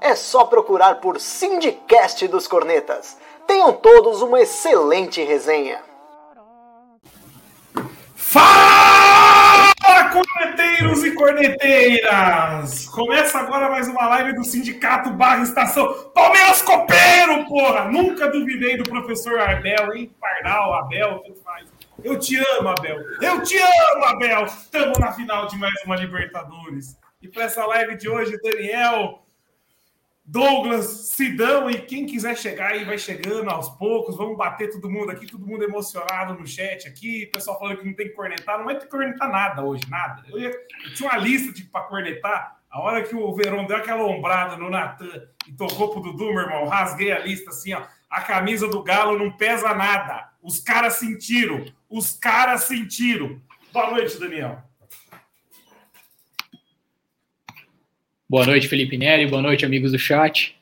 é só procurar por Sindicast dos Cornetas. Tenham todos uma excelente resenha. Fala, corneteiros e corneteiras! Começa agora mais uma live do Sindicato Barra Estação Palmeiras Copeiro, porra! Nunca duvidei do professor Abel, hein? Pardal, Abel, tanto faz. Eu te amo, Abel! Eu te amo, Abel! Estamos na final de mais uma Libertadores. E para essa live de hoje, Daniel, Douglas, Sidão e quem quiser chegar aí vai chegando aos poucos. Vamos bater todo mundo aqui, todo mundo emocionado no chat aqui. O pessoal falando que não tem que cornetar, não ter que cornetar nada hoje, nada. Eu, ia, eu tinha uma lista de para cornetar. A hora que o Verão deu aquela ombrada no Natan e tocou pro Dudu, meu irmão, rasguei a lista assim, ó. A camisa do Galo não pesa nada. Os caras sentiram. Os caras sentiram. Boa noite, Daniel. Boa noite, Felipe Neri. Boa noite, amigos do chat.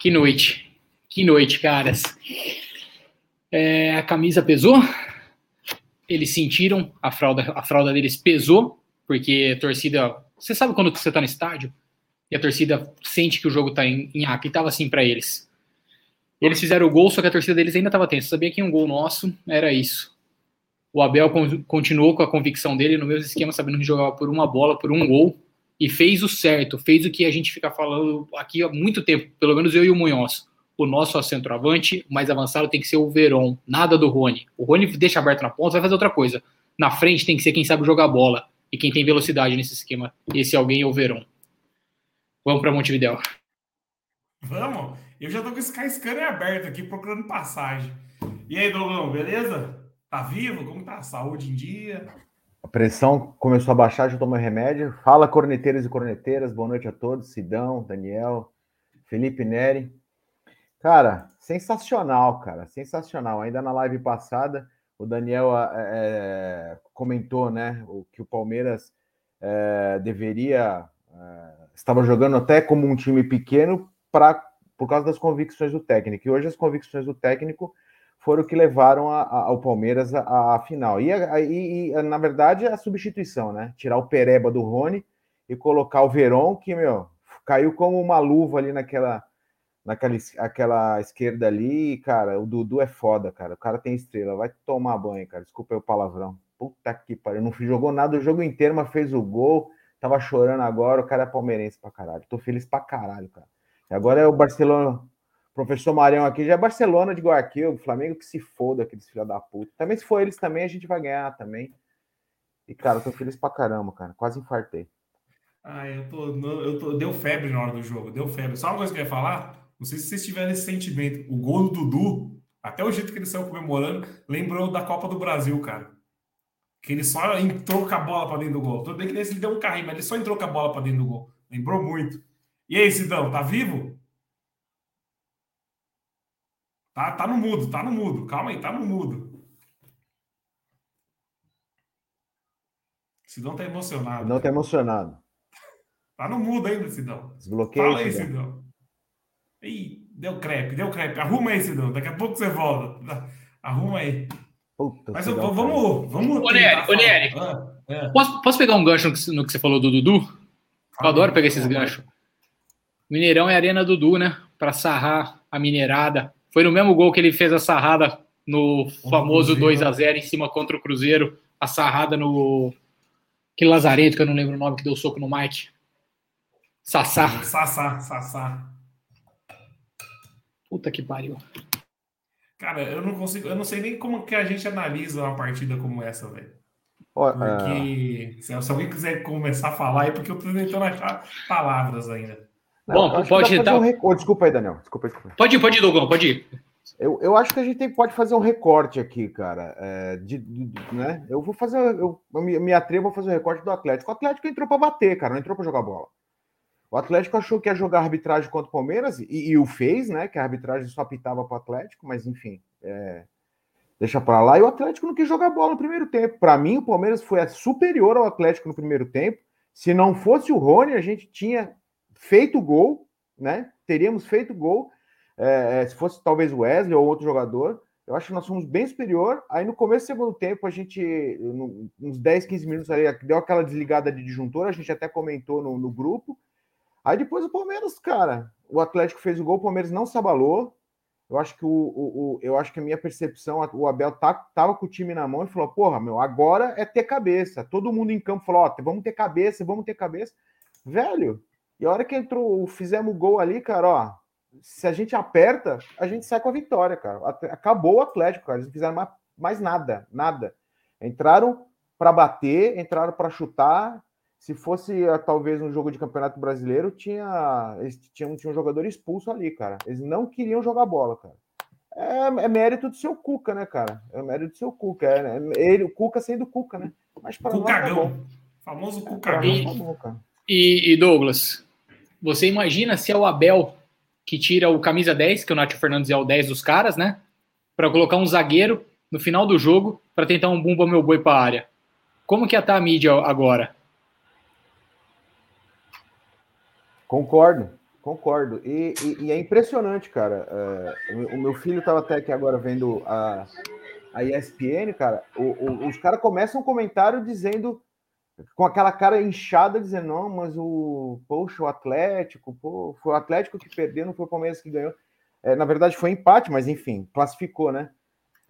Que noite. Que noite, caras. É, a camisa pesou. Eles sentiram, a fralda, a fralda deles pesou, porque a torcida. Você sabe quando você tá no estádio e a torcida sente que o jogo tá em, em e tava assim para eles. Eles fizeram o gol, só que a torcida deles ainda tava tensa. Sabia que um gol nosso era isso. O Abel continuou com a convicção dele no mesmo esquema, sabendo que jogava por uma bola, por um gol e fez o certo, fez o que a gente fica falando aqui há muito tempo, pelo menos eu e o Munhoz. O nosso centroavante mais avançado tem que ser o Veron, nada do Rony. O Rony deixa aberto na ponta, vai fazer outra coisa. Na frente tem que ser quem sabe jogar bola e quem tem velocidade nesse esquema. Esse alguém é o Veron. Vamos para Montevideo. Vamos. Eu já tô com esse Skyscanner aberto aqui procurando passagem. E aí, Douglas, beleza? Tá vivo? Como tá saúde em dia? A pressão começou a baixar, já tomou remédio. Fala, corneteiros e corneteiras. Boa noite a todos. Sidão, Daniel, Felipe Neri. Cara, sensacional, cara. Sensacional. Ainda na live passada, o Daniel é, comentou, né, o, que o Palmeiras é, deveria. É, estava jogando até como um time pequeno pra, por causa das convicções do técnico. E hoje as convicções do técnico foram que levaram a, a, ao Palmeiras à final. E, e, e, na verdade, a substituição, né? Tirar o Pereba do Rony e colocar o Veron, que, meu, caiu como uma luva ali naquela, naquela aquela esquerda ali. cara, o Dudu é foda, cara. O cara tem estrela. Vai tomar banho, cara. Desculpa aí o palavrão. Puta que pariu. Não jogou nada o jogo inteiro, mas fez o gol. Tava chorando agora. O cara é palmeirense pra caralho. Tô feliz pra caralho, cara. E agora é o Barcelona professor Marião aqui já é Barcelona de Guayaquil, Flamengo que se foda, aqueles filha da puta. Também se for eles também, a gente vai ganhar também. E, cara, eu tô feliz pra caramba, cara. Quase infartei. Ah, eu tô, eu tô. Deu febre na hora do jogo, deu febre. Só uma coisa que eu ia falar, não sei se vocês tiveram esse sentimento. O gol do Dudu, até o jeito que ele saiu comemorando, lembrou da Copa do Brasil, cara. Que ele só entrou com a bola pra dentro do gol. Tudo bem que nesse ele deu um carrinho, mas ele só entrou com a bola pra dentro do gol. Lembrou muito. E aí, Sidão, tá vivo? Tá, tá no mudo, tá no mudo. Calma aí, tá no mudo. Sidão tá emocionado. Sidão tá emocionado. Tá no mudo ainda, Sidão. Desbloqueia. Fala aí, Sidão. Ih, deu crepe, deu crepe. Arruma aí, Sidão. Daqui a pouco você volta. Arruma aí. Puta, Mas eu, vamos, vamos. Ô, Nery, ô, Nery. Ah, é. posso, posso pegar um gancho no que, no que você falou do Dudu? Eu adoro pegar esses ganchos. Mineirão é arena Dudu, né? Pra sarrar a mineirada. Foi no mesmo gol que ele fez a sarrada no famoso 2 a 0 em cima contra o Cruzeiro, a sarrada no que Lazarento, que eu não lembro o nome, que deu soco no Mike. Sassá. Sassá, Sassá. Puta que pariu. Cara, eu não consigo, eu não sei nem como que a gente analisa uma partida como essa, velho. Porque uh... se alguém quiser começar a falar, é porque eu tô tentando achar palavras ainda. Não, Bom, pode dar. Um oh, desculpa aí, Daniel. Desculpa, desculpa. Pode ir, pode ir, Douglas, pode ir. Eu, eu acho que a gente tem, pode fazer um recorte aqui, cara. É, de, de, né? Eu vou fazer. Eu, eu me, me atrevo a fazer um recorte do Atlético. O Atlético entrou para bater, cara, não entrou para jogar bola. O Atlético achou que ia jogar arbitragem contra o Palmeiras e, e o fez, né? Que a arbitragem só pitava para o Atlético, mas enfim, é, deixa para lá. E o Atlético não quis jogar bola no primeiro tempo. Para mim, o Palmeiras foi superior ao Atlético no primeiro tempo. Se não fosse o Rony, a gente tinha feito gol, né? Teríamos feito gol. É, é se fosse talvez o Wesley ou outro jogador, eu acho que nós fomos bem superior. Aí no começo do segundo tempo, a gente, uns 10, 15 minutos ali, deu aquela desligada de disjuntor, a gente até comentou no, no grupo. Aí depois o Palmeiras, cara, o Atlético fez o gol, o Palmeiras não se abalou. Eu acho que o, o, o eu acho que a minha percepção, o Abel tá, tava com o time na mão e falou: "Porra, meu, agora é ter cabeça". Todo mundo em campo falou: "Ó, vamos ter cabeça, vamos ter cabeça". Velho, e a hora que entrou, fizemos o gol ali, cara, ó, se a gente aperta, a gente sai com a vitória, cara. Acabou o Atlético, cara. Eles não fizeram mais, nada, nada. Entraram para bater, entraram para chutar, se fosse uh, talvez um jogo de campeonato brasileiro, tinha, eles tinham, tinha um jogador expulso ali, cara. Eles não queriam jogar bola, cara. É, é mérito do seu Cuca, né, cara? É mérito do seu Cuca. É, né? Ele, o Cuca sendo Cuca, né? Mas para nós tá bom. Famoso Cucagão. Tá e, e, Douglas, você imagina se é o Abel que tira o camisa 10, que o Nath Fernandes é o 10 dos caras, né? Para colocar um zagueiro no final do jogo para tentar um bumba meu boi para a área. Como que ia estar tá a mídia agora? Concordo, concordo. E, e, e é impressionante, cara. É, o meu filho estava até aqui agora vendo a, a ESPN, cara. O, o, os caras começam um comentário dizendo, com aquela cara inchada, dizendo: não, mas o, poxa, o Atlético, pô, foi o Atlético que perdeu, não foi o Palmeiras que ganhou. É, na verdade, foi empate, mas enfim, classificou, né?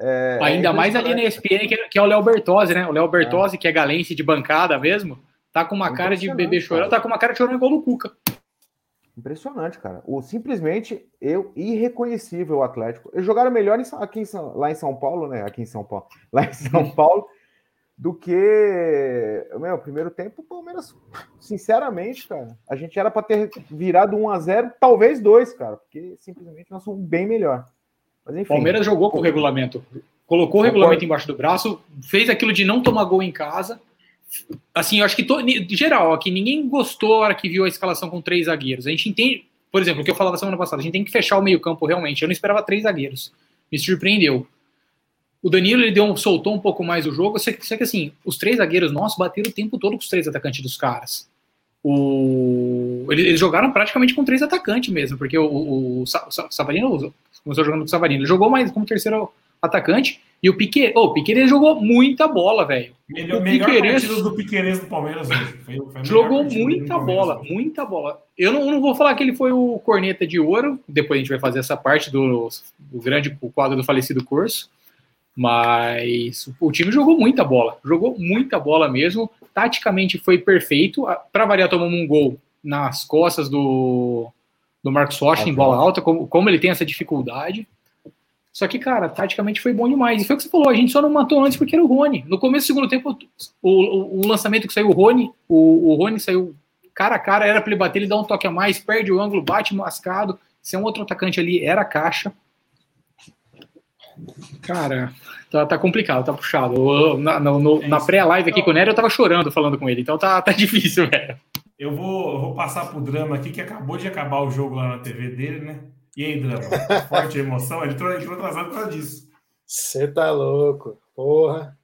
É, Ainda é mais ali na ESPN, que, é, que é o Léo Bertozzi, né? O Léo Bertozzi, é. que é galense de bancada mesmo, tá com uma cara de bebê chorando, tá com uma cara de chorando igual do Cuca. Impressionante, cara. O simplesmente eu irreconhecível o Atlético. Eles jogaram melhor em, aqui em lá em São Paulo, né? Aqui em São Paulo, lá em São Paulo, do que meu primeiro tempo. O Palmeiras, sinceramente, cara, a gente era para ter virado 1 a 0, talvez 2, cara, porque simplesmente nós somos bem melhor. Mas enfim. Palmeiras jogou com o regulamento, colocou o regulamento embaixo do braço, fez aquilo de não tomar gol em casa assim, eu acho que to, geral, aqui ninguém gostou a hora que viu a escalação com três zagueiros. A gente entende, por exemplo, o que eu falava semana passada, a gente tem que fechar o meio-campo realmente. Eu não esperava três zagueiros. Me surpreendeu. O Danilo ele deu um, soltou um pouco mais o jogo, só que, só que assim, os três zagueieiros nossos bateram o tempo todo com os três atacantes dos caras. O, eles, eles jogaram praticamente com três atacantes mesmo, porque o, o, o Savarino começou jogando com o Savarino. Ele jogou mais como terceiro atacante e o Piquet, oh, o Piquet jogou muita bola, velho. Melhor, o Piqueires, do Piqueires do Palmeiras hoje. Foi, foi jogou muita bola, muita bola. Eu não, não, vou falar que ele foi o corneta de ouro, depois a gente vai fazer essa parte do, do grande quadro do falecido curso, mas o time jogou muita bola, jogou muita bola mesmo, taticamente foi perfeito, para variar tomamos um gol nas costas do, do Marcos Rocha em bola alta, como, como ele tem essa dificuldade, só que, cara, taticamente foi bom demais. E foi o que você falou, a gente só não matou antes porque era o Rony. No começo do segundo tempo, o, o, o lançamento que saiu o Rony, o, o Rony saiu cara a cara, era para ele bater, ele dá um toque a mais, perde o ângulo, bate mascado. Se é um outro atacante ali, era caixa. Cara, tá, tá complicado, tá puxado. na, no, na pré-live aqui com o Nery, eu tava chorando falando com ele, então tá, tá difícil, velho. Eu vou, eu vou passar pro drama aqui, que acabou de acabar o jogo lá na TV dele, né? E aí, Drama? Forte emoção? Ele entrou, entrou atrasado por causa disso. Você tá louco, porra.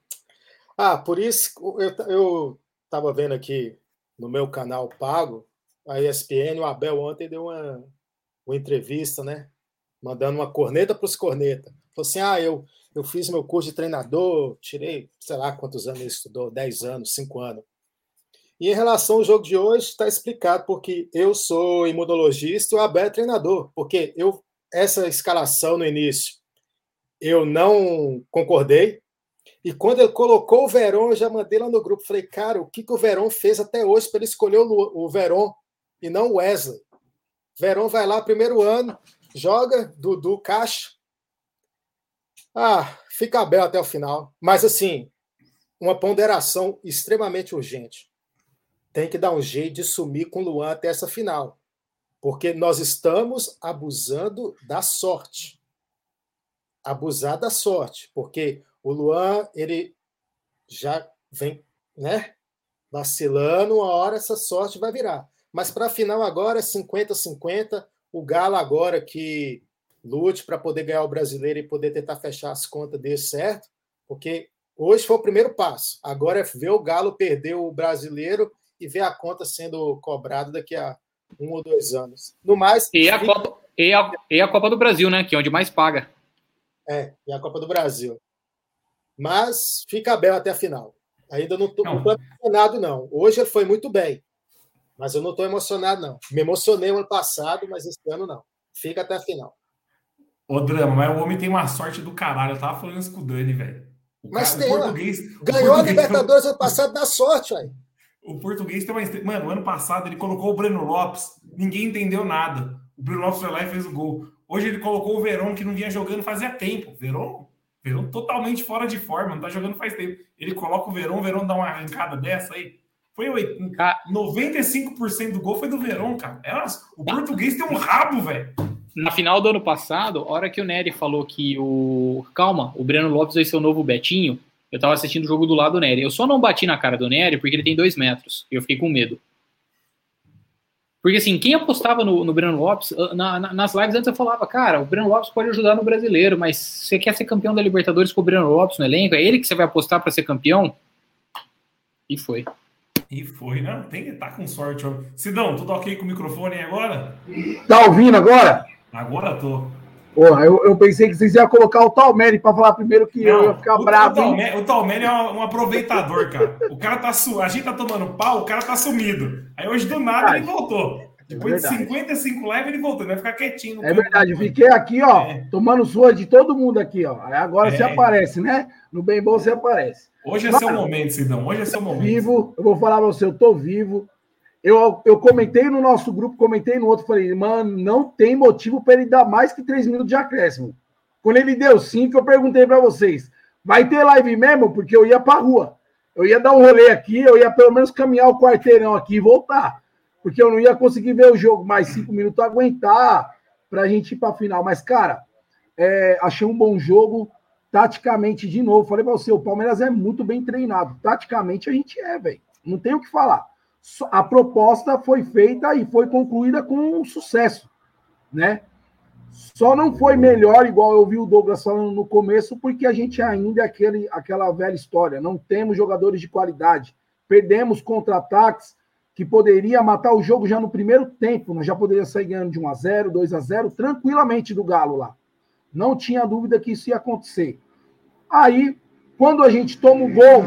Ah, por isso eu, eu tava vendo aqui no meu canal pago, a ESPN, o Abel ontem deu uma, uma entrevista, né? Mandando uma corneta para os corneta. Falou assim: ah, eu, eu fiz meu curso de treinador, tirei, sei lá quantos anos ele estudou, 10 anos, 5 anos. E em relação ao jogo de hoje, está explicado porque eu sou imunologista e o Abel é treinador. Porque eu essa escalação no início eu não concordei. E quando ele colocou o Verón, eu já mandei lá no grupo. Falei, cara, o que, que o Verón fez até hoje para ele escolher o, o Verón e não o Wesley? Verón vai lá, primeiro ano, joga, Dudu, caixa. Ah, fica Abel até o final. Mas, assim, uma ponderação extremamente urgente tem que dar um jeito de sumir com o Luan até essa final. Porque nós estamos abusando da sorte. Abusar da sorte. Porque o Luan, ele já vem, né? Vacilando, uma hora essa sorte vai virar. Mas para a final agora é 50-50. O Galo agora que lute para poder ganhar o brasileiro e poder tentar fechar as contas dele certo, porque hoje foi o primeiro passo. Agora é ver o Galo perder o brasileiro e ver a conta sendo cobrada daqui a um ou dois anos. No mais. E a, Copa, e a, e a Copa do Brasil, né? Que é onde mais paga. É, e a Copa do Brasil. Mas fica bem até a final. Ainda não estou emocionado, não. Hoje ele foi muito bem. Mas eu não estou emocionado, não. Me emocionei no ano passado, mas esse ano não. Fica até a final. Ô, Drama, mas o homem tem uma sorte do caralho. Eu tava falando isso com o Dani, velho. Mas tem, português, ganhou português a Libertadores ano passado na sorte, velho. O português tem uma. Mano, ano passado ele colocou o Breno Lopes, ninguém entendeu nada. O Breno Lopes foi lá e fez o gol. Hoje ele colocou o Verão, que não vinha jogando fazia tempo. Verão, Verão totalmente fora de forma, não tá jogando faz tempo. Ele coloca o Verão, o Verão dá uma arrancada dessa aí. Foi 95% do gol foi do Verão, cara. É, o português tem um rabo, velho. Na final do ano passado, a hora que o Nery falou que o. Calma, o Breno Lopes vai ser o novo Betinho, eu tava assistindo o jogo do lado do Nery. Eu só não bati na cara do Nery porque ele tem dois metros. E eu fiquei com medo. Porque assim, quem apostava no, no Breno Lopes, ah, na, na, nas lives antes eu falava, cara, o Breno Lopes pode ajudar no brasileiro, mas você quer ser campeão da Libertadores com o Breno Lopes no elenco? É ele que você vai apostar para ser campeão? E foi. E foi, não, tem que estar tá com sorte. Sidão, tudo ok com o microfone aí agora? Tá ouvindo agora? Agora tô. Porra, eu, eu pensei que vocês iam colocar o Talmere para falar primeiro que não, eu ia ficar o, bravo. O Talmere, é um, aproveitador, cara. O cara tá su... A gente tá tomando pau, o cara tá sumido. Aí hoje do nada ele voltou. Depois é de 55 lives ele voltou, ele vai ficar quietinho. É verdade, eu fiquei aqui, ó, é. tomando sua de todo mundo aqui, ó. Aí agora é. você aparece, né? No bem bom você aparece. Hoje é Mas, seu momento, Sidão. Hoje é seu momento. Vivo, eu vou falar pra você, eu tô vivo. Eu, eu comentei no nosso grupo, comentei no outro, falei, mano, não tem motivo para ele dar mais que três minutos de acréscimo. Quando ele deu cinco, eu perguntei para vocês, vai ter live mesmo? Porque eu ia para rua. Eu ia dar um rolê aqui, eu ia pelo menos caminhar o quarteirão aqui e voltar. Porque eu não ia conseguir ver o jogo mais cinco minutos, aguentar para a gente ir para a final. Mas, cara, é, achei um bom jogo. Taticamente, de novo, falei para você, o Palmeiras é muito bem treinado. Taticamente, a gente é, velho. Não tem o que falar a proposta foi feita e foi concluída com sucesso, né? Só não foi melhor, igual eu vi o Douglas falando no começo, porque a gente ainda é aquele, aquela velha história, não temos jogadores de qualidade. Perdemos contra-ataques que poderia matar o jogo já no primeiro tempo, nós já poderíamos sair ganhando de 1 a 0, 2 a 0 tranquilamente do Galo lá. Não tinha dúvida que isso ia acontecer. Aí, quando a gente toma o gol,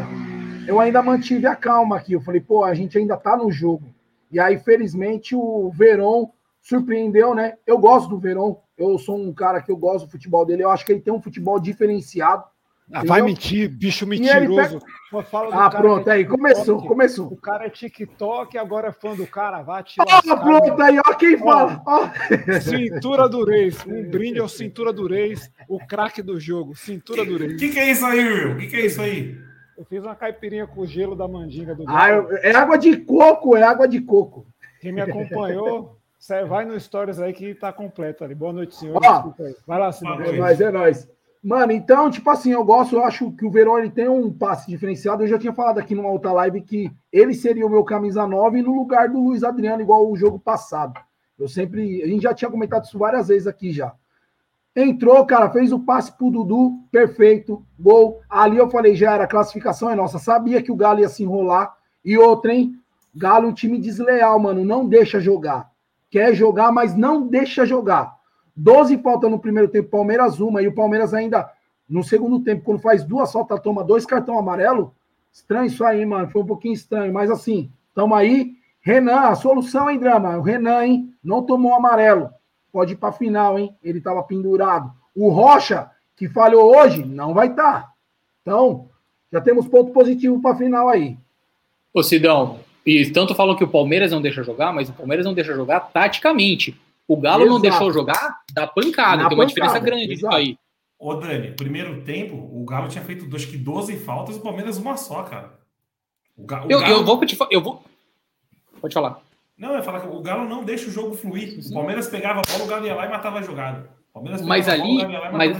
eu ainda mantive a calma aqui. Eu falei, pô, a gente ainda tá no jogo. E aí, felizmente, o Verón surpreendeu, né? Eu gosto do Verón. Eu sou um cara que eu gosto do futebol dele. Eu acho que ele tem um futebol diferenciado. Ah, vai mentir, bicho mentiroso. Ah, pronto, aí, começou, começou. O cara é TikTok, agora é fã do cara, vai. Ah, pronto, aí, ó, quem fala. Ó. Cintura do Reis, um brinde ao Cintura do Reis, o craque do jogo, Cintura do Reis. O que, que é isso aí, Will? O que, que é isso aí? Eu fiz uma caipirinha com gelo da mandinga do Ah, é água de coco, é água de coco. Quem me acompanhou, você vai no Stories aí que tá completo ali. Boa noite, senhor. Ó, vai lá, senhor. É nóis, é nóis. Mano, então, tipo assim, eu gosto, eu acho que o Verón ele tem um passe diferenciado. Eu já tinha falado aqui numa outra live que ele seria o meu camisa 9 no lugar do Luiz Adriano, igual o jogo passado. Eu sempre. A gente já tinha comentado isso várias vezes aqui já. Entrou, cara, fez o passe pro Dudu, perfeito, gol. Ali eu falei, já era, classificação é nossa. Sabia que o Galo ia se enrolar. E outra, hein? Galo, um time desleal, mano, não deixa jogar. Quer jogar, mas não deixa jogar. 12 falta no primeiro tempo, Palmeiras uma, e o Palmeiras ainda, no segundo tempo, quando faz duas faltas, toma dois cartão amarelo. Estranho isso aí, mano, foi um pouquinho estranho, mas assim, tamo aí. Renan, a solução, hein, Drama? O Renan, hein? Não tomou amarelo pode ir para a final, hein? Ele estava pendurado. O Rocha, que falhou hoje, não vai estar. Tá. Então, já temos ponto positivo para a final aí. Ô, Sidão, e tanto falam que o Palmeiras não deixa jogar, mas o Palmeiras não deixa jogar taticamente. O Galo Exato. não deixou jogar da pancada, Na tem uma diferença grande disso aí. Ô, Dani, primeiro tempo, o Galo tinha feito acho que 12 faltas, o Palmeiras uma só, cara. O Ga o eu, Galo... eu vou te eu vou. Pode falar. Não, eu ia falar que o Galo não deixa o jogo fluir. O Palmeiras pegava a bola, o Galo ia lá e matava a jogada. Palmeiras Mas ali, bola, mas,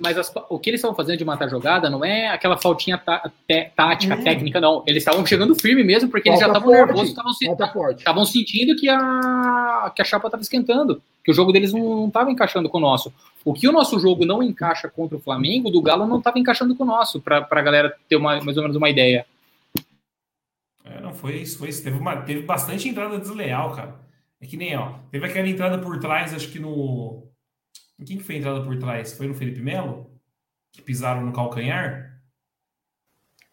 mas as- o que eles estavam fazendo de matar a jogada não é aquela faltinha tá- tática, Hum. técnica, não. Eles estavam chegando firme mesmo, porque eles já Falta estavam nervosos, estavam se- Falta sentindo que a, que a chapa estava esquentando, que o jogo deles não estava encaixando com o nosso. O que o nosso jogo não encaixa contra o Flamengo, o do Galo não estava encaixando com o nosso, para a galera ter uma, mais ou menos uma ideia. É, não foi isso, foi isso. Teve, uma, teve bastante entrada desleal, cara. É que nem, ó, teve aquela entrada por trás, acho que no. Em quem que foi a entrada por trás? Foi no Felipe Melo? Que pisaram no calcanhar?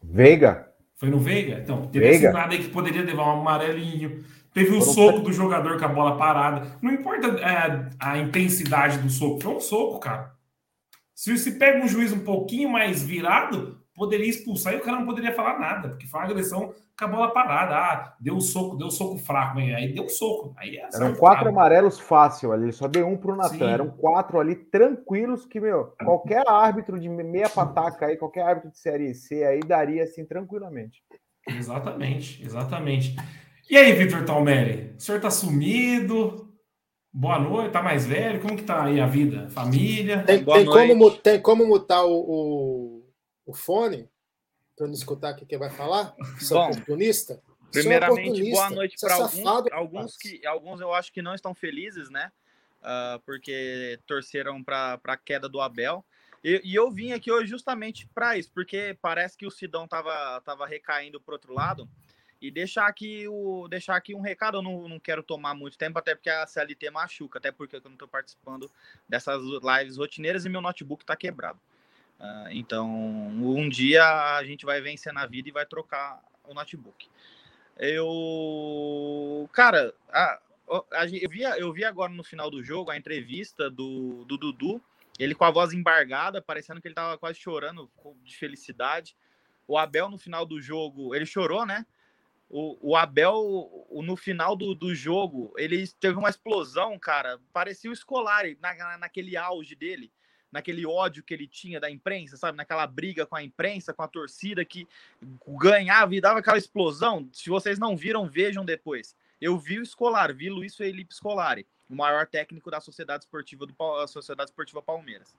Veiga. Foi no Veiga? Então, teve Veiga. essa entrada aí que poderia levar um amarelinho. Teve o Foram soco do jogador com a bola parada. Não importa é, a intensidade do soco, foi um soco, cara. Se se pega um juiz um pouquinho mais virado, poderia expulsar e o cara não poderia falar nada, porque foi uma agressão com a bola parada. Ah, deu um soco, deu um soco fraco, mas aí deu um soco. Aí é Eram quatro amarelos fácil ali, ele só deu um pro Natan. Eram quatro ali tranquilos que, meu, qualquer árbitro de meia pataca aí, qualquer árbitro de série C aí daria assim tranquilamente. Exatamente, exatamente. E aí, Vitor Talmeri? O senhor tá sumido? Boa noite, tá mais velho? Como que tá aí a vida? Família? Tem, tem como, tem como mutar o, o, o fone para não escutar o que que vai falar? Seu Bom, oportunista? Seu Primeiramente, oportunista. boa noite é para alguns, alguns que alguns eu acho que não estão felizes, né? Ah, porque torceram para a queda do Abel. E, e eu vim aqui hoje justamente para isso, porque parece que o Sidão tava, tava recaindo para outro lado. E deixar aqui, o, deixar aqui um recado, eu não, não quero tomar muito tempo, até porque a CLT machuca, até porque eu não estou participando dessas lives rotineiras e meu notebook está quebrado. Ah, então, um dia a gente vai vencer na vida e vai trocar o notebook. Eu. Cara, a- a eu, vi, eu vi agora no final do jogo a entrevista do, do Dudu, ele com a voz embargada, parecendo que ele tava quase chorando de felicidade. O Abel no final do jogo, ele chorou, né? O, o Abel, no final do, do jogo, ele teve uma explosão, cara. Parecia o Scolari na- naquele auge dele, naquele ódio que ele tinha da imprensa, sabe? Naquela briga com a imprensa, com a torcida que ganhava e dava aquela explosão. Se vocês não viram, vejam depois. Eu vi o Scolari, vi Luiz Felipe Scolari, o maior técnico da Sociedade Esportiva do Sociedade Esportiva Palmeiras.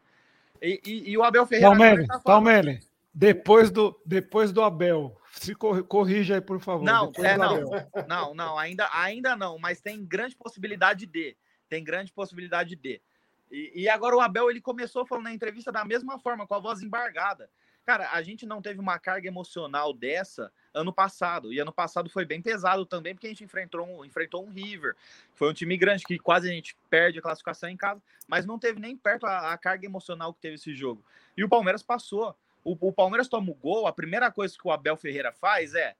E, e- e o Abel Ferreira. Palmeiras, tá Palmeiras, depois do, depois do Abel, se corri- corrija aí, por favor. Não, é, não. Não, não, ainda, ainda não, mas tem grande possibilidade de. Tem grande possibilidade de. E, e agora o Abel ele começou falando na entrevista da mesma forma, com a voz embargada. Cara, a gente não teve uma carga emocional dessa ano passado. E ano passado foi bem pesado também, porque a gente enfrentou um, enfrentou um River. Foi um time grande que quase a gente perde a classificação em casa, mas não teve nem perto a, a carga emocional que teve esse jogo. E o Palmeiras passou. O, o Palmeiras toma o gol, a primeira coisa que o Abel Ferreira faz é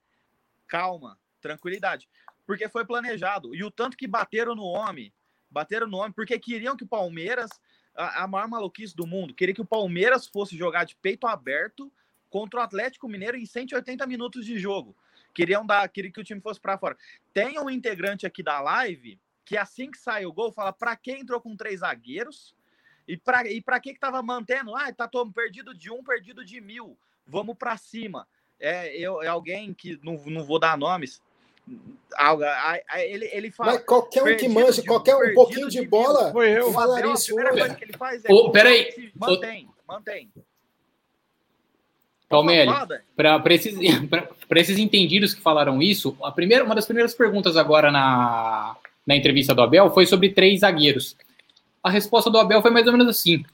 calma, tranquilidade. Porque foi planejado. E o tanto que bateram no homem, bateram no homem, porque queriam que o Palmeiras, a, a maior maluquice do mundo, queria que o Palmeiras fosse jogar de peito aberto contra o Atlético Mineiro em 180 minutos de jogo. Queriam dar, queria que o time fosse para fora. Tem um integrante aqui da live que assim que sai o gol, fala para quem entrou com três zagueiros e para e para que que tava mantendo? Ah, tá todo perdido de um, perdido de mil. Vamos para cima. É, eu, é alguém que não, não vou dar nomes. Algo, a- a- ele, ele fala. Mas qualquer um que manja, de- qualquer um pouquinho de de bola, Foi eu. O falaria Abel, a isso primeira coisa que ele faz é. Ô, peraí. Mantém, mantém. Palmeiras, para esses, pra esses entendidos que falaram isso, a primeira, uma das primeiras perguntas agora na, na entrevista do Abel foi sobre três zagueiros. A resposta do Abel foi mais ou menos assim: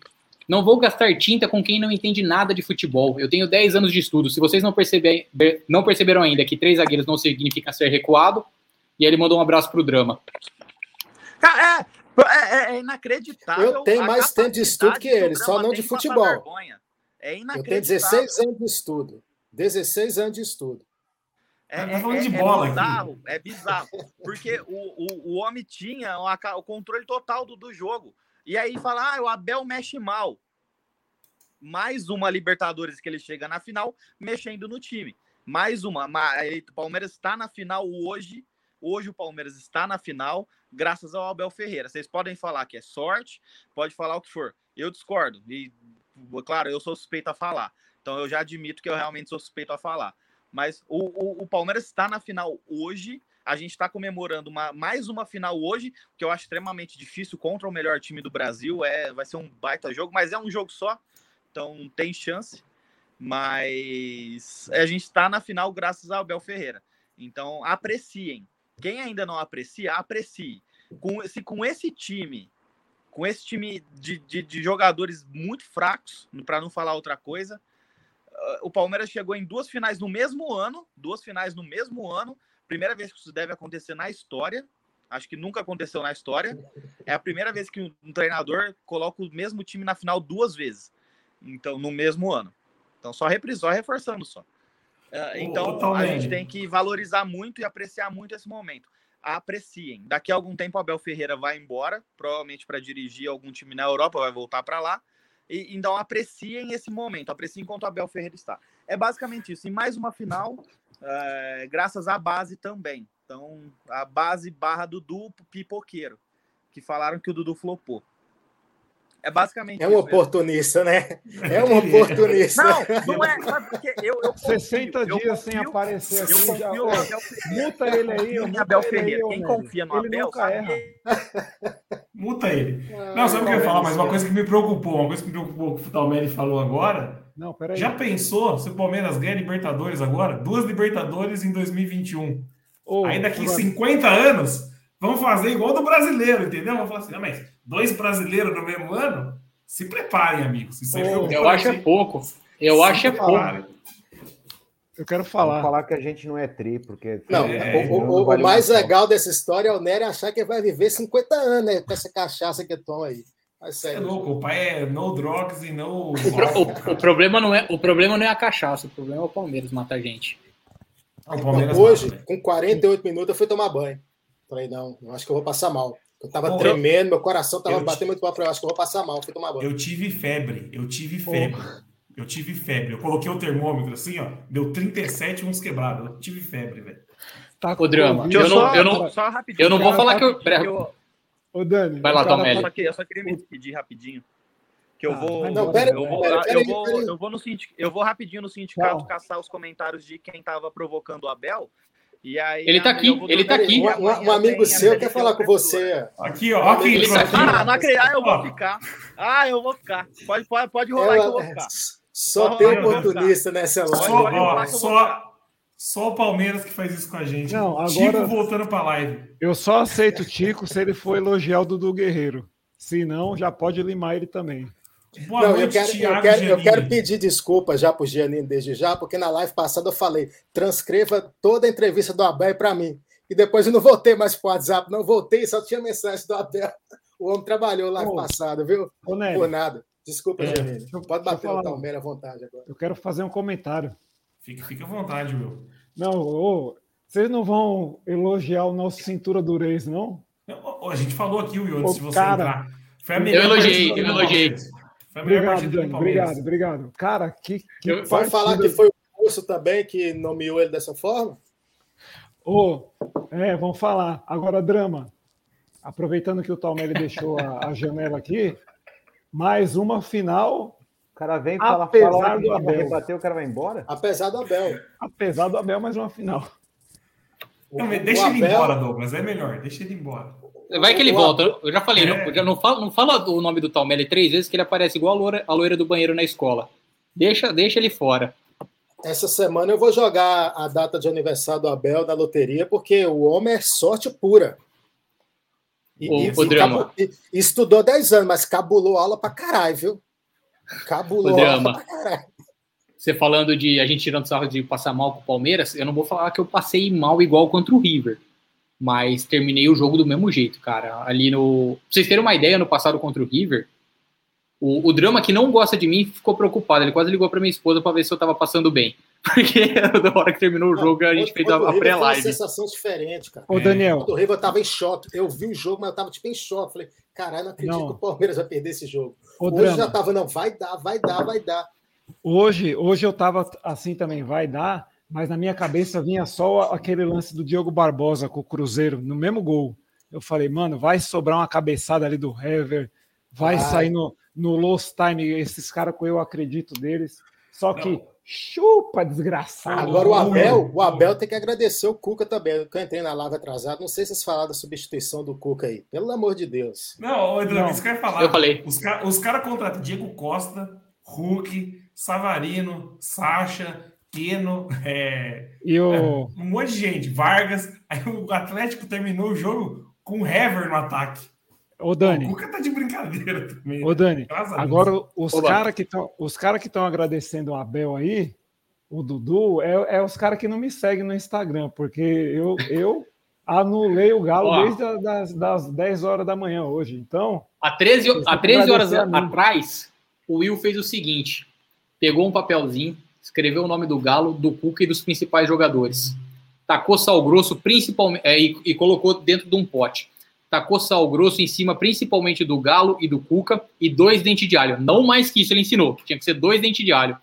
Não vou gastar tinta com quem não entende nada de futebol. Eu tenho 10 anos de estudo. Se vocês não, perceber, não perceberam ainda que três zagueiros não significa ser recuado, e aí ele mandou um abraço pro drama. Cara, é, é, é inacreditável. Eu tenho mais tempo de estudo que ele, só não de futebol. É Eu inacreditável. tenho 16 anos de estudo. 16 anos de estudo. É, Tá falando é- de é bola aqui. bizarro, é bizarro. Porque o, o, o homem tinha o, aca- o controle total do, do jogo. E aí fala, ah, o Abel mexe mal. Mais uma Libertadores que ele chega na final, mexendo no time. Mais uma. O Palmeiras está na final hoje. Hoje o Palmeiras está na final, graças ao Abel Ferreira. Vocês podem falar que é sorte, pode falar o que for. Eu discordo. E, claro, eu sou suspeito a falar. Então eu já admito que eu realmente sou suspeito a falar. Mas o, o, o Palmeiras está na final hoje. a gente está comemorando uma, mais uma final hoje, que eu acho extremamente difícil contra o melhor time do Brasil. É, vai ser um baita jogo, mas é um jogo só, então tem chance. Mas a gente está na final graças ao Abel Ferreira. Então apreciem. Quem ainda não aprecia, aprecie. Com, se com esse time, com esse time de, de, de jogadores muito fracos, para não falar outra coisa, o Palmeiras chegou em duas finais no mesmo ano, duas finais no mesmo ano, primeira vez que isso deve acontecer na história. Acho que nunca aconteceu na história. É a primeira vez que um treinador coloca o mesmo time na final duas vezes. Então, no mesmo ano. Então, só reprisou, reforçando só. Uh, então, a gente tem que valorizar muito e apreciar muito esse momento. Apreciem. Daqui a algum tempo, Abel Ferreira vai embora, provavelmente para dirigir algum time na Europa, vai voltar para lá. E, então, apreciem esse momento, apreciem enquanto Abel Ferreira está. É basicamente isso. E mais uma final, é, graças à base também. Então, a base barra Dudu Pipoqueiro, que falaram que o Dudu flopou. É basicamente É um oportunista, né? É um oportunista. Não, não é. Sabe porque eu, eu confio, 60 dias confio, sem aparecer aqui. Eu já, ó, multa ele aí. Multa Abel Ferreira. Quem confia no ele Abel sabe Multa ele. Não, sabe o que eu ia falar? Mas uma coisa que me preocupou, uma coisa que me preocupou que o Talmelli falou agora. Não, peraí. Já pensou se o Palmeiras ganha Libertadores agora? Duas Libertadores em 2021. Oh, Aí daqui 50 anos, vamos fazer igual do brasileiro, entendeu? Vamos falar assim, ah, mas dois brasileiros no mesmo ano? Se preparem, amigos. Isso oh, eu acho é pouco. Eu se acho é pouco. Eu quero falar. Vamos falar que a gente não é tri, porque. Não, é, o, o, o, mais legal dessa história é o Nery achar que vai viver 50 anos, né? Com essa cachaça que toma aí. Mas, é louco, o pai é no drugs e no. O, o, o, problema não é, o problema não é a cachaça, o problema é o Palmeiras matar gente. Ah, hoje, mata, com 48 minutos, eu fui tomar banho. Falei, não, eu acho que eu vou passar mal. Eu tava Pô, tremendo, meu coração tava batendo muito mal. Eu acho que eu vou passar mal, fui tomar banho. Eu tive febre, eu tive febre. Eu tive febre. Eu coloquei o termômetro assim, ó, deu 37 uns quebrados. Eu tive febre, velho. Tá o drama. Eu, eu, não, eu não, só rapidinho, eu não vou falar que eu. eu... Ô, Dani. Vai lá, Tomelli. Eu só queria me despedir rapidinho. Que eu vou. Eu, vou eu, vou eu no eu vou rapidinho no sindicato caçar os comentários de quem tava provocando o Abel. E aí, ele tá aqui, ele tá aqui. Um, um amigo seu quer falar com você. Aqui, ó. Aqui, ele tá aqui. Ah, não acredito. Ah, eu vou ficar. Ah, eu vou ficar. Pode, pode, pode rolar que eu vou ficar. Só tem oportunista nessa live. Só, ó, só, só o Palmeiras que faz isso com a gente. Não, agora, Tico voltando pra live. Eu só aceito o Tico se ele for elogiar o Dudu Guerreiro. Se não, já pode limar ele também. Boa não, noite, eu, quero, eu, quero, eu quero pedir desculpa já para o Giannini desde já, porque na live passada eu falei, transcreva toda a entrevista do Abel para mim. E depois eu não voltei mais para o WhatsApp, não voltei, só tinha mensagem do Abel. O homem trabalhou lá no passado, viu? Ô, Por nada. Desculpa, é, Giannini. Pode bater no Palmeiras à vontade agora. Eu quero fazer um comentário. Fica, fica à vontade, meu. Não, ô, vocês não vão elogiar o nosso cintura do Reis, não? A gente falou aqui, Will, antes de você cara, entrar. Foi a melhor eu elogiei, eu elogiei. Foi a obrigado, Dani, obrigado, obrigado. Cara, que. que eu, Pode falar que foi o curso também que nomeou ele dessa forma? Oh, é, vamos falar. Agora, drama. Aproveitando que o Talmelli deixou a, a, janela aqui, mais uma final. O cara vem falar, apesar fala, do Abel. Rebater, o cara vai embora? Apesar do Abel. Apesar do Abel, mais uma final. Não, deixa ele Abel... embora, Douglas. É melhor, deixa ele embora. Vai que ele volta. Eu já falei, é. não, já não, fala, não fala o nome do Talmelli três vezes que ele aparece igual a loira, a loira do banheiro na escola. Deixa, deixa ele fora. Essa semana eu vou jogar a data de aniversário do Abel da loteria, porque o homem é sorte pura. E, o, e, o drama. E, estudou 10 anos, mas cabulou aula pra caralho, viu? Cabulou o aula pra caralho. Você falando de a gente tirando sarro de passar mal com o Palmeiras, eu não vou falar que eu passei mal igual contra o River mas terminei o jogo do mesmo jeito, cara. Ali no. Pra vocês terem uma ideia, no passado contra o River, o, o drama que não gosta de mim ficou preocupado. Ele quase ligou para minha esposa para ver se eu tava passando bem. Porque da hora que terminou o jogo, a gente fez a, a pré-live. uma sensação diferente, cara. Ô, Daniel. O River eu tava em choque. Eu vi o jogo, mas eu tava tipo em choque. Falei, caralho, não acredito não. que o Palmeiras vai perder esse jogo. Ô, Hoje drama. já tava, não, vai dar, vai dar, vai dar. Hoje, hoje eu tava assim também, vai dar mas na minha cabeça vinha só aquele lance do Diogo Barbosa com o Cruzeiro, no mesmo gol. Eu falei, mano, vai sobrar uma cabeçada ali do Hever, vai sair no, no Lost Time, esses caras que eu acredito deles. Só que Chupa, desgraçado. Agora o Abel, o Abel tem que agradecer o Cuca também. Eu entrei na live atrasado. Não sei se vocês falaram da substituição do Cuca aí. Pelo amor de Deus. Não, Edu, Não. isso que eu ia falar. Eu falei. Os caras os cara contratam Diego Costa, Hulk, Savarino, Sacha, Keno, é, E o. um monte de gente, Vargas. Aí o Atlético terminou o jogo com o Hever no ataque. Ô, Dani. O Cuca tá de brincadeira também. Ô, né? Dani. Agora, os caras que estão os cara que estão agradecendo o Abel aí, o Dudu, é, é os caras que não me seguem no Instagram, porque eu, eu anulei o Galo Ó. desde a- das, das 10 horas da manhã hoje. Então, Há 13, Vocês há têm que 13 horas atrás, o Will fez o seguinte: pegou um papelzinho, escreveu o nome do Galo, do Cuca e dos principais jogadores. Tacou sal grosso principalmente é, e, e colocou dentro de um pote. Tacou sal grosso em cima, principalmente do Galo e do Cuca, e dois dentes de alho. Não mais que isso, ele ensinou. Tinha que ser dois dentes de alho.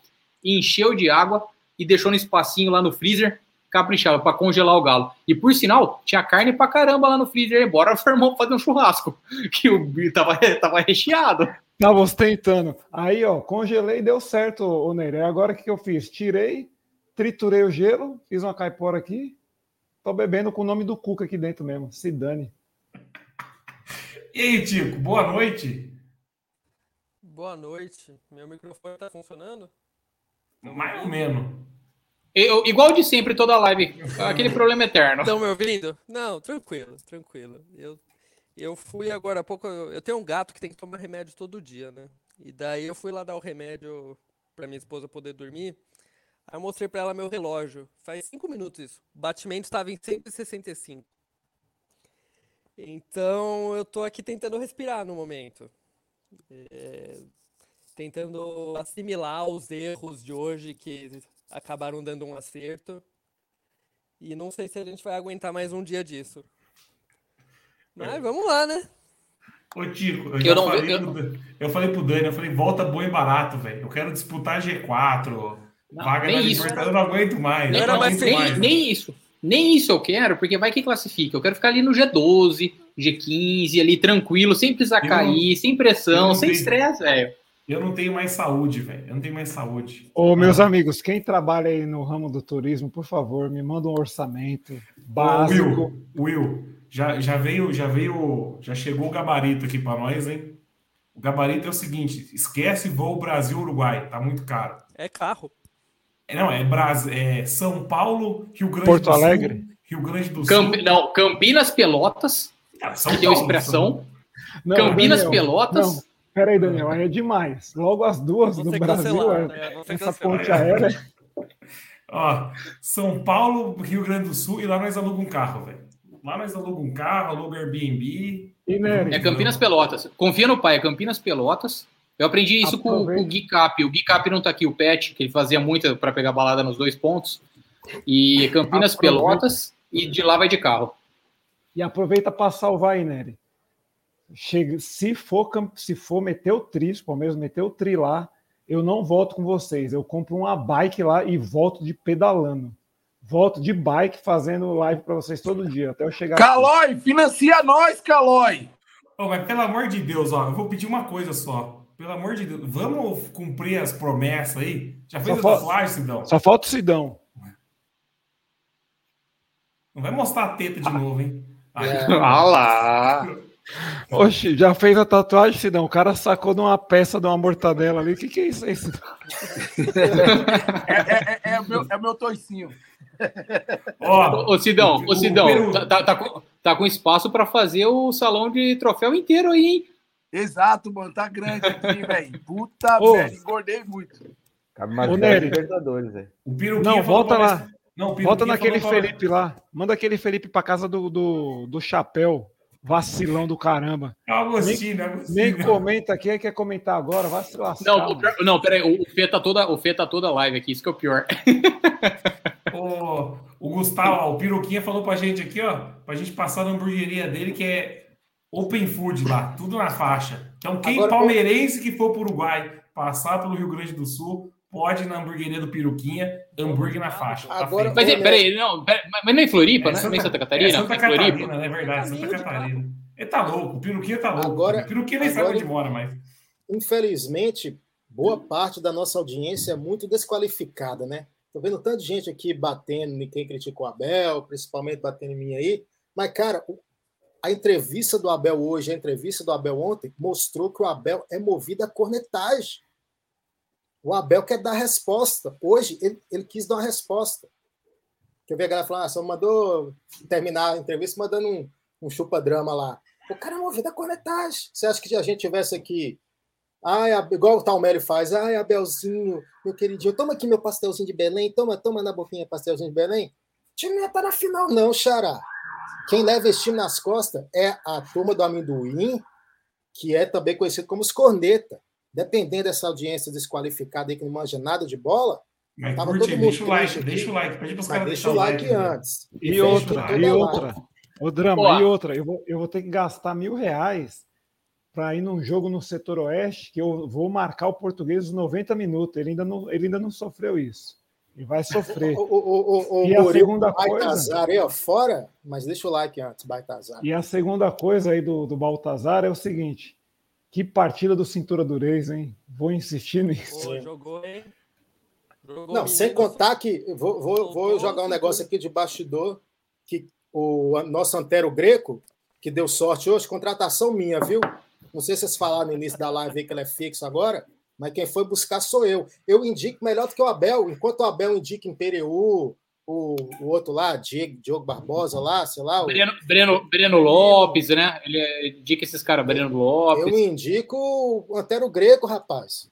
E encheu de água e deixou no espacinho lá no freezer, caprichava, para congelar o Galo. E por sinal, tinha carne pra caramba lá no freezer. Bora o irmão fazer um churrasco. Que o tava, tava recheado. Tava ostentando. Aí, ó, congelei e deu certo, ô. Aí Agora o que, que eu fiz? Tirei, triturei o gelo, fiz uma caipora aqui. Tô bebendo com o nome do Cuca aqui dentro mesmo. Se dane. E aí, Tico, boa noite. Boa noite. Meu microfone tá funcionando? Mais ou menos. Eu- igual de sempre, toda live. Aquele problema eterno. Estão me ouvindo? Não, tranquilo, tranquilo. Eu, eu fui agora há pouco. Eu tenho um gato que tem que tomar remédio todo dia, né? E daí eu fui lá dar o remédio pra minha esposa poder dormir. Aí eu mostrei pra ela meu relógio. Faz cinco minutos isso. O batimento estava em 165. Então eu tô aqui tentando respirar no momento. É, tentando assimilar os erros de hoje que acabaram dando um acerto. E não sei se a gente vai aguentar mais um dia disso. Mas vamos lá, né? Ô, Tico, eu, Eu já não falei vi- eu- pro Dan- eu falei pro Dani, eu falei, volta bom e barato, velho. Eu quero disputar G4, Não, vaga nem na isso. Libertadores, eu não aguento mais. Nem não mais nem, mais. nem isso. Nem isso eu quero, porque vai que classifica. Eu quero ficar ali no G12, G15, ali tranquilo, sem precisar Eu cair, sem eu pressão, não sem estresse, velho. Eu não tenho mais saúde, velho. Eu não tenho mais saúde. Ô, meus Ah. amigos, quem trabalha aí no ramo do turismo, por favor, me manda um orçamento Ô, básico. Will, Will, já, já veio, já veio, já chegou o gabarito aqui pra nós, hein? O gabarito é o seguinte: esquece voo Brasil-Uruguai, tá muito caro. É carro. É, Não, é, Bras... é São Paulo, Rio Grande Porto do Sul. Alegre? Rio Grande do Camp- Sul. Não, Campinas Pelotas, Cara, São que deu Paulo, expressão. Não, Campinas Daniel, Pelotas. Não, peraí, Daniel, aí é demais. Logo as duas do Brasil, é- né? Essa ponte aérea. Ó, São Paulo, Rio Grande do Sul, e lá nós alugamos um carro, velho. Lá nós alugamos um carro, aluga Airbnb. E, Nery, É Campinas Pelotas. Confia no pai, é Campinas Pelotas. Eu aprendi isso com, o Gui Cap. O Gui Cap não tá aqui, o Pet, que ele fazia muito para pegar balada nos dois pontos. E é Campinas Aproveita. Pelotas, e de lá vai de carro. E aproveita para salvar aí, Nery. Chega, se for, se for meter o tri, se o Palmeiras meter o tri lá, eu não volto com vocês. Eu compro uma bike lá e volto de pedalando. Volto de bike fazendo live para vocês todo dia, até eu chegar aqui. Calói, financia nós, Calói. Ô, mas pelo amor de Deus, ó, eu vou pedir uma coisa só. Pelo amor de Deus, vamos cumprir as promessas aí? Já fez Só a tatuagem, Sidão? Só falta o Sidão. Não vai mostrar a teta de novo, hein? Ah, É. Ah lá! Oxe, já fez a tatuagem, Sidão? O cara sacou de uma peça de uma mortadela ali. O que, que é isso aí, Sidão? É, é, é, é o meu, é o meu toicinho. Ó, Ô, Sidão, o- ô, Sidão, o tá, tá- tá com, tá com espaço para fazer o salão de troféu inteiro aí, hein? Exato, mano. Tá grande aqui, velho. Puta, velho. Engordei muito. Cabe mais Ô, 10 Nery. Libertadores, velho. o Piruquinha Não, volta lá. nós- Não, Volta naquele Felipe lá. Manda aquele Felipe pra casa do, do, do chapéu. Vacilão do caramba. É o Agostinho, é o Agostinho. Nem comenta aqui, quer comentar agora, vai se lascar. Não, o não, peraí, o, o Fê tá toda, o Fê tá toda live aqui, isso que é o pior. O, o Gustavo, ó, o Piroquinha falou pra gente aqui, ó, pra gente passar na hamburgueria dele, que é Open Food lá, tudo na faixa. Então, quem Agora, palmeirense que for pro Uruguai, passar pelo Rio Grande do Sul, pode ir na hamburgueria do Piroquinha, hambúrguer na faixa. Tá Agora- feito. Mas, é, peraí, não, pera- mas não é em Floripa, É né? Santa- não é em Santa Catarina? É Santa É Floripa. Catarina, é verdade, Santa Caminho de Catarina. Ele tá louco, o Piroquinha tá louco. Agora- o Piroquinha nem sabe onde mora mais. Infelizmente, boa parte da nossa audiência é muito desqualificada, né? Tô vendo tanta gente aqui batendo em quem criticou o Abel, principalmente batendo em mim aí. Mas, cara, a entrevista do Abel hoje, a entrevista do Abel ontem, mostrou que o Abel é movido a cornetagem. O Abel quer dar resposta. Hoje, ele, ele quis dar uma resposta. Que eu vi a galera falando, ah, só mandou terminar a entrevista mandando um, um chupa-drama lá. O cara é movido a cornetagem. Você acha que se a gente tivesse aqui Ai, igual o Talmério faz. Ai, Abelzinho, meu queridinho, toma aqui meu pastelzinho de Belém, toma, toma na boquinha pastelzinho de Belém. O time não ia estar na final, não, Xará. Quem leva esse time nas costas é a turma do amendoim, que é também conhecido como os corneta. Dependendo dessa audiência desqualificada aí que não manja nada de bola, mas tava curte, todo mundo deixa o like, deixa o like, pede pros caras deixar o like, like antes. E, e outra, e outra. O drama, e outra, eu vou, eu vou ter que gastar mil reais para ir num jogo no setor oeste que eu vou marcar o português os 90 minutos. Ele ainda não, ele ainda não sofreu isso. E vai sofrer. O, o, o, e a segunda coisa. Baltazar aí, ó, fora, mas deixa o like antes, Baltazar. E a segunda coisa aí do, do Baltazar é o seguinte: que partida do Cintura do Reis, hein? Vou insistir nisso. Pô, jogou, hein? Jogou não, sem contar que. Vou, vou, vou jogar um negócio aqui de bastidor: que o nosso Antero Greco, que deu sorte hoje, contratação minha, viu? Não sei se vocês falaram no início da live aí que ela é fixa agora, mas quem foi buscar sou eu. Eu indico melhor do que o Abel. Enquanto o Abel indica Impereu, o, o outro lá, Diego, Diogo Barbosa lá, sei lá. O... Breno, Breno, Breno Lopes, né? Ele indica esses caras, Breno Lopes. Eu indico o Antero Greco, rapaz.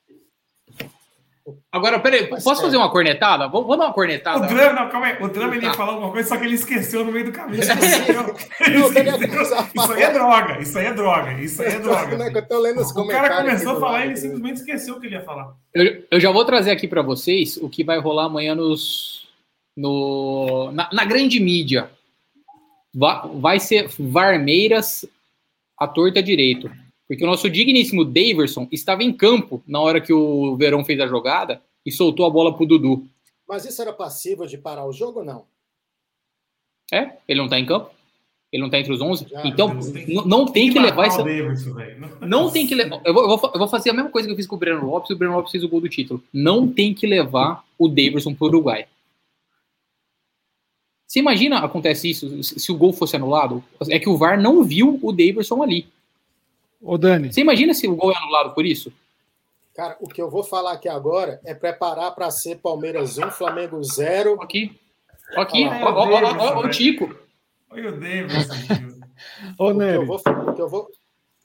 Agora, peraí, posso é. fazer uma cornetada? Vou, vou dar uma cornetada. O drama, não, calma aí. O drama ele ia tá. falar alguma coisa, só que ele esqueceu no meio do caminho. isso aí é droga, isso aí é droga, isso aí é droga. o cara começou a falar e ele simplesmente esqueceu o que ele ia falar. Eu, eu já vou trazer aqui para vocês o que vai rolar amanhã nos, no, na, na grande mídia. Vai, vai ser Varmeiras à torta direito. Porque o nosso digníssimo Daverson estava em campo na hora que o Verão fez a jogada e soltou a bola para o Dudu. Mas isso era passível de parar o jogo ou não? É, ele não está em campo. Ele não está entre os 11. Já, então, não tem que, levar essa. Não tem que levar. Eu vou, eu vou, fazer a mesma coisa que eu fiz com o Breno Lopes e o Breno Lopes fez o gol do título. Não tem que levar o Davidson para o Uruguai. Você imagina acontece isso se o gol fosse anulado? É que o VAR não viu o Davidson ali. Ô, Dani. Você imagina se o gol é anulado por isso? Cara, o que eu vou falar aqui agora é preparar para ser Palmeiras 1, Flamengo 0. Aqui. Aqui. Olha o Tico. Olha o Davis. Ô, Nery. Eu vou, eu vou...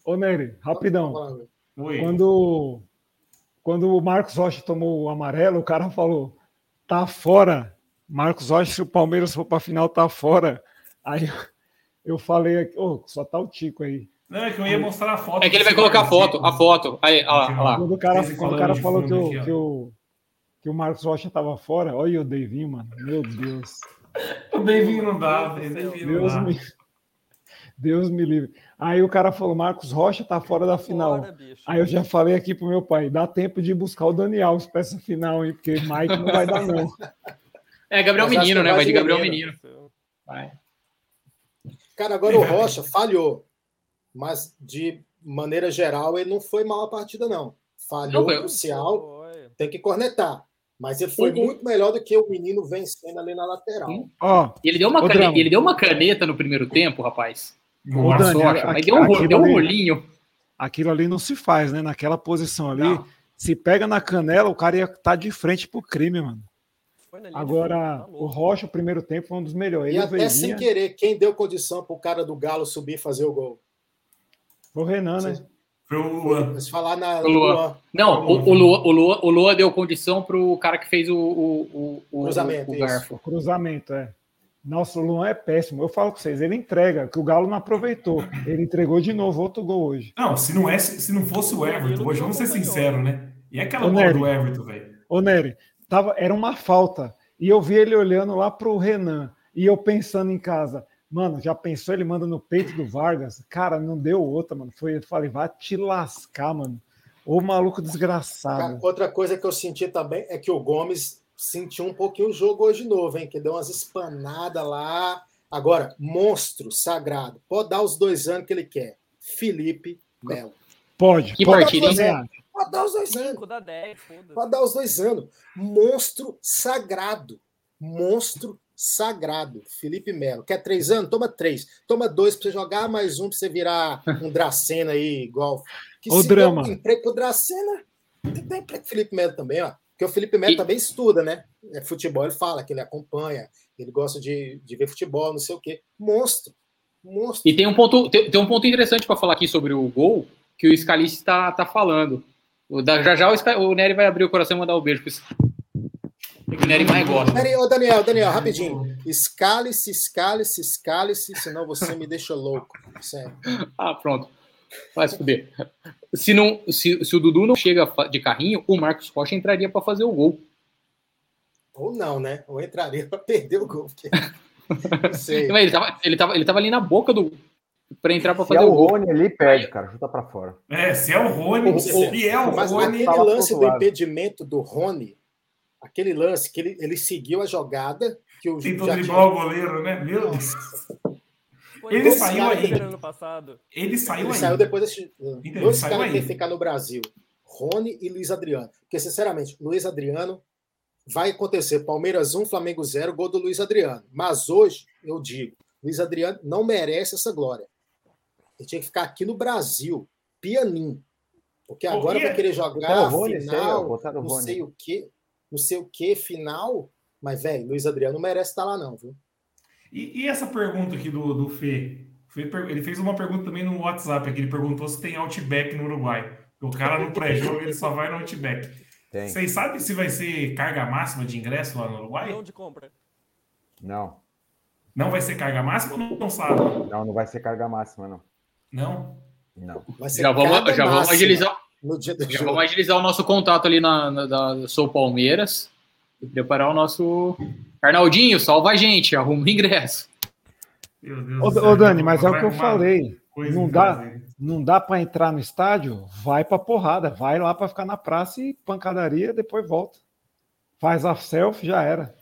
Ô, Nery, rapidão. Quando, quando o Marcos Rocha tomou o amarelo, o cara falou: tá fora. Marcos Rocha, se o Palmeiras for para a final, tá fora. Aí eu falei: oh, só tá o Tico aí. Não, é que eu ia mostrar a foto. É que ele vai colocar a foto, a foto. Aí, olha lá. Quando o cara, quando o cara falou que o, que, o, que o Marcos Rocha tava fora, olha o Davinho, mano. Meu Deus. o Davinho não dá, Deus me, Deus me livre. Aí o cara falou: Marcos Rocha tá fora da final. Fora, Aí eu já falei aqui pro meu pai: dá tempo de buscar o Daniel para essa final, hein? Porque Mike não vai dar, não. É, Gabriel Mas Menino, né? Vai de Gabriel Menino. Vai. Cara, agora o Rocha falhou mas de maneira geral ele não foi mal a partida, não. Falhou não, crucial, tem que cornetar. Mas ele foi muito melhor do que o menino vencendo ali na lateral. Oh, ele, deu uma caneta, ele deu uma caneta no primeiro tempo, rapaz. Nossa, Dani, mas deu um, deu um rolinho. Aquilo ali não se faz, né? Naquela posição ali, não. se pega na canela, o cara ia estar tá de frente pro crime, mano. Agora, tá o Rocha, o primeiro tempo, foi um dos melhores. E ele até sem querer, quem deu condição pro cara do Galo subir e fazer o gol? Foi o Renan, né? Foi o Luan. Se falar na. Luan. Não, o, o, Luan, o, Luan, o Luan deu condição para o cara que fez o, o, o cruzamento. O, garfo. Cruzamento, é. Nossa, o Luan é péssimo. Eu falo com vocês, ele entrega, que o Galo não aproveitou. Ele entregou de novo outro gol hoje. Não, se não, é, se não fosse o Everton, hoje vamos ser sinceros, né? E aquela Ô, bola do Everton, velho? Ô, Nery, tava, era uma falta. E eu vi ele olhando lá pro Renan. E eu pensando em casa, Mano, já pensou ele manda no peito do Vargas? Cara, não deu outra, mano. Foi, eu falei, vai te lascar, mano. Ô maluco desgraçado. Outra coisa que eu senti também é que o Gomes sentiu um pouquinho o jogo hoje de novo, hein? Que deu umas espanadas lá. Agora, monstro sagrado. Pode dar os dois anos que ele quer. Felipe Melo. Pode. Que pode partida, fazer, Pode dar os dois anos. 5, dá 10, foda-se. Pode dar os dois anos. Monstro sagrado. Monstro sagrado. Felipe Melo. Quer três anos? Toma três. Toma dois pra você jogar, mais um pra você virar um Dracena aí, igual. Que Ô, se drama. um emprego pro Dracena, tem emprego pro Felipe Melo também, ó. Porque o Felipe Melo E- também estuda, né? É futebol, ele fala que ele acompanha, ele gosta de, de ver futebol, não sei o quê. Monstro. Monstro. E tem um ponto, tem, tem um ponto interessante para falar aqui sobre o gol que o Scalice está tá falando. O da- já já o, o Nery vai abrir o coração e mandar um beijo pro É que o Nery mais gosta. Peraí, ô Daniel, Daniel, rapidinho. Escale-se, escale-se, escale-se, senão você me deixa louco. Sério. Ah, pronto. Vai se fuder. Se, não, se, se o Dudu não chega de carrinho, o Marcos Rocha entraria para fazer o gol. Ou não, né? Ou entraria para perder o gol. Porque... Não sei. Mas Ele tava, ele, tava, ele tava ali na boca do. para entrar para Se é fazer o o gol. Rony ali, perde, cara. Chuta pra fora. É, se é o Rony, O- se o- é o Mas Rony. aquele fala pro lance do impedimento do Rony, aquele lance que ele, ele seguiu a jogada que o Tentou já driblar o goleiro, né? Meu Deus. Ele saiu aí. ano passado. Ele saiu Ele aí. saiu depois desse. Dois caras que ficar no Brasil: Rony e Luiz Adriano. Porque, sinceramente, Luiz Adriano vai acontecer Palmeiras 1, Flamengo 0, gol do Luiz Adriano. Mas hoje, eu digo, Luiz Adriano não merece essa glória. Ele tinha que ficar aqui no Brasil, pianinho. Porque agora e vai querer jogar o Rony, final, o não Rony. sei o quê, não sei o quê, final. Mas, velho, Luiz Adriano não merece estar lá, não, viu? E, e essa pergunta aqui do, do Fê? Ele fez uma pergunta também no WhatsApp aqui. Ele perguntou se tem Outback no Uruguai. O cara no pré-jogo ele só vai no Outback. Tem. Vocês sabem se vai ser carga máxima de ingresso lá no Uruguai? Não de compra. Não, Não vai ser carga máxima ou não, não sabe? não, não vai ser carga máxima, não. Não? Não. Vai ser Já vamos, já vamos agilizar. No dia do Já jogo. vamos agilizar o nosso contato ali na, na da Sou Palmeiras e preparar o nosso. Arnaldinho, salva a gente, arruma o ingresso. Meu Deus Ô, céu, ô, Dani, mas é o que eu falei. Não dá, não dá para entrar no estádio, vai pra porrada, vai lá para ficar na praça e pancadaria, depois volta. Faz a selfie, já era.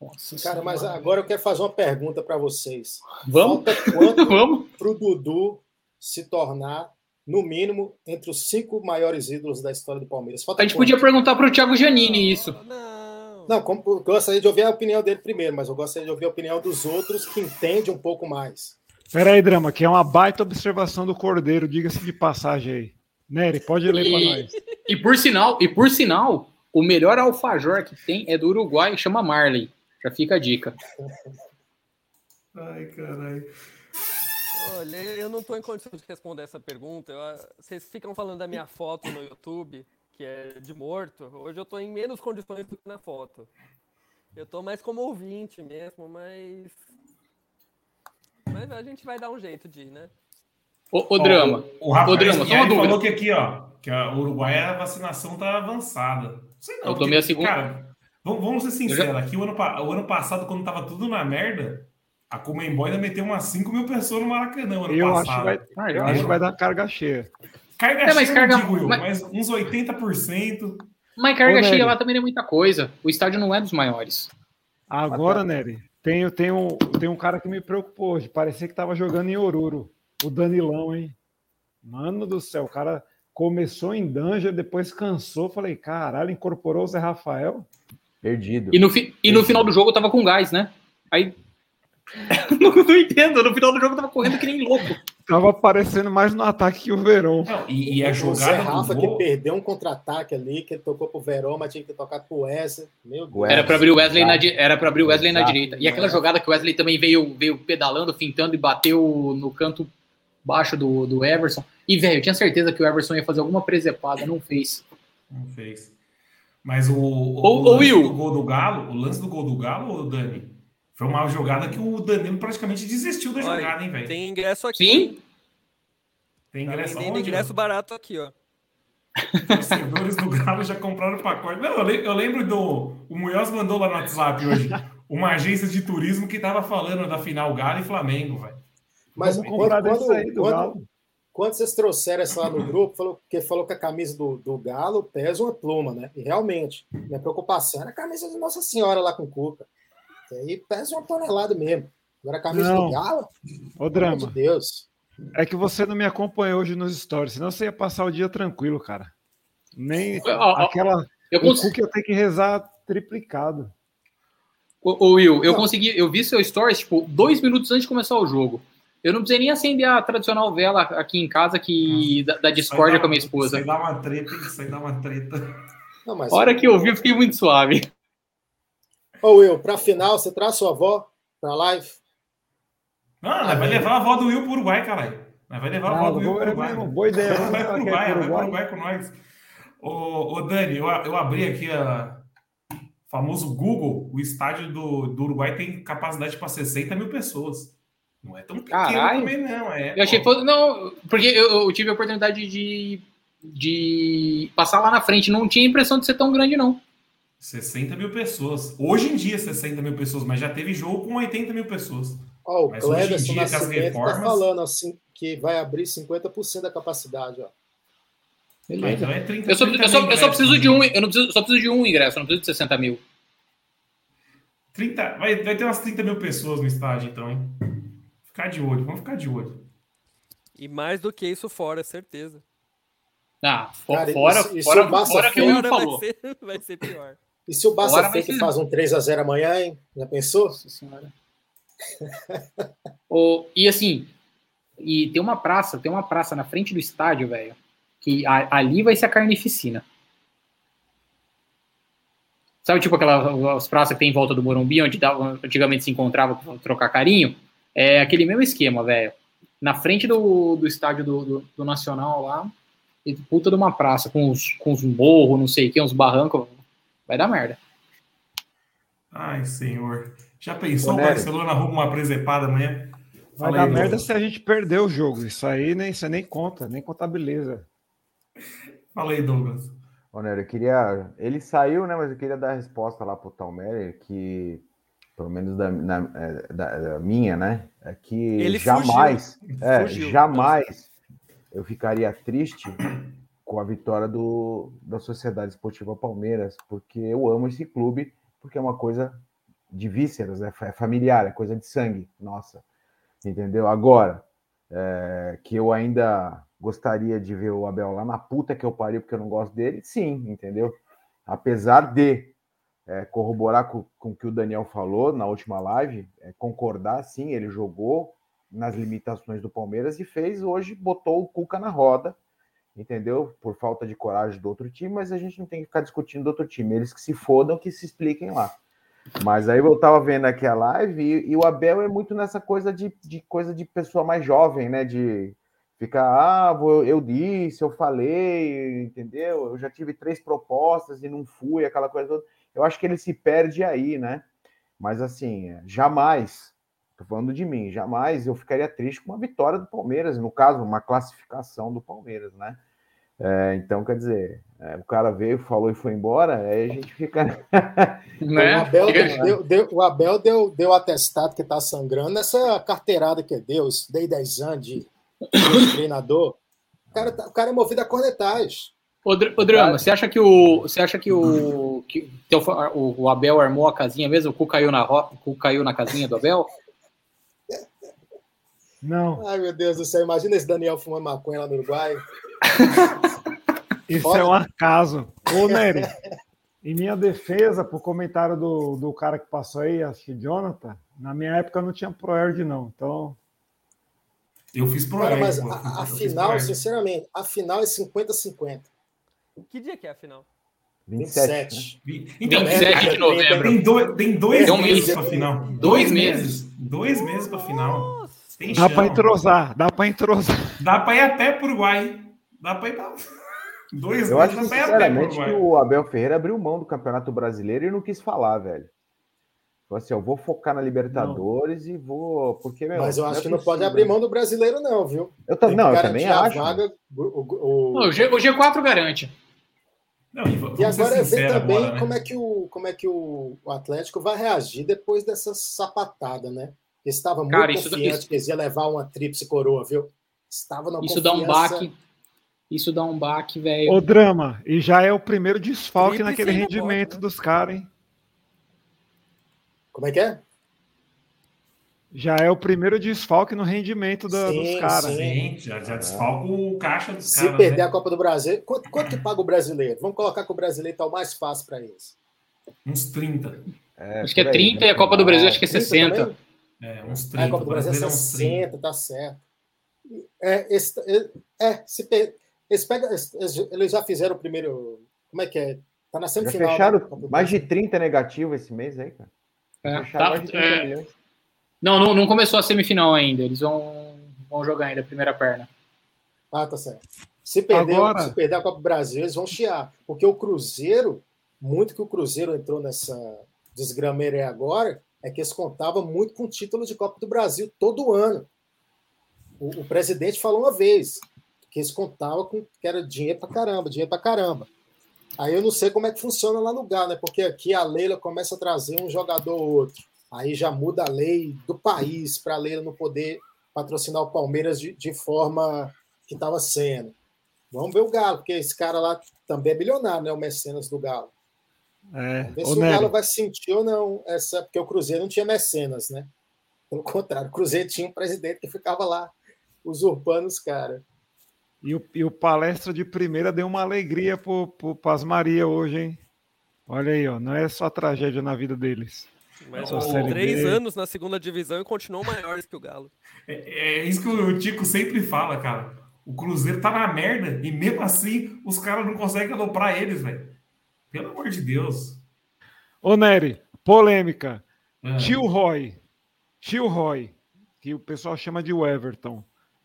Nossa Cara, mas agora eu quero fazer uma pergunta para vocês. Vamos? Falta quanto Vamos? para o Dudu se tornar, no mínimo, entre os cinco maiores ídolos da história do Palmeiras? Falta A gente podia perguntar pro Thiago Giannini isso. Não. Não, como, eu gostaria de ouvir a opinião dele primeiro, mas eu gostaria de ouvir a opinião dos outros que entendem um pouco mais. Pera aí, Drama, que é uma baita observação do Cordeiro, diga-se de passagem aí. Nery, pode ler para nós. e por sinal, e por sinal, o melhor alfajor que tem é do Uruguai, chama Marley. Já fica a dica. Ai, caralho. Olha, eu não estou em condições de responder essa pergunta. Eu- vocês ficam falando da minha foto no YouTube, que é de morto. Hoje eu estou em menos condições do que na foto. Eu estou mais como ouvinte mesmo, mas. Mas a gente vai dar um jeito de ir, né? Ô, ô Drama, O, o Rafael Ô, Drama, só uma dúvida. falou que aqui, ó, que a Uruguai a vacinação tá avançada. Não sei não. Eu porque, tomei a segunda. Cara, vamos, vamos ser sinceros. Aqui o ano, o ano passado, quando tava tudo na merda, a Comembol ainda meteu umas 5 mil pessoas no Maracanã ano Eu acho, passado. que vai, Ah, eu acho que vai dar carga cheia. Carga É, mas cheia, carga- digo eu, mas- mas uns 80%. mas carga Ô, cheia Nery. lá também não é muita coisa. O estádio não é dos maiores. Agora, Nery, tem, tem, um, tem um cara que me preocupou hoje. Parecia que tava jogando em Oruro. O Danilão, hein? Mano do céu, o cara começou em Danger, depois cansou. Falei, caralho, incorporou o Zé Rafael. Perdido. E no, fi- e no final do jogo tava com gás, né? Aí. não, não entendo. No final do jogo tava correndo que nem louco. Tava aparecendo mais no ataque que o Verão. Não, e, e a o jogada Rafa do que perdeu um contra-ataque ali, que ele tocou pro Verón, mas tinha que tocar pro Wesley. Meu Deus. Era pra abrir o Wesley na, di- era pra abrir o Wesley na direita. E aquela jogada que o Wesley também veio, veio pedalando, fintando e bateu no canto baixo do, do Everson. E, velho, eu tinha certeza que o Everson ia fazer alguma presepada, não fez. Não fez. Mas o, o, o ô, lance Will. do gol do Galo, o lance do gol do Galo, Dani, foi uma jogada que o Danilo praticamente desistiu da Olha, jogada, hein, velho? Tem, Tem ingresso aqui. Sim? ingresso Tá vendendo onde? ingresso barato aqui, ó. Torcedores do Galo já compraram o pacote. Não, eu, le- eu lembro do. O Munhoz mandou lá no WhatsApp hoje uma agência de turismo que tava falando da final Galo e Flamengo, velho. Mas Vamos quando, quando, aí do quando- Galo. quando vocês trouxeram essa lá no grupo, falou, que falou que a camisa do, do Galo pesa uma pluma, né? E realmente, minha preocupação era a camisa de Nossa Senhora lá com Cuca. Que aí pesa uma tonelada mesmo. Agora a camisa Não. do Galo, de Drama, Deus. É que você não me acompanhou hoje nos stories, senão você ia passar o dia tranquilo, cara. Nem Ó, ó, aquela. Eu O cons... cu que eu tenho que rezar triplicado. Ô, ô, Will, eu Não. consegui, eu vi seu stories, tipo, dois minutos antes de começar o jogo. Eu não precisei nem acender a tradicional vela aqui em casa que da, da discórdia com a minha Isso esposa. aí dá uma treta, isso aí dá uma treta. Não, mas, A hora que eu vi, eu fiquei muito suave. Ô, Will, pra final, você traz sua avó pra live? Não, nós vai levar a avó do Will pro Uruguai, caralho. Vai levar a avó Ah, do Will pro Uruguai. mesmo, boa ideia. Vai pro Uruguai, vai pro Uruguai. Uruguai com nós. Ô, ô Dani, eu, eu abri aqui a famoso Google, o estádio do, do Uruguai tem capacidade para 60 mil pessoas. Não é tão pequeno Caralho. também, não. É, Eu achei fosse. Não, porque eu, eu tive a oportunidade de, de passar lá na frente. Não tinha impressão de ser tão grande, não. 60 mil pessoas. Hoje em dia, 60 mil pessoas, mas já teve jogo com 80 mil pessoas. Ó, o Mas hoje em Cleverson dia, com as Nascimento tá reformas- falando assim que vai abrir 50% da capacidade, ó. Ah, Beleza. então é 30 Eu só, 30 eu, só, mil eu só preciso de um. Eu não preciso, só preciso de um ingresso, eu não preciso de 60 mil. 30, vai, vai ter umas 30 mil pessoas no estádio, então, hein? Ficar de olho, vamos ficar de olho. E mais do que isso fora, certeza. Ah, Cara, fora, isso- isso fora, fora que o Will Fora vai falou. ser, vai ser pior. E se o Barça Bora, Fake faz um 3x0 amanhã, hein? Já pensou? Nossa senhora. Ô, e assim, e tem uma praça, tem uma praça na frente do estádio, velho, que a- ali vai ser a carnificina. Sabe, tipo aquelas praças que tem em volta do Morumbi, onde dava, antigamente se encontrava pra trocar carinho? É aquele mesmo esquema, velho. Na frente do, do estádio do, do, do Nacional lá, e puta de uma praça, com os, com os morros, não sei o que, uns barrancos, vai dar merda. Ai, senhor. Já pensou o. Barcelona arruma uma presepada amanhã? Vai Fala dar merda se a gente perder o jogo. Isso aí nem, isso aí nem conta, nem contabiliza. Fala aí, Douglas. Ô, Nero, eu queria. Ele saiu, né? Mas eu queria dar a resposta lá pro Talmer, que, pelo menos da, na- é, da- da minha, né? É que Ele jamais, é, Fugiu. jamais eu ficaria triste com a vitória do, da Sociedade Esportiva Palmeiras, porque eu amo esse clube, porque é uma coisa de vísceras, é, fa- é familiar, é coisa de sangue, nossa. Entendeu? Agora, é, que eu ainda gostaria de ver o Abel lá na puta que eu pariu porque eu não gosto dele, sim, entendeu? Apesar de é, corroborar com, com o que o Daniel falou na última live, é, concordar, sim, ele jogou nas limitações do Palmeiras e fez hoje, botou o Cuca na roda, entendeu? Por falta de coragem do outro time, mas a gente não tem que ficar discutindo do outro time, eles que se fodam, que se expliquem lá. Mas aí eu tava vendo aqui a live e, e o Abel é muito nessa coisa de, de coisa de pessoa mais jovem, né? De ficar, ah, vou- eu disse, eu falei, entendeu? Eu já tive três propostas e não fui, aquela coisa toda. Eu acho que ele se perde aí, né? Mas assim, jamais, tô falando de mim, jamais eu ficaria triste com uma vitória do Palmeiras, no caso, uma classificação do Palmeiras, né? É, então, quer dizer, é, o cara veio, falou e foi embora, aí a gente fica. Né? O Abel, deu, deu- o Abel deu, deu atestado que tá sangrando nessa carteirada que deu, estudei 10 anos de, de treinador. O cara, tá- o cara é movido a cornetagem. Ô, Dr- ô, Drama, você acha que o. Você acha que o. Que teu fa- o, o Abel armou a casinha mesmo? O cu caiu na, ro- o cu caiu na casinha do Abel? Não, Ai, meu Deus do céu, imagina esse Daniel fumando maconha lá no Uruguai. isso Olha. é um acaso. Ô, Nery, em minha defesa, pro comentário do, do cara que passou aí, acho que Jonathan, na minha época não tinha ProErd, não. Então, Eu fiz pro Cara, Ed, mas a, a fiz final, sinceramente, a final é 50-50. Que dia que é a final? 27. né? 27. Vi- Então, 27 de tem- novembro. Tem dois, tem dois Tem um meses mês. pra final. Dois meses. Dois meses pra final. Tem dá para entrosar, dá para entrosar. Dá pra ir até pro Uruguai. Dá pra ir pra... Dois Eu acho dá pra ir até pro sinceramente que o Abel Ferreira abriu mão do Campeonato Brasileiro e não quis falar, velho. Falou assim, eu vou focar na Libertadores e vou. Porque, meu, Mas eu acho é que não pode abrir mão do brasileiro, não, viu? Eu, ta- Tem não, que eu também acho. Vaga, o- o- Não, o, G, o G4 garante. Não, e E agora é ver também agora, né? como é que, o, como é que o Atlético vai reagir depois dessa sapatada, né? Eles estavam muito Cara, isso- confiantes isso- que eles iam levar uma tríplice coroa, viu? Estava na Isso dá um baque. Isso dá um baque, velho. Ô, Drama, e já é o primeiro desfalque Tríplice naquele rendimento pode, né? dos caras, hein? Como é que é? Já é o primeiro desfalque no rendimento da- Sim, dos caras. sim. Sim, já, já desfalca o caixa dos Se caras. perder né? a Copa do Brasil, quanto, quanto que paga o brasileiro? Vamos colocar que o brasileiro tá o mais fácil para eles. Uns 30. É, Acho que é por aí, 30 né? e a Copa do Brasil acho que é 30 60. também? É, uns Ah, 30. a Copa do Brasil é brasileiro uns 30. 60, tá certo. É, esse- é, é, se per- eles, pegam, eles, já fizeram o primeiro. Como é que é? Tá na Já semifinal. né, fecharam do mais de 30 negativo esse mês aí, cara. É, Fecharam tá- mais de 30 é, não, não, não começou a semifinal ainda. Eles vão, vão jogar ainda a primeira perna. Ah, tá certo. Se perder, Agora- se perder a Copa do Brasil, eles vão chiar. Porque o Cruzeiro, muito que o Cruzeiro entrou nessa desgrameira aí agora, é que eles contavam muito com o título de Copa do Brasil todo ano. O, o presidente falou uma vez que eles contavam com que era dinheiro pra caramba, dinheiro pra caramba. Aí eu não sei como é que funciona lá no Galo, né? Porque aqui a Leila começa a trazer um jogador ou outro. Aí já muda a lei do país para a Leila não poder patrocinar o Palmeiras de, de forma que estava sendo. Vamos ver o Galo, porque esse cara lá também é bilionário, né? O mecenas do Galo. É, Vamos ver se o Nery, Galo vai sentir ou não essa. Porque o Cruzeiro não tinha mecenas, né? Pelo contrário, o Cruzeiro tinha um presidente que ficava lá usurpando os caras. e, o, e o palestra de primeira deu uma alegria pro, pro Paz Maria hoje, hein? Olha aí, ó, não é só tragédia na vida deles. Mas três B. anos na segunda divisão e continuam maiores que o Galo. É, é isso que o Tico sempre fala, cara. O Cruzeiro tá na merda e mesmo assim os caras não conseguem aloprar eles, velho. Pelo amor de Deus. Ô, Nery, polêmica. Ah, Tio Roy, Tio Roy, que o pessoal chama de Everton,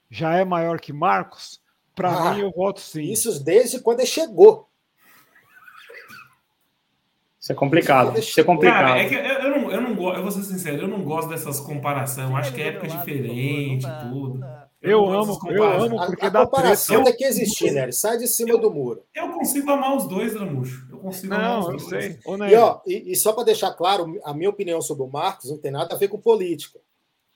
já é maior que Marcos? Para Ah, mim, eu voto sim. Isso desde quando ele chegou. Isso é complicado. Isso é complicado. Cara, é que eu, eu não, eu não gosto, eu vou ser sincero, eu não gosto dessas comparações. Eu acho que é época diferente tudo. Eu não gosto amo, eu amo A, porque a dá comparação treta. tem que existir, né? Sai de cima do muro. Eu consigo amar os dois, Dramuxo. Consigo Não, os eu sei. Ô, E, ó, e, e só para deixar claro, a minha opinião sobre o Marcos não tem nada a ver com política.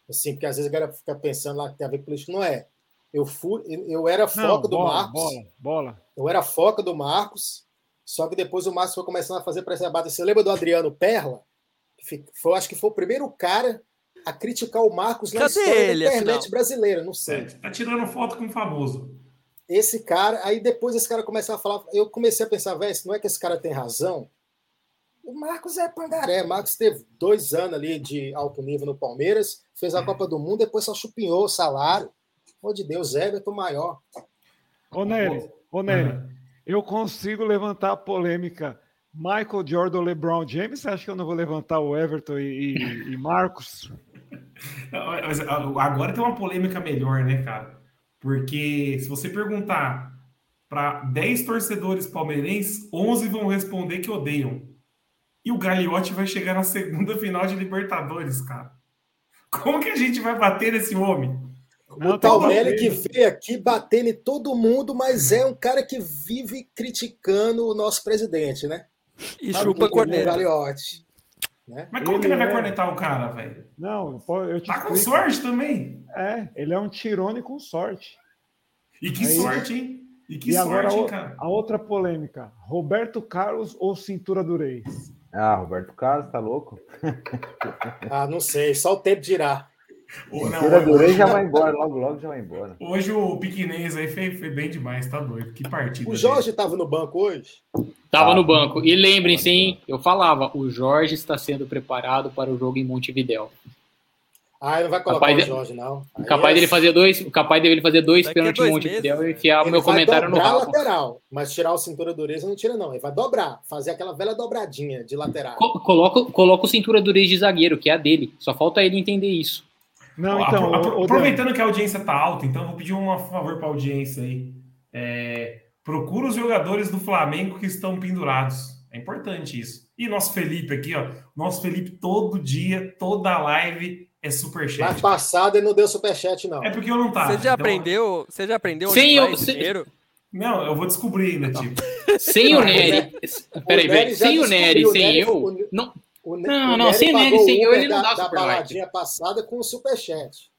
Assim, porque às vezes a galera fica pensando lá que tem a ver com política. Não é. Eu, fui, eu era não, foca do bola, Marcos. bola, bola. Eu era foca do Marcos. Só que depois o Marcos foi começando a fazer para debate. Você lembra do Adriano Perla? Foi, acho que foi o primeiro cara a criticar o Marcos na Cadê história ele, da internet afinal? brasileira. Não sei. É, tá tirando foto com o famoso. Esse cara, aí depois esse cara começou a falar, eu comecei a pensar, velho, não é que esse cara tem razão? O Marcos é pangaré, Marcos teve dois anos ali de alto nível no Palmeiras, fez a Copa do Mundo, depois só chupinhou o salário. Amor de Deus, Everton maior. Ô, Nery, ô, Nery, Ah, eu consigo levantar a polêmica Michael Jordan, LeBron James. Você acha que eu não vou levantar o Everton e, e- e Marcos? Ah, Agora tem uma polêmica melhor, né, cara? Porque se você perguntar para 10 torcedores palmeirenses, 11 vão responder que odeiam. E o Gagliotti vai chegar na segunda final de Libertadores, cara. Como que a gente vai bater nesse homem? Não, o Talmelli que veio aqui batendo em todo mundo, mas é um cara que vive criticando o nosso presidente, né? E chupa corneta. O Gagliotti. Né? Mas como Ele que ele vai é- cornetar o cara, velho? Não, eu te Tá com explico. sorte também. É, ele é um tirone com sorte. E que Aí- sorte, hein? E que e agora sorte, hein, o- cara? a outra polêmica: Roberto Carlos ou cintura do Reis? Ah, Roberto Carlos, tá louco? Ah, não sei, só o tempo dirá. Do hoje- Rei já vai embora, logo, logo já vai embora. Hoje o Piquinês aí foi, foi bem demais, tá doido. Que partida. O Jorge estava no banco hoje? Tava Tá. no banco. E lembrem-se, hein? Eu falava, o Jorge está sendo preparado para o jogo em Montevidéu. Ah, ele não vai colocar Capaz o Jorge, não. Aí Capaz é- dele fazer dois, capaz dele fazer dois Daqui pênaltis em Montevidéu e enfiar o Ele meu comentário no dobrar a rabo. lateral, mas tirar o cintura dureza não tira, não. Ele vai dobrar, fazer aquela velha dobradinha de lateral. Co- Coloca, coloca o cintura do Reis de zagueiro, que é a dele. Só falta ele entender isso. Não, então. apro- aproveitando que a audiência tá alta, então eu vou pedir um favor para a audiência aí. É, procura os jogadores do Flamengo que estão pendurados. É importante isso. E nosso Felipe aqui, ó. Nosso Felipe todo dia, toda live é Mas superchat. passado ele não deu superchat, não. É porque eu não tava. Você já então- aprendeu? Você já aprendeu onde eu- dinheiro? Não, eu vou descobrir ainda, tipo. Sem o Nery. o Peraí, já Sem o Nery, o sem Nery- eu. o- Não, O, Não, o não, sem pagou Nery, sem o eu, ele não da, dá da superlike. baladinha passada com o superchat.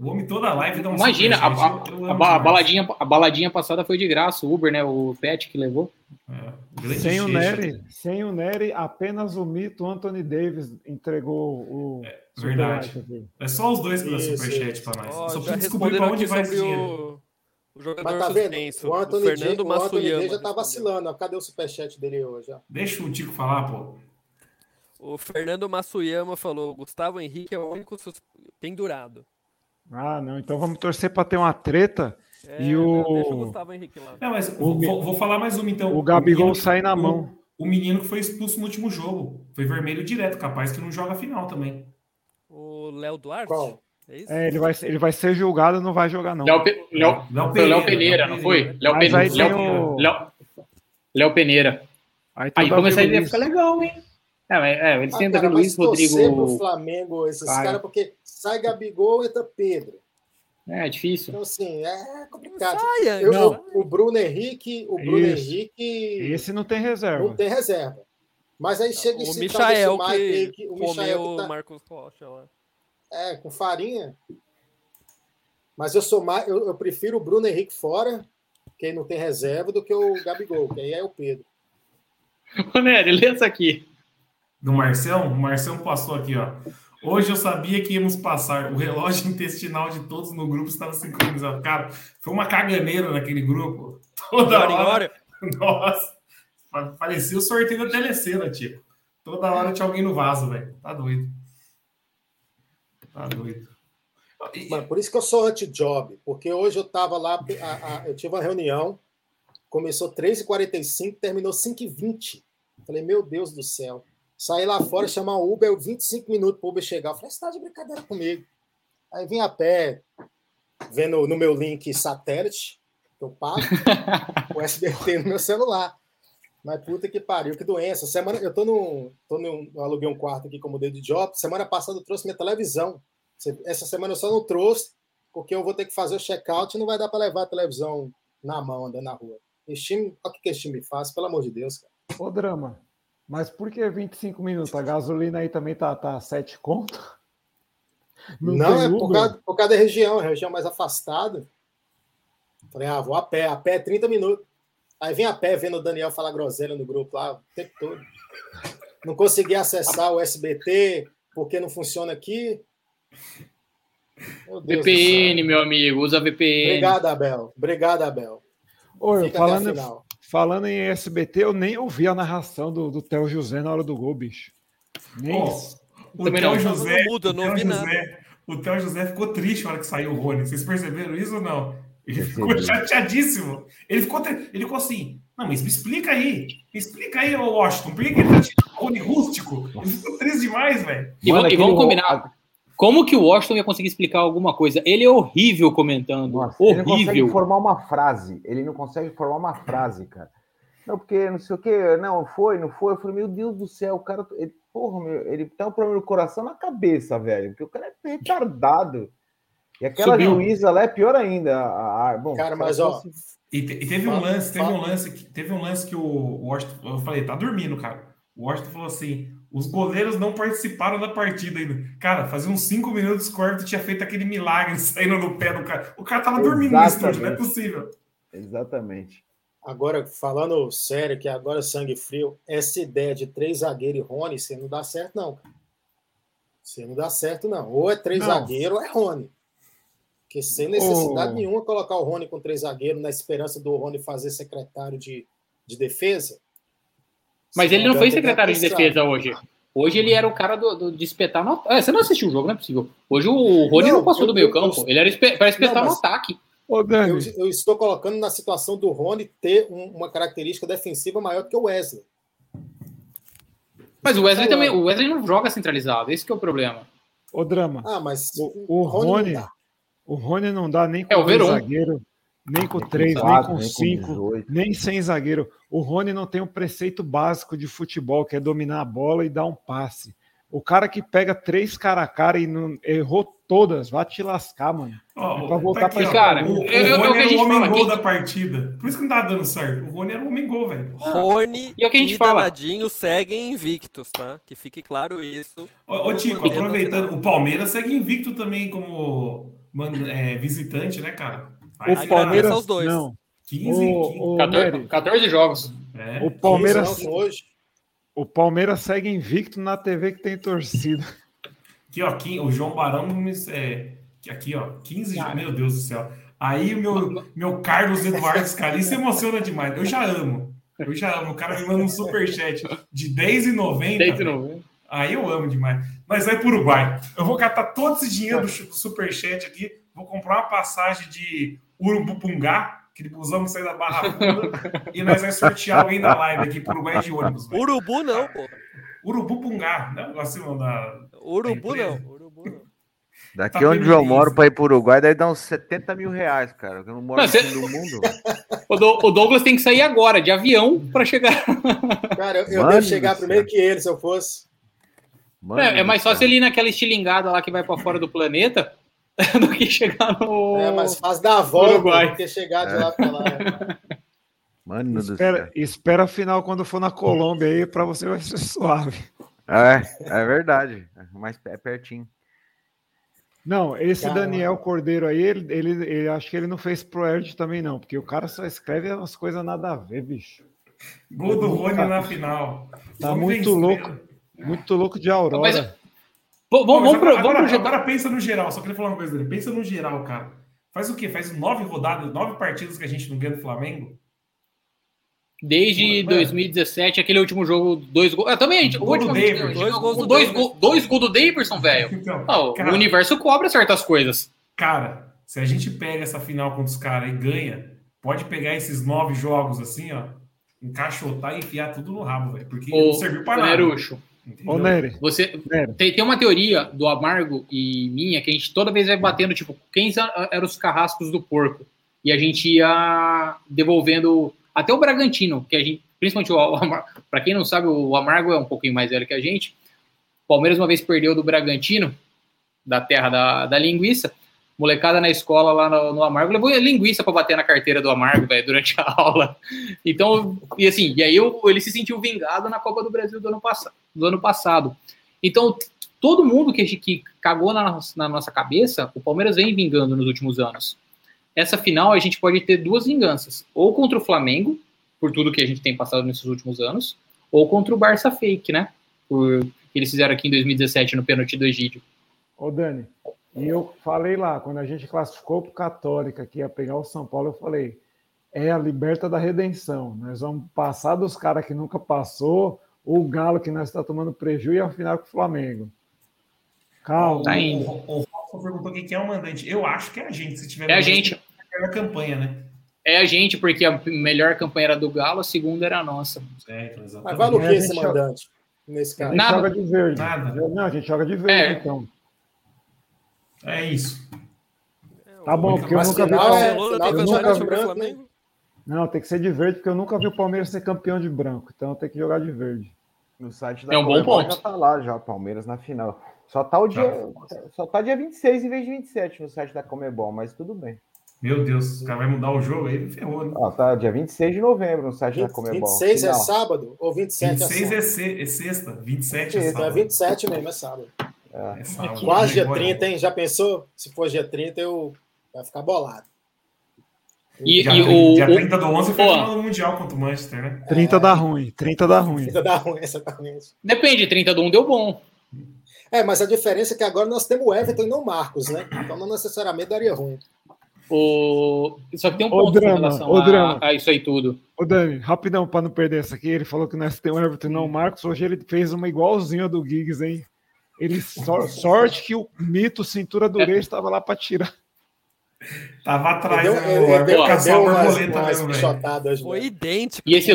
O homem toda live dá um imagina, a, superchat. a- a a baladinha, a baladinha passada foi de graça. O Uber, né? O Pet que levou. É. Sem o. Nery, sem o Nery, apenas o mito Anthony Davis entregou o verdade. superchat aqui. É só os dois que dá Isso, superchat pra nós. Ó, Só precisa descobrir pra onde vai esse dinheiro. o, o jogador Mas tá vendo? suspenso, O Anthony, J, Fernando o Anthony já tá vacilando. Cadê o superchat dele hoje? ó? Deixa o Tico falar, pô. O Fernando Massuyama falou: Gustavo Henrique é o único pendurado. Ah, não. Então vamos torcer para ter uma treta É, e não, deixa o o, Gustavo Henrique lá. Não, mas vou, vou- vou falar mais uma então. o Gabigol sair na o- mão. O menino que foi expulso no último jogo. Foi vermelho direto, capaz que não joga a final também. O Léo Duarte? Qual? É isso? É, ele vai, ser- ele vai ser julgado, não vai jogar, não. Léo, Pe- Léo, Léo o Léo Pereira, Peneira, Léo não foi? Pereira. Léo, Mas Pe- aí Léo, o- Léo, Léo Peneira. Aí, Aí começa a ficar legal, hein? É, é, eles Ah, têm o cara, Davi Luiz, torcer pro Rodrigo. Flamengo, esses caras, porque sai Gabigol, entra Pedro. É, difícil. Então, assim, é complicado. Saia, Eu- não. o Bruno Henrique, o Bruno Isso. Henrique Esse não tem não reserva. tem reserva. Mas aí chega O esse Michael tal desse Mike que, que o Michael o que tá, Marcos Rocha lá. é, com farinha. Mas eu sou mais, eu, eu prefiro o Bruno Henrique fora, que não tem reserva, do que o Gabigol, que aí é o Pedro. Ô, Nery, lê essa aqui. Do Marcão, o Marcão passou aqui, ó. Hoje eu sabia que íamos passar. O relógio intestinal de todos no grupo estava sincronizado. Cara, foi uma caganeira naquele grupo. Toda Hora hora. Nossa. pa- Parecia o sorteio da telecena, tipo. Toda hora tinha alguém no vaso, velho. Tá doido. Tá doido. E- Mano, por isso que eu sou anti-job, porque hoje eu tava lá, a- a- eu tive uma reunião, começou 3h45, terminou 5h20. Falei, meu Deus do céu. Saí lá fora, chamar o Uber, 25 minutos pro Uber chegar. Eu falei, você tá de brincadeira comigo. Aí vim a pé, vendo no meu link satélite, que eu pago, o SBT no meu celular. Mas puta que pariu, que doença. Semana, eu tô no, tô no, eu aluguei um quarto aqui como de job. Semana passada eu trouxe minha televisão. Essa semana eu só não trouxe, porque eu vou ter que fazer o check-out e não vai dar para levar a televisão na mão, andando na rua. Esse time, olha o que esse time faz, pelo amor de Deus, cara. Ô, Drama, mas por que 25 minutos? A gasolina aí também tá, tá 7 conto? Não, tem é por causa, por causa da região, a região mais afastada. Falei, ah, vou a pé, a pé é 30 minutos. Aí vem a pé vendo o Daniel falar groselha no grupo lá o tempo todo. Não consegui acessar o SBT porque não funciona aqui. Meu VPN, meu amigo, usa VPN. Obrigado, Abel. Obrigado, Abel. Ô, Fica até a falando, final. Falando em SBT, eu nem ouvi a narração do, do Theo José na hora do gol, bicho. Nem isso. o Também Theo não. José, Não muda, o não Theo José, o Theo José ficou triste na hora que saiu o Rony. Vocês perceberam isso ou não? Ele ficou chateadíssimo. Ele ficou, ele ficou assim. Não, mas me explica aí. Me explica aí, ô Washington. Por que ele tá tirando o Rony rústico? Ele ficou triste demais, velho. E, e vamos combinar. Como que o Washington ia conseguir explicar alguma coisa? Ele é horrível comentando. Nossa, ele não consegue horrível. formar uma frase. Ele não consegue formar uma frase, cara. Não, porque não sei o que, não, foi, não foi. Eu falei, meu Deus do céu, o cara. Ele, porra, meu, ele tem um problema no coração na cabeça, velho. Porque o cara é retardado. E aquela Subiu. juíza lá é pior ainda. A, a- bom, Cara, mas ó, fosse- E, te- e teve um Fala- lance, teve um fala. lance, que, teve um lance que o Washington, eu falei, tá dormindo, cara. O Washington falou assim: os goleiros não participaram da partida ainda. Cara, fazia uns 5 minutos que o árbitro tinha feito aquele milagre saindo no pé do cara. O cara tava dormindo no estúdio, não é Exatamente. possível. Exatamente. Agora, falando sério, que agora é sangue frio, essa ideia de três zagueiros e Rony, você não dá certo, não, cara. Você não dá certo, não. Ou é três Não. zagueiros ou é Rony. Porque sem necessidade Ô. nenhuma colocar o Rony com três zagueiros na esperança do Rony fazer secretário de, de defesa. Mas ele não foi secretário de defesa hoje. Hoje ele era o cara do, do- de espetar no ataque. você não assistiu o jogo, não é possível. Hoje o Rony não, Não, passou eu- do meio eu- campo. eu- Ele era espe- para espetar Não, no mas- ataque. Ô, Dani, Eu, eu estou colocando na situação do Rony ter um- uma característica defensiva maior que o Wesley. Mas o Wesley também. O Wesley não joga centralizado. Esse que é o problema. ô, Drama, Ah, mas o, o Rony Rony, não dá. o Rony não dá nem com É, o zagueiro, nem com três, nem com cinco, 18. nem sem zagueiro. O Rony não tem um preceito básico de futebol, que é dominar a bola e dar um passe. O cara que pega três cara a cara e não errou todas, vai te lascar, mano. Ó, É pra voltar tá aqui, pra cara, o, o eu- eu- é o Rony que a era o homem fala gol da partida. Por isso que não tá dando certo. O Rony era o homem gol, velho. Rony E é o que a gente fala. Danadinho seguem invictos, tá? Que fique claro isso. Ô, ô Tico, aproveitando, o Palmeiras segue invicto também como mano, é, visitante, né, cara? O Faz Aí Palmeiras, agradeço aos dois. não. 15, O, 15. o 14, Nery, 14 jogos. É. O Palmeiras, 15 não, hoje. o Palmeiras segue invicto na TV que tem torcida. Aqui, ó, aqui, o João Barão, é, aqui, ó, 15 Cara. Meu Deus do céu. Aí o meu, meu Carlos Eduardo Scali se emociona demais. Eu já amo. Eu já amo. O cara me manda um superchat de 10,90. Desde novo. Aí eu amo demais. Mas vai pro Uruguai. Eu vou catar todo esse dinheiro do do superchat aqui. Vou comprar uma passagem de Urubupungá, aquele busão que sai da Barra Funda. e nós vamos sortear alguém da live aqui pro Uruguai de ônibus. velho. Urubu não, pô. Urubupungá. Não, assim, não, da, Urubu Da não. Urubu não. Daqui Tá onde eu moro para ir para Uruguai, daí dá uns 70 mil reais, cara. Eu não moro Não, no cê- do mundo. O, Do- o Douglas tem que sair agora, de avião, para chegar. Cara, eu, eu Mano devo chegar céu. primeiro que ele, se eu fosse. Mano É, é mais fácil ele ir naquela estilingada lá que vai para fora do planeta do que chegar no. É mais fácil dar a volta Uruguai. do que chegar de lá pra lá. Mano do Espera, céu. espera a final quando for na Colômbia aí, pra você vai ser suave. É, é verdade. Mais é pertinho. Não, esse Caramba. Daniel Cordeiro aí, ele, ele, ele- acho que ele não fez pro Erd também, não, porque o cara só escreve umas coisas nada a ver, bicho. Gol do Rony na final. Tá muito louco. Muito louco de Aurora. Mas- Vamos, pro- agora, vamos agora, projetar. agora pensa no geral, só queria falar uma coisa dele. Pensa no geral, cara. Faz o quê? Faz nove rodadas, nove partidas que a gente não ganha do Flamengo? Desde Mano. 2017, aquele último jogo, dois gols. Ah, também, a gente, o último gente Dois gols do dois, gol- dois gols do Daverson, velho. Então, Ah, o cara, universo cobra certas coisas. cara, se a gente pega essa final contra os caras e ganha, pode pegar esses nove jogos assim, ó, encaixotar e enfiar tudo no rabo, velho. Porque não serviu o pra nada. Nerucho? Ô, Nery, você Nery, tem, tem uma teoria do Amargo e minha que a gente toda vez vai batendo, tipo, quem eram os carrascos do porco? E a gente ia devolvendo até o Bragantino, que a gente, principalmente o Amargo, pra quem não sabe, o Amargo é um pouquinho mais velho que a gente. O Palmeiras uma vez perdeu do Bragantino, da terra da, da linguiça. Molecada na escola lá no, no Amargo levou linguiça para bater na carteira do Amargo, velho, durante a aula. Então, e assim, e aí eu- ele se sentiu vingado na Copa do Brasil do ano, passa, do ano passado. Então, todo mundo que, que cagou na, nossa- na nossa cabeça, o Palmeiras vem vingando nos últimos anos. Essa final a gente pode ter duas vinganças, ou contra o Flamengo, por tudo que a gente tem passado nesses últimos anos, ou contra o Barça Fake, né? Por que eles fizeram aqui em 2017 no pênalti do Egídio. ô Dani, e eu falei lá, quando a gente classificou pro Católica, que ia pegar o São Paulo, eu falei, é a liberta da redenção. Nós vamos passar dos caras que nunca passou, o Galo que nós está tomando prejuízo e a final com o Flamengo. Calma. Tá indo. O, o, o Rafa perguntou quem que é o mandante. Eu acho que é a gente, se tiver É a gente. é a melhor campanha, né? É a gente, porque a melhor campanha era do Galo, a segunda era a nossa. É, então, Mas exatamente. vale o É, que esse gente- mandante? Nesse A caso. gente Nada. joga de verde. Nada. Não, a gente joga de verde, É. então. É isso. Tá bom, porque eu nunca vi. é- vantagem nunca o branco, Flamengo. Não, tem que ser de verde, porque eu nunca vi o Palmeiras ser campeão de branco. Então tem que jogar de verde. No site da É um bom Comebol ponto. já tá lá já, Palmeiras na final. Só tá o dia, só tá dia 26 em vez de 27 no site da Comebol, mas tudo bem. Meu Deus, o cara vai mudar o jogo aí, ferrou, né? Ó, tá dia 26 de novembro no site da 20, Comebol. 26 é Final. sábado ou 27 é 26 sábado? é, se- é sexta, 27 é é sábado. 27 mesmo, é sábado. É sábado. Quase dia Agora, 30, hein? Já pensou? Se for dia 30, eu vai ficar bolado. E, Dia, e 30, o, dia o- 30 do 11 foi a do Mundial contra o Manchester, né? 30 dá ruim, 30 dá ruim. Ainda dá ruim, exatamente. Depende, 30 do 1 deu bom. É, mas a diferença é que agora nós temos o Everton e não o Marcos, né? Então não necessariamente daria ruim. O... Só que tem um ponto com drama, relação ô, a, drama. a isso aí tudo. Ô Dani, rapidão, para não perder essa aqui, ele falou que nós temos o Everton e não o Marcos. Hoje ele fez uma igualzinha do Giggs, hein? Ele sor- sorte que o mito cintura dureza estava lá para tirar. Tava atrás, Deu, né? deu, caçar deu umas, borboleta umas mesmo. Foi né? idêntico. E esse.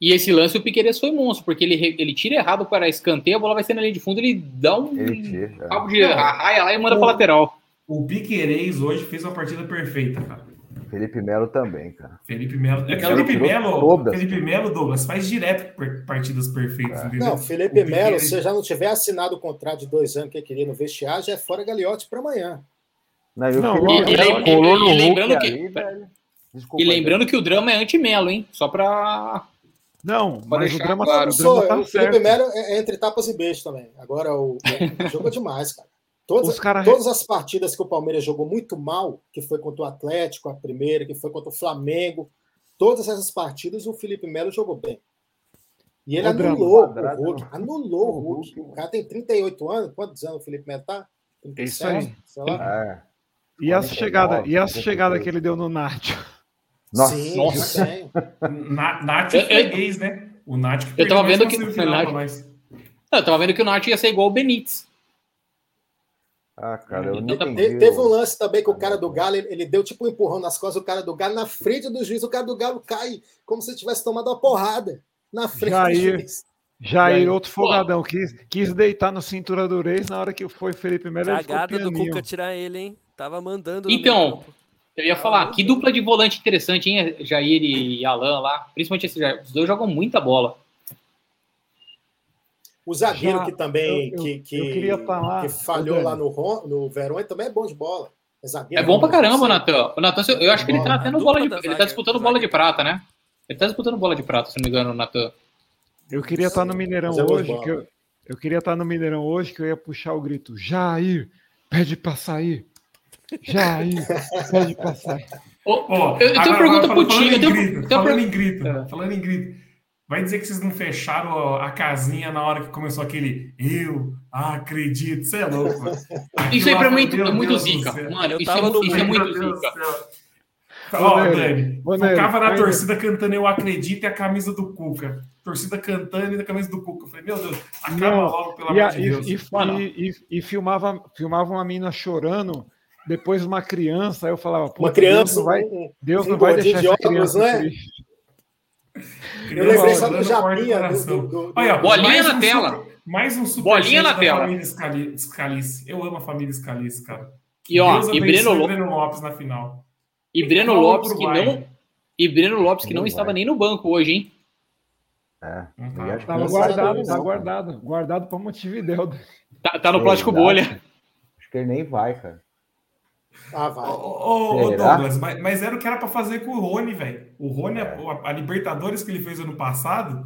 E esse lance o Piqueires foi monstro, porque ele, ele tira errado para escanteio, a bola vai ser na linha de fundo, ele dá um é. cabo de arraia lá e manda pra lateral. O Piquerez hoje fez uma partida perfeita, cara. Felipe Melo também, cara. Felipe Melo. É Felipe Melo, todas. Felipe Melo, Douglas, faz direto partidas perfeitas, entendeu? Não, Felipe O Melo, se você já não tiver assinado o contrato de dois anos que ele queria no vestiário, já é fora Galiote para amanhã. Não, e o Não, Felipe e- e Melo lem- colou e- no e Hulk lembrando que- ali, velho. Desculpa E aí, lembrando que o drama é anti-melo, hein? Só pra. Não, Pra mas o drama, claro. o drama tá o Felipe. Melo é, é entre tapas e beijos também. Agora, o, o jogo é demais, cara. Todas, Os cara- todas as partidas que o Palmeiras jogou muito mal, que foi contra o Atlético, a primeira, que foi contra o Flamengo, todas essas partidas o Felipe Melo jogou bem. E ele Drama, anulou o quadrado, Hulk. Anulou o O Hulk. O cara tem 38 anos. Quantos anos o Felipe Melo tá? Isso aí. sei lá. É. E essa 49, chegada, e essa 52. chegada que ele deu no Nacho? Nossa, Sim, nossa. Na, eu- freguês, né? O Nath que Eu tava vendo que- semifinal Nath- eu tava vendo que o Nath ia ser igual o Benítez. Ah, cara, eu não Te- entendi. Te- Teve um o- lance também que o cara do Galo, ele, ele deu tipo um empurrão nas costas do cara do Galo na frente do juiz. O cara do Galo cai como se tivesse tomado uma porrada na frente Jair. do juiz. Jair, aí? outro folgadão, quis, quis deitar no cintura do Reis na hora que foi Felipe Melo. Cagada do. Cuca tirar ele, hein? Tava mandando. Então. Eu ia falar, que dupla de volante interessante, hein? Jair e Alan lá. Principalmente esse Jair. Os dois jogam muita bola. O zagueiro Já, que também eu- eu- que, que, eu queria falar, que falhou lá no, no Verón ele também é bom de bola. É, zagueiro, É bom pra caramba. Natan. O Natan, eu acho que ele tá Bola. tendo bola de. da Ele tá zaga, disputando bola de zaga. prata, né? Ele tá disputando bola de prata, se não me engano, o Natan. Eu queria estar no Mineirão é hoje, que eu, eu queria estar no Mineirão hoje, que eu ia puxar o grito, Jair, pede pra sair. Jair, pede pra sair. Ô, Ó, Eu- eu tenho agora- pergunta agora, pro falando Tinho, em eu tenho- grito, eu tenho Falando em grito, É. falando em grito. Vai dizer que vocês não fecharam a casinha na hora que começou aquele eu acredito. Você é louco, mano. Isso aí pra mim é muito zica. Mano, Eu isso é, tava mu- no isso é meio, muito Meu Deus do zica. céu. Ó, Nery, Dani, focava na torcida cantando Eu Acredito e a camisa do Cuca. Torcida cantando e a camisa do Cuca. Eu falei, meu Deus, acaba Não, logo, pelo E, amor de e- Deus. e- e- e- e filmava, filmava uma menina chorando, depois uma criança, aí eu falava, pô, Uma criança, Deus não vai, Deus um não vai deixar de essa óculos, criança né? triste. Eu lembrei só do Japinha. Do, do, do, Olha, Bolinha na um tela. super- mais um super Bolinha na tela. família Scali- Scalice. Eu amo a família Scalice, cara. E ó, Deus e Breno, o Lo- Breno Lopes na final. e Breno Lopes que não. E Breno Lopes que não Não estava nem no banco hoje, hein? É. Que Tava não guardado, tá guardado, guardado pra Montevidéu. Tá, tá no plástico bolha. Acho que ele nem vai, cara. Ah, Ô, vai. ô? Douglas, mas, mas era o que era pra fazer com o Rony, velho. O Rony, a, a Libertadores que ele fez ano passado,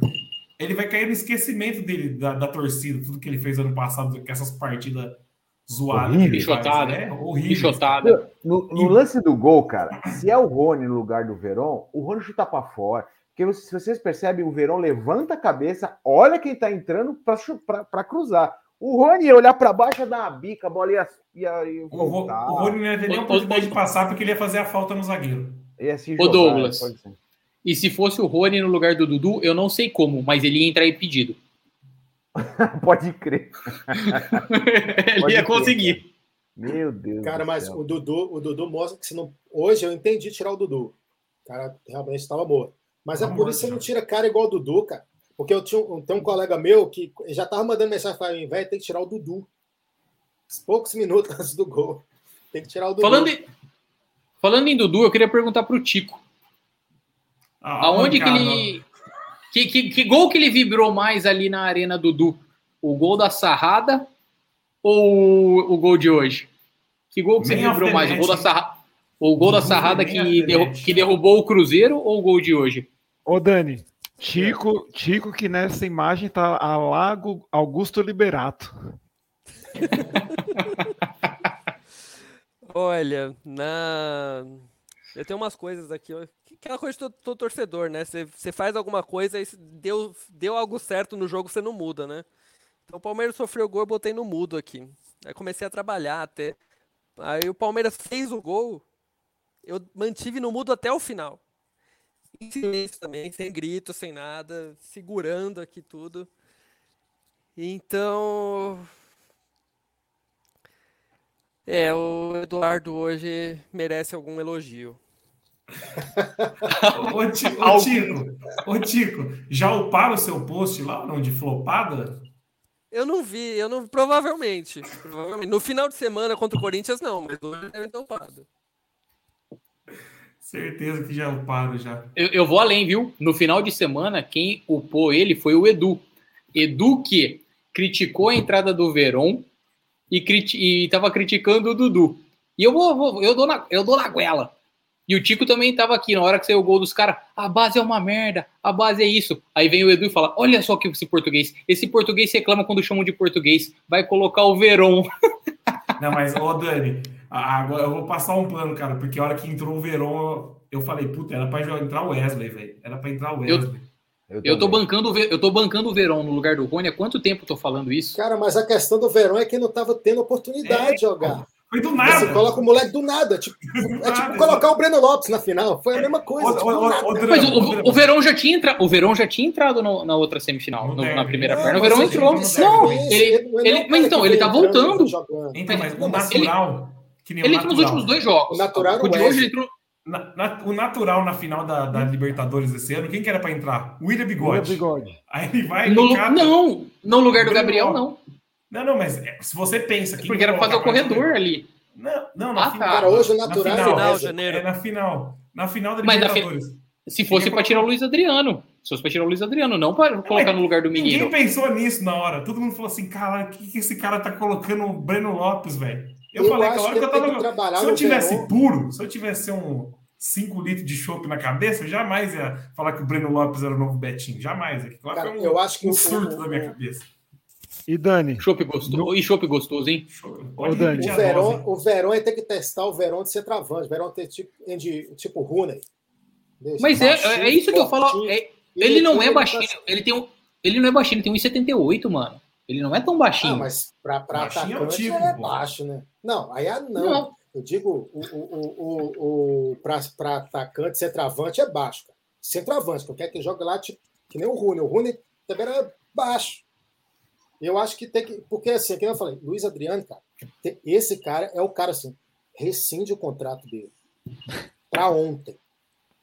ele vai cair no esquecimento dele, da, da torcida, tudo que ele fez ano passado, com essas partidas zoadas. Bichotada. É horrível. Bichotada. No, no lance do gol, cara, se é o Rony no lugar do Verón, o Rony chuta pra fora. Porque se vocês percebem, o Verón levanta a cabeça, olha quem tá entrando pra cruzar. O Rony ia olhar pra baixo, ia dar uma bica, a bola ia, ia, ia O, Ro- voltar. o Rony não ia ter nem oportunidade de passar porque ele ia fazer a falta no zagueiro. ia se Ô, Douglas. pode ser. E se fosse o Rony no lugar do Dudu, eu não sei como, mas ele ia entrar impedido. Pode crer. ele Pode ia crer, conseguir. Meu Deus. Cara, do mas céu. o Dudu, o Dudu mostra que se não. Hoje eu entendi tirar o Dudu. O cara realmente estava morto. Mas é por isso que você não tira cara igual o Dudu, cara. Porque eu tinha um, tem um colega meu que já tava mandando mensagem para mim, velho, tem que tirar o Dudu. Poucos minutos antes do gol. Tem que tirar o Dudu. Falando em, falando em Dudu, eu queria perguntar pro Tico. Ah, Aonde que mancada. ele. Que, que, que gol que ele vibrou mais ali na arena Dudu? O gol da Sarrada ou o gol de hoje? Que gol que você vibrou mais? O gol da. Sarrada, o gol da Sarrada que, derru- que derrubou o Cruzeiro ou o gol de hoje? Ô, Dani, Tico, Tico que nessa imagem tá a Lago Augusto Liberato. Olha, na. Eu tenho umas coisas aqui, Aquela coisa de todo, torcedor, né? Você faz alguma coisa e deu, deu algo certo no jogo, você não muda, né? Então o Palmeiras sofreu gol, eu botei no mudo aqui. Aí comecei a trabalhar até. Aí o Palmeiras fez o gol, eu mantive no mudo até o final. Em silêncio também, sem grito, sem nada, segurando aqui tudo. Então. É, o Eduardo hoje merece algum elogio. Ô, Ti- ô, Tico, ô, Tico, já uparam o seu post lá, não, de flopada? Eu não vi, eu não. Provavelmente. provavelmente. No final de semana contra o Corinthians, não, mas hoje deve ter upado. Certeza que já uparam já. Eu, eu vou além, viu? No final de semana, quem upou ele foi o Edu. Edu que criticou a entrada do Veron e, criti e tava criticando o Dudu. E eu vou, vou- eu, dou na, eu dou na goela. E o Tico também tava aqui, na hora que saiu o gol dos caras, a base é uma merda, a base é isso. Aí vem o Edu e fala: olha só que esse português, esse português reclama quando chamam de português, vai colocar o Veron. Não, mas, ô Dani, a- agora eu vou passar um plano, cara, porque a hora que entrou o Verón, eu falei, puta, era pra entrar o Wesley, velho. Era pra entrar o Wesley. Eu tô, bancando, o eu tô bancando o Verón no lugar do Rony. Há quanto tempo eu tô falando isso? Cara, mas a questão do Verão é que não tava tendo oportunidade de jogar. Foi do Você nada. coloca o moleque do nada. Tipo, é tipo colocar o Breno Lopes na final. Foi a mesma coisa. Ô, tipo, do nada. ô, Mas o, o. Verón já tinha entrado. O Verón já tinha entrado no- na outra semifinal, no- na primeira Não, perna. O Verón ele entrou. não. Não, Isso, ele, não é ele- mas então, ele tá voltando. jogando. Então, mas o mas natural. Que Ele entrou nos natural. últimos dois jogos. O natural O de hoje ele entrou. Na- na- o natural na final da, da Libertadores desse ano, quem que era pra entrar? William William Bigode. Bigode. Aí ele vai. No, cata- não, no lugar do Gabriel, não. Não, não, mas é, se você pensa. quem Porque era pra colocar fazer o pra corredor jogar- ali. Não, não, na Ah, final. Cara, hoje o na natural é o Final, Wesley. janeiro. É na final. Na final da na Libertadores. Se fosse pra tirar o Luiz Adriano. Se fosse pra tirar o Luiz Adriano, não para colocar no lugar do Ninguém menino. pensou nisso na hora. Todo mundo falou assim, cara, o que, que esse cara tá colocando o Breno Lopes, velho? Eu, Eu falei hora que que eu ele tem tava. que trabalhar Se eu tivesse Verón. puro, se eu tivesse um 5 litros de chopp na cabeça, eu jamais ia falar que o Breno Lopes era o novo Betinho. Jamais. Lá Cara, foi um, eu acho que um o- surto o- da minha o- cabeça. E Dani, Chopp gostoso. E chopp gostoso, hein? Pode Dani. O Verón, o Verón ia ter que testar o Verón de centroavante. O Verón ter tipo, de, tipo Rooney. Mas é, é isso que eu falo. é- ele não é tá- baixinho. Ele tem um, ele não é baixinho, ele tem 1,78, mano. Ele não é tão baixinho. Ah, mas Baixinho é atacante tipo, é baixo, né? Não, aí é não. Não. Eu digo, o, o, o, o, pra atacante, centroavante é baixo, cara. Centroavante, qualquer que joga lá, tipo, que nem o Rune. O Rune também era baixo. Eu acho que tem que. Porque assim, que eu falei, Luiz Adriano, cara, esse cara é o cara assim, rescinde o contrato dele. Pra ontem.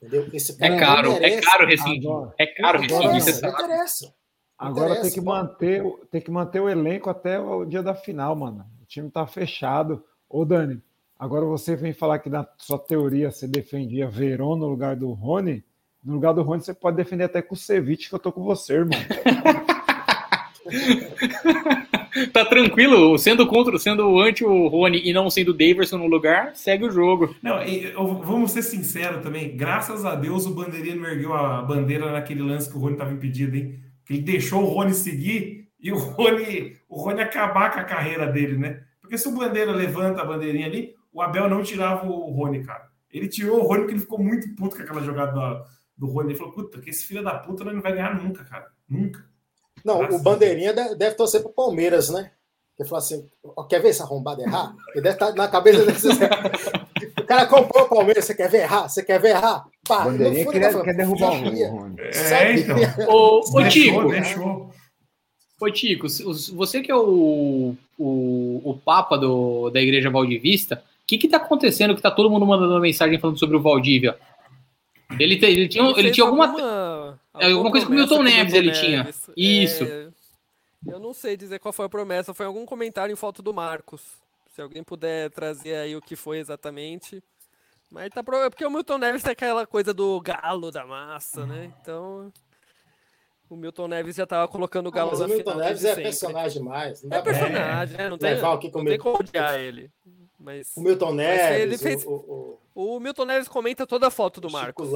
Entendeu? Esse cara É não caro, é caro rescindir. É caro Não rescindir, interessa, não sabe. interessa. Agora tem que, manter, o- tem que manter o elenco até o dia da final, mano. O time tá fechado. Ô, Dani, agora você vem falar que na sua teoria você defendia Verón no lugar do Rony. No lugar do Rony, você pode defender até com o Ceviche, que eu tô com você, irmão. Tá tranquilo, sendo contra, sendo anti o Rony e não sendo o Daverson no lugar, segue o jogo. Não, eu- vamos ser sinceros também. Graças a Deus o Bandeirinha não ergueu a bandeira naquele lance que o Rony estava impedido, hein? Que ele deixou o Rony seguir e o Rony, o Rony acabar com a carreira dele, né? Porque se o Bandeira levanta a bandeirinha ali, o Abel não tirava o Rony, cara. Ele tirou o Rony porque ele ficou muito puto com aquela jogada do, do Rony. Ele falou, puta, que esse filho da puta não vai ganhar nunca, cara. Nunca. Não, Nossa. o Bandeirinha de- deve torcer pro Palmeiras, né? Ele falou assim: quer ver esse arrombado errar? Ele deve estar na cabeça desse. o cara comprou o Palmeiras, você quer ver errar? Você quer ver errar? Pá, Bandeirinha fundo quer, ele tá quer derrubar o. Rony. É, então. Ô, ô Tico, deixou. ô, Tico, você que é o, o, o Papa do, da Igreja Valdivista, o que que tá acontecendo que tá todo mundo mandando mensagem falando sobre o Valdívia? Ele, te- ele tinha, ele tinha alguma... alguma, alguma coisa com o Milton Neves ele Milton tinha. Neves. Isso. É, eu não sei dizer qual foi a promessa, foi algum comentário em foto do Marcos. Se alguém puder trazer aí o que foi exatamente. Mas tá pro... é porque o Milton Neves tem aquela coisa do galo da massa, né? Então. O Milton Neves já tava colocando o Ah, galo mas na o Milton Neves é sempre. personagem demais. Não É personagem, né? Não tem, levar aqui com não o tem como odiar ele. Mas O Milton Mas Neves, ele fez- o, o, o Milton Neves comenta toda a foto do o Marcos.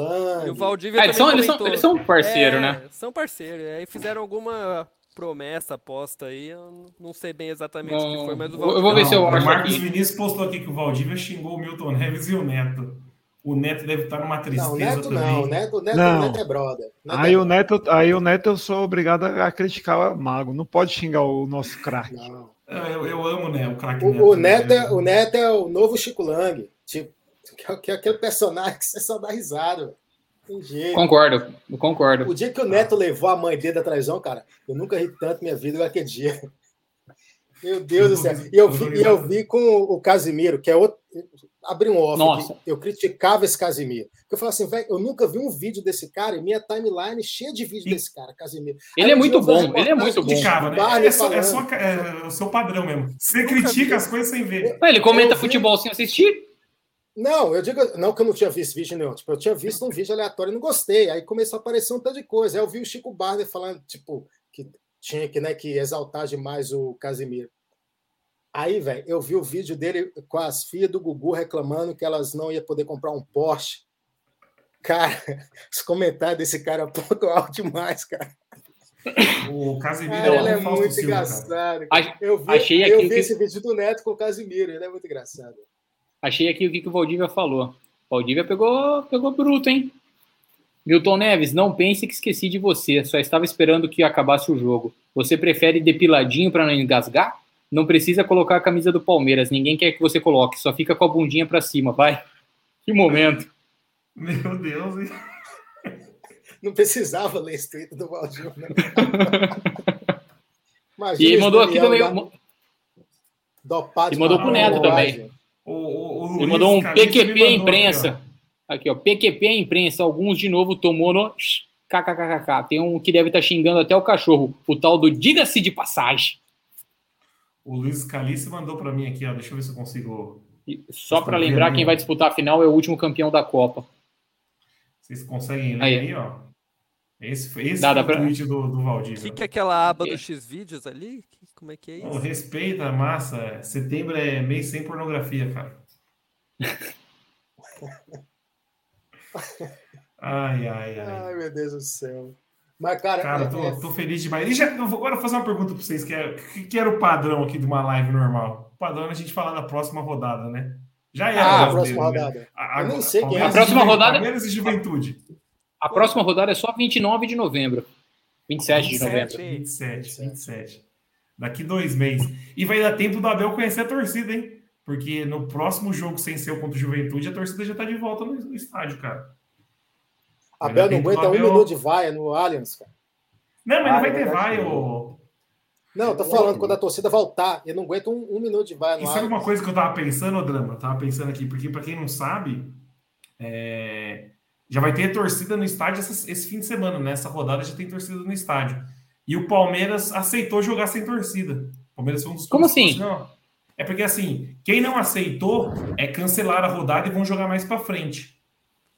E o Valdívia Ah, eles, também são, eles, são, eles são parceiro, É, né? São parceiros. Aí fizeram alguma promessa, aposta aí. Eu não sei bem exatamente o que Não, foi, mas o eu vou Valdívia- ver se eu Não, acho O Marcos aqui. Vinícius postou aqui que o Valdívia xingou o Milton Neves e o Neto. O Neto deve estar numa tristeza Não, o Neto também. não. O Neto, o Neto, Não. o Neto é brother. O Neto Aí é o Neto, aí o Neto eu sou obrigado a criticar o Mago. Não pode xingar o nosso craque. Não. Eu, eu amo, né? O craque Neto. O, o, Neto né? é, o Neto é o novo Chico Lang. Tipo, que é- que é aquele personagem que você só dá risada. Jeito. Concordo, eu concordo. O dia que o Neto levou a mãe dele da traição, cara, eu nunca ri tanto na minha vida igual aquele dia. Meu Deus do céu. E eu vi, e eu vi com o Casimiro, que é outro. Abri um off. Nossa. Eu criticava esse Casimiro. Porque eu falava assim, velho, eu nunca vi um vídeo desse cara e minha timeline cheia de vídeo desse cara, Casimiro. Ele Aí é muito bom, ele é muito reportagem bom. Criticava, né? É, só, é, só, falando. é o seu padrão mesmo. Você critica vi. as coisas sem ver. Ah, Ele comenta Eu vi- futebol sem assistir? Não, eu digo, não que eu não tinha visto vídeo nenhum. Tipo, eu tinha visto um vídeo aleatório e não gostei. Aí começou a aparecer um tanto de coisa. Aí eu vi o Chico Barney falando, tipo, que tinha que, né, que exaltar demais o Casimiro. Aí, velho, eu vi o vídeo dele com as filhas do Gugu reclamando que elas não iam poder comprar um Porsche. Cara, os comentários desse cara ponto alto demais, cara. O Casemiro Cara, é ele é muito engraçado. Eu vi, achei eu vi que- esse vídeo do Neto com o Casimiro, ele é muito engraçado. Achei aqui o que, que o Valdívia falou. Valdívia pegou, pegou bruto, hein? Milton Neves, não pense que esqueci de você. Só estava esperando que acabasse o jogo. Você prefere depiladinho para não engasgar? Não precisa colocar a camisa do Palmeiras. Ninguém quer que você coloque. Só fica com a bundinha para cima, vai. Que momento. Meu Deus, hein? Não precisava ler esse tweet do Valdir, né? e ele mandou aqui também. Dopado e mandou pro Neto também. O, o, o ele mandou um PQP mandou imprensa. Aqui ó. PQP imprensa. Alguns de novo tomou no kkkk. Tem um que deve estar xingando até o cachorro. O tal do diga-se de passagem. O Luiz Calice mandou para mim aqui, ó. Deixa eu ver se eu consigo. E Só para lembrar, quem vai disputar a final é o último campeão da Copa. Vocês conseguem ler Aí. aí, ó. Esse, foi- esse Dá, foi o pra- tweet do, do O Valdívia. que, que é aquela aba do X-Vídeos ali? Como é que é Não, isso? respeita a massa. Setembro é mês sem pornografia, cara. Ai, ai, ai. Ai, meu Deus do céu. Mas, cara, Cara, é- tô, é- tô feliz demais. E já, eu vou agora fazer uma pergunta pra vocês, que, é, que, era o padrão aqui de uma live normal? O padrão é a gente falar da próxima rodada, né? Já era. Ah, a né, próxima né? rodada. A- Eu nem sei quem é. A próxima rodada- Palmeiras e Juventude. A próxima rodada é só 29 de novembro. 27 de novembro. 27, 27. Daqui dois meses. E vai dar tempo do Abel conhecer a torcida, hein? Porque no próximo jogo sem ser o contra o Juventude, a torcida já tá de volta no, estádio, cara. Abel não aguenta um Abel- minuto de vaia no Allianz, cara. Não, mas Ah, não vai é ter verdade. vai, ô. Não, eu tô falando quando a torcida voltar. Ele não aguenta um, um minuto de vaia no Isso é uma coisa que eu tava pensando, ô Drama. Eu tava pensando aqui, porque pra quem não sabe, é, já vai ter torcida no estádio esse fim de semana, né? Essa rodada já tem torcida no estádio. E o Palmeiras aceitou jogar sem torcida. O Palmeiras foi um dos Como assim? falou ó, É porque assim, quem não aceitou é cancelar a rodada e vão jogar mais pra frente.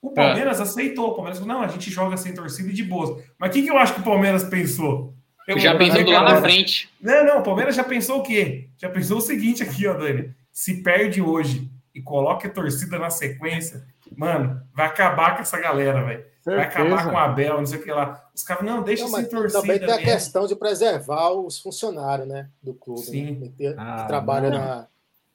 O É. Palmeiras aceitou. O Palmeiras falou: não, a gente joga sem torcida e de boas. Mas o que, que eu acho que o Palmeiras pensou? Eu Já pensando lá na frente. Não, não, o Palmeiras já pensou o quê? Já pensou o seguinte aqui, ó, Dani. Se perde hoje e coloca a torcida na sequência, mano, vai acabar com essa galera, velho. Vai acabar Certeza. com a Abel, não sei o que lá. Os caras, não, deixa Não, sem torcida também tem a mesmo. questão de preservar os funcionários, né? Do clube. Sim. Né? Que, Ah, trabalha não. na.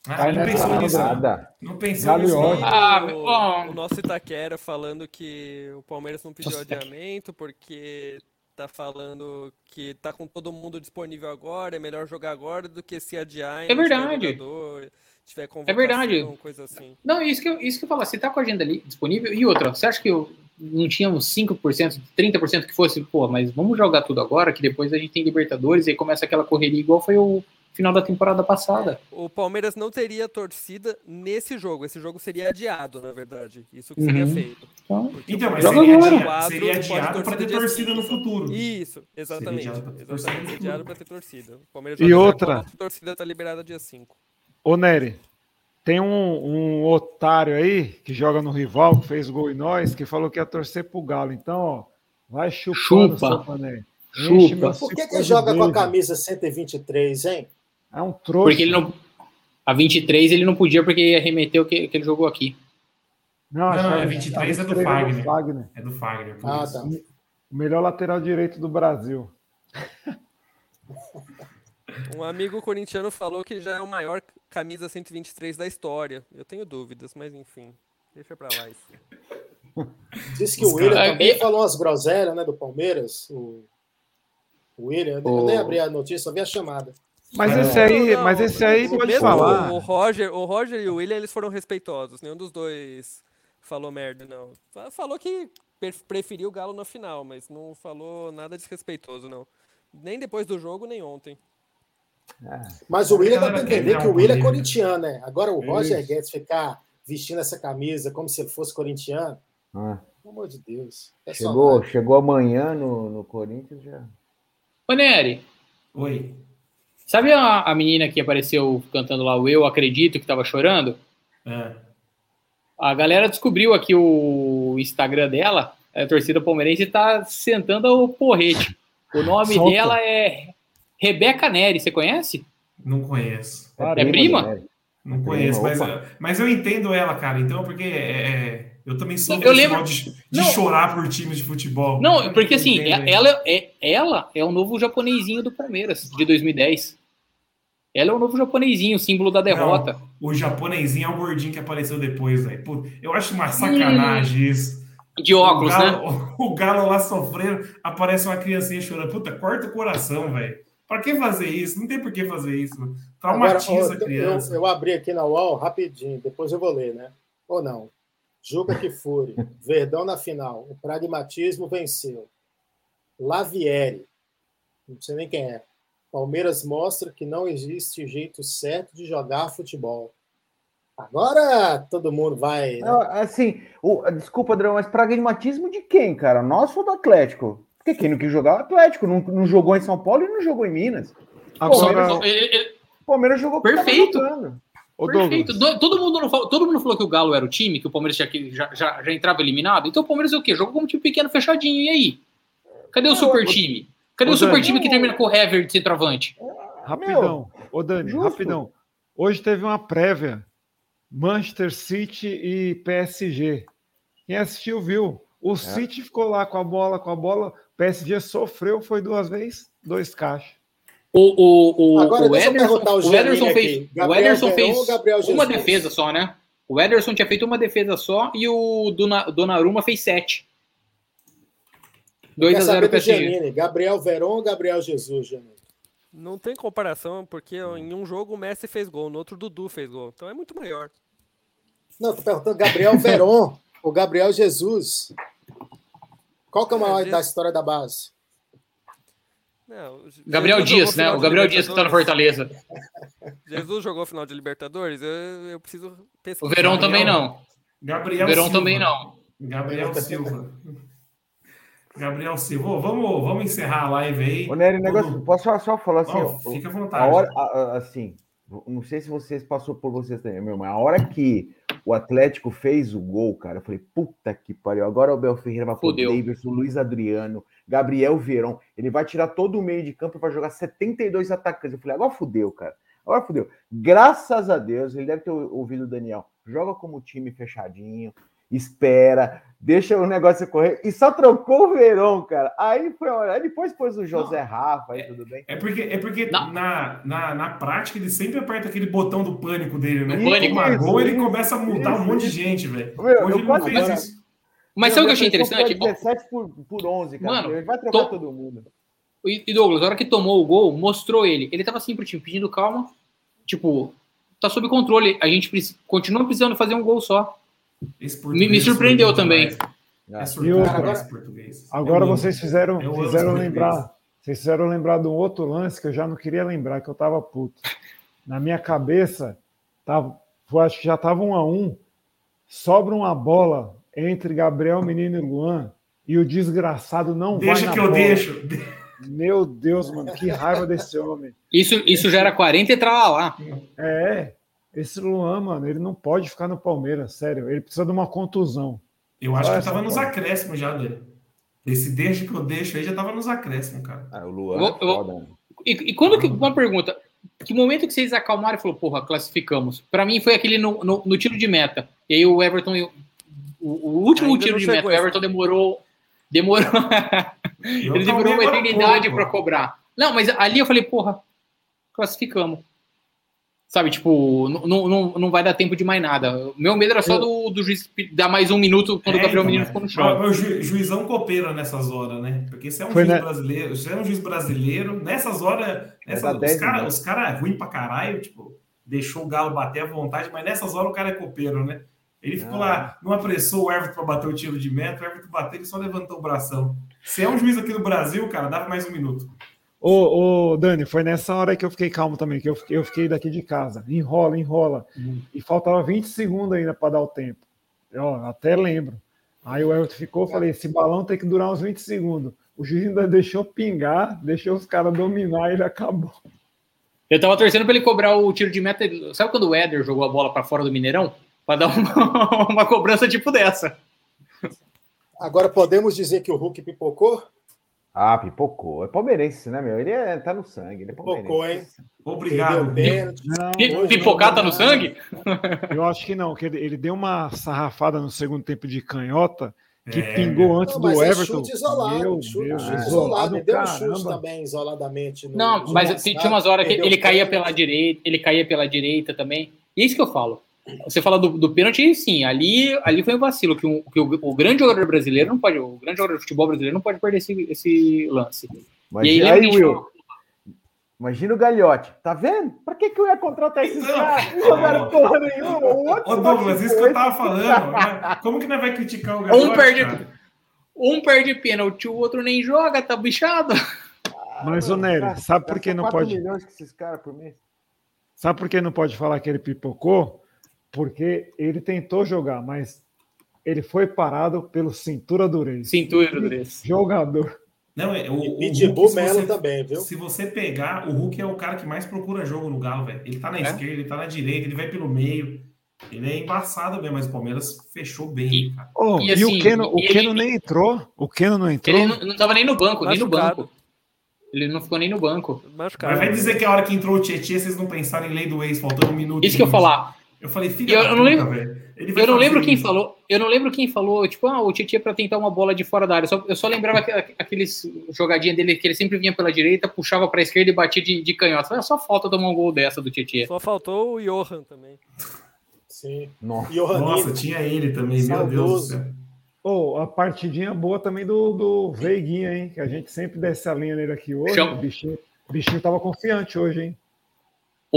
Ah, Vai não pensou nisso. não. Nada. Não pensou nisso. não. Ah, o, nosso Itaquera falando que o Palmeiras não pediu adiamento porque tá falando que tá com todo mundo disponível agora, é melhor jogar agora do que se adiar É verdade. jogador, tiver convocação, verdade. coisa assim. Não, isso que, eu, isso que eu falo, você tá com a agenda ali disponível. E outra, você acha que eu não tinha uns 5%, 30% que fosse, pô, mas vamos jogar tudo agora, que depois a gente tem Libertadores e aí começa aquela correria igual foi o final da temporada passada. O Palmeiras não teria torcida nesse jogo. Esse jogo seria adiado, na verdade. Isso que seria Uhum. feito. Então, Então, o mas seria, agora. adia- quatro seria adiado para ter torcida no cinco. futuro. Isso, exatamente. adiado futuro. adiado para ter torcida. O Palmeiras E outra? A torcida tá liberada dia 5. Ô, Nery, tem um, um otário aí que joga no rival, que fez gol em nós, que falou que ia torcer pro Galo. Então, ó, vai chupando, Chupa. seu mané. Chupa. Por que, que de joga com a camisa 123, hein? É um trouxa. porque ele não. A 23 ele não podia porque ia remeter o que, que ele jogou aqui. Não, Não, acho é que 23 é do 23 Fagner. Fagner. É do Fagner. por Ah, isso. tá. O melhor lateral direito do Brasil. Um amigo corintiano falou que já é o maior camisa 123 da história. Eu tenho dúvidas, mas enfim. Deixa pra lá isso. Diz que Os o William caras- também falou umas groselhas, né, do Palmeiras. O, o William, eu O- nem abri a notícia, só vi a chamada. Mas É. esse aí, Não, mas esse aí pode mesmo falar. O Roger, o Roger e o William, eles foram respeitosos. Nenhum dos dois falou merda, não. Fa- Falou que preferiu o Galo na final, mas não falou nada desrespeitoso, não. Nem depois do jogo, nem ontem. Mas o William dá quer entender virar que o William é corintiano, né? Agora o Roger Isso. Guedes ficar vestindo essa camisa como se ele fosse corintiano, Ah, pelo amor de Deus. É chegou, chegou amanhã no, no Corinthians já. Ô, Nery, Oi. sabe a, a menina que apareceu cantando lá o Eu Acredito, que tava chorando? É. A galera descobriu aqui o Instagram dela, a torcida palmeirense tá sentando o porrete. O nome Solta. dela é Rebeca Neri, você conhece? Não conheço. É prima? né? Não É conheço, prima, mas, mas eu entendo ela, cara. Então, porque é, é, eu também sou Eu desse lembro- de, de Não. chorar por times de futebol. Não, Eu porque assim, entendo é- ela é, ela é o novo japonesinho do Palmeiras, de 2010. Ela é o novo japonesinho, símbolo da derrota. Não, o japonesinho é o gordinho que apareceu depois, velho. Eu acho uma sacanagem hum, isso. De óculos, o galo, né? O, o galo lá sofrendo, aparece uma criancinha chorando. Puta, corta o coração, velho. Pra que fazer isso? Não tem por que fazer isso. Traumatiza Agora, a criança. Eu, eu, abri aqui na UOL rapidinho, depois eu vou ler, né? Ou não? Juca que fure. Verdão na final. O pragmatismo venceu. Lavieri. Não sei nem quem é. Palmeiras mostra que não existe jeito certo de jogar futebol. Agora todo mundo vai. Né? Assim, o, desculpa, Adriano, mas pragmatismo de quem, cara? Nosso ou do Atlético? Porque quem não quis jogar é o Atlético. Não, não jogou em São Paulo e não jogou em Minas. Palmeiras, ele, ele... Palmeiras jogou Perfeito. Perfeito. Todo mundo, não falou, todo mundo falou que o Galo era o time, que o Palmeiras já, já, já, já entrava eliminado. Então o Palmeiras é o quê? Jogou como time pequeno, fechadinho. E aí? Cadê o super time? Cadê o, o super Dani, time que termina com o Hever de centroavante? Rapidão, ô Dani, justo. rapidão. Hoje teve uma prévia. Manchester City e PSG. Quem assistiu viu. O é. City ficou lá com a bola, com a bola. O PSG sofreu, foi duas vezes, dois caixas. O, o, o, Agora, o Ederson, o Ederson fez, o Ederson fez uma defesa só, né? O Ederson tinha feito uma defesa só e o Donnarumma fez sete. 2 a 0 PSG. Gabriel Veron ou Gabriel Jesus, Janine? Não tem comparação, porque em um jogo o Messi fez gol, no outro o Dudu fez gol. Então é muito maior. Não, tô perguntando Gabriel Veron ou Gabriel Jesus. Qual que é o maior é, da história da base? Não, Gabriel Dias, né? O Gabriel Dias que tá no Fortaleza. Jesus jogou final de Libertadores? Eu, eu preciso pesquisar. O Verão também não. Gabriel o Verão Silva. também não. Gabriel Silva. Gabriel Silva, vamos, vamos encerrar a live aí. Ô, Nery, negócio, posso só, só falar assim? Oh, fica à vontade. A hora, a, a, assim, não sei se vocês passou por vocês também, meu, mas a hora que o Atlético fez o gol, cara, eu falei, puta que pariu, agora o Bel Ferreira vai pôr Davidson, Luiz Adriano, Gabriel Verão, ele vai tirar todo o meio de campo e vai jogar 72 atacantes. Eu falei, agora fudeu, cara. Agora fudeu. Graças a Deus, ele deve ter ouvido o Daniel. Joga como time fechadinho, espera, deixa o negócio correr. E só trocou o Verão, cara. Aí foi Aí depois pôs o José não, Rafa, aí é, tudo bem. É porque, é porque na, na, na prática ele sempre aperta aquele botão do pânico dele, né? O pânico. Isso, gol, ele começa a multar isso, um monte de gente, velho. Hoje ele não fez isso. Mas sabe o que eu achei interessante? 17 por, por 11, cara. Mano, ele vai trocar to... todo mundo. E Douglas, na hora que tomou o gol, mostrou ele. Ele tava assim pro time, pedindo calma. Tipo, tá sob controle. A gente continua precisando fazer um gol só. Me, me, surpreendeu também. É agora, agora é vocês fizeram, fizeram lembrar. Vocês fizeram lembrar de um outro lance que eu já não queria lembrar, que eu tava puto. Na minha cabeça, tava, eu acho que já tava um a um. Sobra uma bola entre Gabriel Menino e Luan e o desgraçado não Deixa vai que eu deixo. Meu Deus, mano, que raiva desse homem. Isso, isso já era 40 e trava lá. É, esse Luan, mano, ele não pode ficar no Palmeiras, sério. Ele precisa de uma contusão. Eu acho que tava nos acréscimos já dele. Esse deixa que eu deixo aí já tava nos acréscimos, cara. Ah, o Luan. Eu, eu, é e, e, quando que. Uma pergunta. Que momento que vocês acalmaram e falou, porra, classificamos? Para mim foi aquele no, no, no, tiro de meta. E aí o Everton o, o último Ainda tiro de meta, o Everton demorou. Demorou. ele demorou uma eternidade para cobrar. Não, mas ali eu falei, porra, classificamos. Sabe, tipo, não, não, não vai dar tempo de mais nada. Meu medo era só do, do juiz dar mais um minuto quando é, o Gabriel então, Menino ficou no chão. O ju, juizão copeira nessas horas, né? Porque você é um Foi, juiz né? brasileiro, você é um juiz brasileiro, nessas horas, nessas, os caras cara é ruim pra caralho, tipo, deixou o Galo bater à vontade, mas nessas horas o cara é copeiro, né? Ele ficou ah. lá, não apressou o Everton para bater o tiro de meta, o Everton bateu, ele só levantou o bração. Se é um juiz aqui no Brasil, cara, dava mais um minuto. Ô, ô, Dani, foi nessa hora que eu fiquei calmo também, que eu fiquei, eu fiquei daqui de casa. Enrola, enrola. Uhum. E faltava 20 segundos ainda para dar o tempo. Eu até lembro. Aí o Everton ficou, falei, esse balão tem que durar uns 20 segundos. O juiz ainda deixou pingar, deixou os caras dominar e ele acabou. Eu tava torcendo para ele cobrar o tiro de meta. Sabe quando o Éder jogou a bola para fora do Mineirão? para dar uma, uma cobrança tipo dessa. Agora podemos dizer que o Hulk pipocou? Ah, pipocou. É palmeirense, né, meu? Ele é, tá no sangue. Ele é pipocou, hein? Obrigado. Não, Pipocar tá no sangue? Eu acho que não, que ele, ele deu uma sarrafada no segundo tempo de canhota. que É, pingou antes Não, do mas é Everton. chute isolado. Meu chute, Deus, chute isolado, isolado. Ele deu um chute também isoladamente. no- Não, mas tinha umas horas que ele caía pela direita, ele caía pela direita também. E é isso que eu falo. Você fala do, do pênalti, sim, ali, ali foi um vacilo, que, um- que o, o grande jogador brasileiro não pode, o grande jogador de futebol brasileiro não pode perder esse, esse lance. Mas e aí, aí, que Will, falou- imagina o Galhote. Tá vendo? Pra que, que eu ia contratar esses Então, caras? Não jogaram porra nenhuma. O outro Ô, Douglas, isso que eu tava falando. né? Como que não vai criticar o Gabriel? Um perde, um perde pênalti, o outro nem joga, tá bichado. Mas, ô Nery, sabe por que não 4 pode. milhões com esses caras por mês. Sabe por que não pode falar que ele pipocou? Porque ele tentou jogar, mas ele foi parado pelo cintura dureza. Cintura dureza. Jogador. Não, é, o, E o Pitbull Hulk, se Melo você- também, viu? Se você pegar, o Hulk é o cara que mais procura jogo no Galo, velho. Ele tá na É? esquerda, ele tá na direita, ele vai pelo meio. Ele é embaçado mesmo, mas o Palmeiras fechou bem, E- cara. Oh, E e, assim, o Keno, o ele- Keno nem entrou. O Keno não entrou. Ele não, não tava nem no banco, nem no banco. Ele não ficou nem no banco. Machucado. Mas vai dizer que a hora que entrou o Tietchan, vocês não pensaram em lei do ex, faltando um minuto. Isso que eu e falar. Eu falei, filha Eu- não puta, lembro- velho. Ele vai Eu não lembro quem isso. falou. Eu não lembro quem falou, tipo, ah, o Tietchan pra tentar uma bola de fora da área. Só- eu só lembrava que- aqueles jogadinha dele que ele sempre vinha pela direita, puxava pra esquerda e batia de, de canhota. É só falta tomar um gol dessa do Tietchan. Só faltou o Johan também. Sim. Nossa. Nossa, tinha ele também, meu Deus do céu. Oh, a partidinha boa também do, do Veiguinha, hein? Que a gente sempre desce a linha nele aqui hoje. O bichinho, o bichinho tava confiante hoje, hein?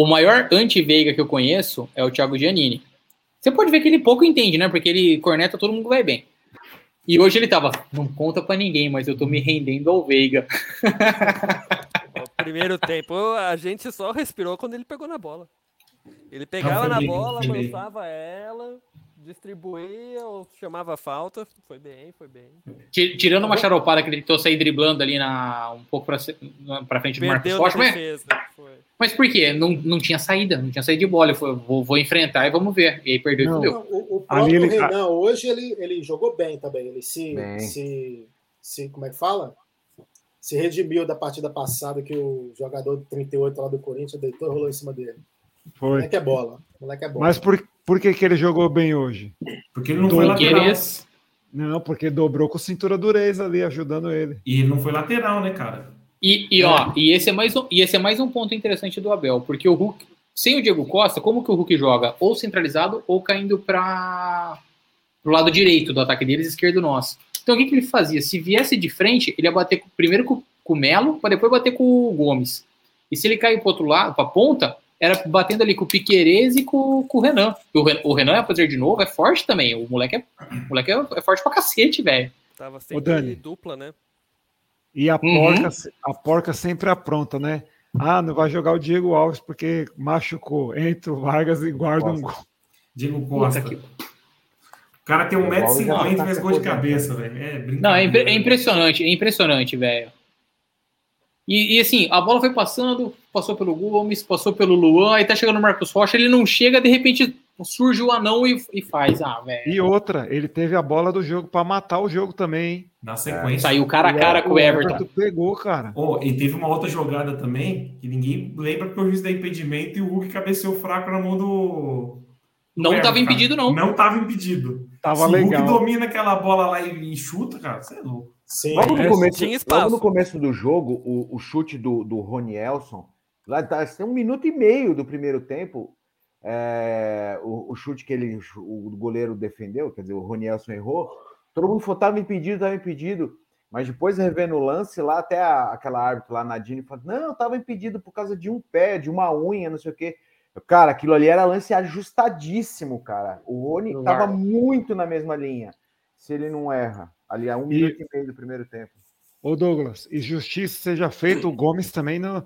O maior anti-Veiga que eu conheço é o Thiago Giannini. Você pode ver que ele pouco entende, né? Porque ele corneta todo mundo vai bem. E hoje ele tava, não conta pra ninguém, mas eu tô me rendendo ao Veiga. O primeiro tempo, a gente só respirou quando ele pegou na bola. Ele pegava na bola, lançava ela, distribuía ou chamava falta. Foi bem, foi bem. Ti- Tirando uma charopada que ele tentou sair driblando ali na, um pouco pra frente do Marcos Perdeu Rocha. Mas. Foi. mas por quê? Não, não tinha saída, não tinha saída de bola. Falou, vou, vou enfrentar e vamos ver. E aí perdeu e Não. fudeu. Não, o, o próprio ele- Renan, hoje, ele, ele jogou bem também. Ele se, Bem. se, se. Como é que fala? Se redimiu da partida passada que o jogador de 38 lá do Corinthians deitou e rolou em cima dele. Foi. Moleque é bola. Moleque é bola. Mas por, por que, que ele jogou bem hoje? Porque ele não foi lateral. Não, porque dobrou com cintura dureza ali, ajudando ele. E ele não foi lateral, né, cara? E, e, ó, e esse, é mais um, e esse é mais um ponto interessante do Abel, porque o Hulk, sem o Diego Costa, como que o Hulk joga? Ou centralizado ou caindo para o lado direito do ataque deles, esquerdo nosso. Então o que, que ele fazia? Se viesse de frente, ele ia bater primeiro com, com o Melo, para depois bater com o Gomes. E se ele cair para outro lado, para ponta, era batendo ali com o Piquerez e com, com o Renan. O, Ren- o Renan, apesar de novo, é forte também. O moleque é, o moleque é, é forte pra cacete, velho. Tava Ô, sempre Dani. dupla, né? E a, Uhum. porca, a porca sempre apronta, né? Ah, não vai jogar o Diego Alves porque machucou. Entra o Vargas e guarda um gol. Diego Costa. Puta que- O cara tem O Paulo já 1,50m e tá faz se gol de cabeça, velho. É. Não, é, impre- é impressionante, é impressionante, velho. E, e, assim, a bola foi passando, passou pelo Gomes, passou pelo Luan, aí tá chegando o Marcos Rocha, ele não chega, de repente surge o anão e, e faz. Ah, velho. E outra, ele teve a bola do jogo para matar o jogo também. hein? Na sequência. Saiu cara a cara com o Everton. pegou, cara. Oh, e teve uma outra jogada também, que ninguém lembra porque o juiz dá impedimento e o Hulk cabeceou fraco na mão do. Não Everton, tava cara. impedido, não. Não tava impedido. Tava Se o Hulk legal. domina aquela bola lá e, e chuta, cara, você é louco. Sim. Logo no, É, começo, logo no começo do jogo, o, o chute do, do Rony Elson, lá tá, tem um minuto e meio do primeiro tempo, é, o, o chute que ele, o goleiro defendeu, quer dizer, o Rony Elson errou, todo mundo falou, tava impedido, tava impedido, mas depois revendo o lance lá, até a- aquela árbitra lá, Nadine, falou, não, tava impedido por causa de um pé, de uma unha, não sei o quê. Cara, aquilo ali era lance ajustadíssimo, cara. O Rony No tava VAR. muito na mesma linha, se ele não erra. Ali a um E- minuto e meio do primeiro tempo. Ô Douglas, e justiça seja feita, o Gomes também na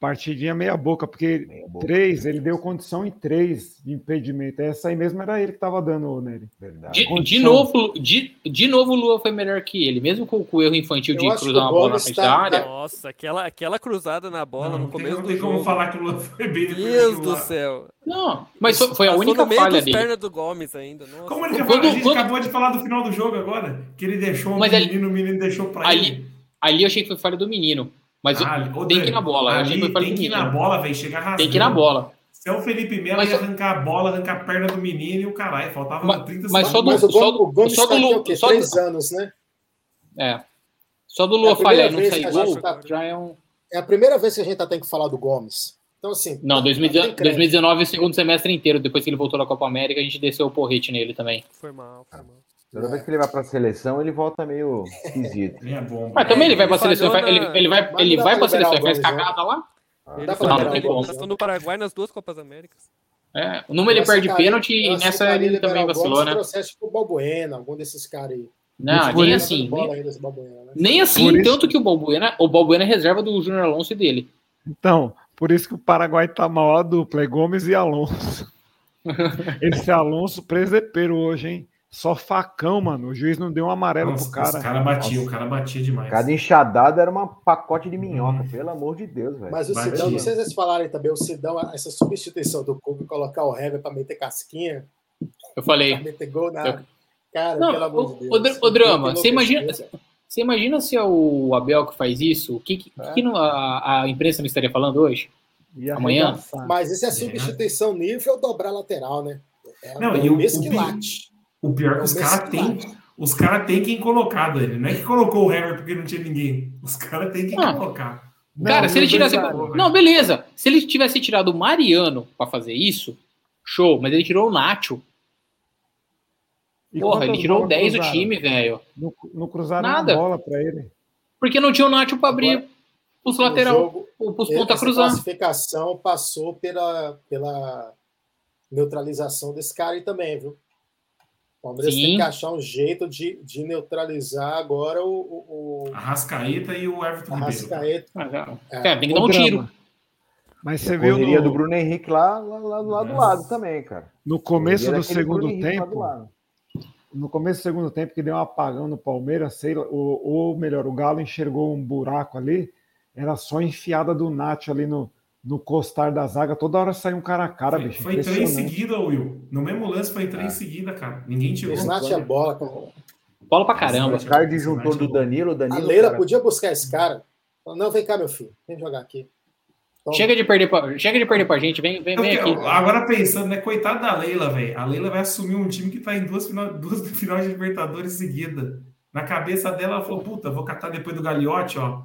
partidinha meia boca, porque Meia boca. três, ele deu condição em três de impedimento. Essa aí mesmo era ele que tava dando nele. Verdade. De, de novo, de, de novo o Lua foi melhor que ele, mesmo com, com o erro infantil Eu de cruzar o uma bola na Gomes frente tá- da área. Nossa, aquela, aquela cruzada na bola não, no não tem, começo não do tem como jogo. falar que o Lula foi bem depois Deus do céu. Não, mas foi, foi a única no meio falha dele. pernas do Gomes ainda. Nossa. Como ele Quando-? A gente quando- acabou de falar do final do jogo agora, que ele deixou o Mas ali- menino, o menino deixou pra ali- ele. Ali eu achei que foi falha do menino. Mas Ah, tem Dani, que ir na bola. Ali tem do que ir na bola, velho, chegar rasgando. Tem que ir na bola. Se é o Felipe Melo, Mas ia arrancar a bola, arrancar a perna do menino e o caralho. Faltava Mas- 30 mas só segundos. do- Mas o Gomes, só- o Gomes só do Lu- o quê? só do- anos, né? É. Só do É Lua a primeira falhar não vez sair que a gente gol, tá- já é um. É a primeira vez que a gente tá tendo que falar do Gomes. Então, assim. Não, tá- 2019, tem crédito. 2019, o segundo semestre inteiro, depois que ele voltou da Copa América, a gente desceu o porrete nele também. Foi mal, foi mal. Toda vez que ele vai pra seleção, ele volta meio esquisito. Ele é bom. Mas também ele vai ele pra seleção, ele, ele vai, ele vai pra pra seleção e liberar faz né? cagada lá. Dá Ele passou né? no Paraguai nas duas Copas Américas. É, numa ele perde pênalti e nessa ele também vacilou, né? trouxesse, tipo Balbuena, algum desses caras aí. Não, nem isso- assim. Nem, né? nem assim, tanto que o Balbuena, o Balbuena é reserva do Júnior Alonso e dele. Então, por isso que o Paraguai tá mal a dupla, é Gomes e Alonso. Esse Alonso presepeiro hoje, hein? Só facão, mano. O juiz não deu um amarelo Nossa, pro Os cara. caras batiam, o cara batia demais. Cada enxadada era um pacote de minhoca, pelo amor de Deus, velho. Mas o Batia. Sidão, não sei se vocês falarem também, o Sidão, essa substituição do Cubo, colocar o Hever pra meter casquinha, Eu falei. pra meter gol na. Eu- Cara, Não, pelo amor o- de Deus. o o Drama, você imagina-. Você imagina se é o Abel que faz isso? O que, que, É. que não- a, a imprensa não estaria falando hoje? Ia Amanhã? Mas isso é substituição nível dobrar lateral, né? É Não, é e o o- o. O pior é que o os caras que têm. Os caras têm quem colocado ele. Não é que colocou o Hever porque não tinha ninguém. Os caras têm quem Ah. colocar. Cara, Não, se ele tirasse. vai- Não, beleza. Se ele tivesse tirado o Mariano pra fazer isso, show. Mas ele tirou o Nacho. E Porra, ele tirou bolas 10 do cruzaram? time, velho. Não, não cruzaram Nada. bola pra ele. Porque não tinha o Nacho pra abrir os O lateral, jogo, os ponta cruzar. classificação passou pela, pela neutralização desse cara aí também, viu? O Palmeiras Sim. tem que achar um jeito de, de neutralizar agora o, o, o Arrascaeta e o Everton Ribeiro. Arrascaeta. Cara, É. cara, tem que dar um drama. tiro. Mas você A viu correria no, do Bruno Henrique lá, lá, lá, lá do lado também, cara. no começo do segundo Bruno Henrique lá do tempo, no começo do segundo tempo que deu um apagão no Palmeiras, sei lá, ou, ou melhor, o Galo enxergou um buraco ali, era só enfiada do Nacho ali no, no costar da zaga, toda hora saiu um cara a cara, Foi, bicho. foi três seguidas, Will. No mesmo lance foi três seguidas, cara. Ninguém tirou. Nath é bola, cara. Bola pra caramba. O cara disjuntor do Danilo, o A Danilo. Leila cara, podia buscar esse cara. Falou, Não, vem cá, meu filho. Vem jogar aqui. Toma. Chega de perder pra, chega de perder pra gente, vem, vem, vem aqui. Agora pensando, né? Coitado da Leila, velho. A Leila vai assumir um time que tá em duas, final, duas finais de Libertadores seguidas. Na cabeça dela, ela falou: puta, vou catar depois do Gagliotti, ó.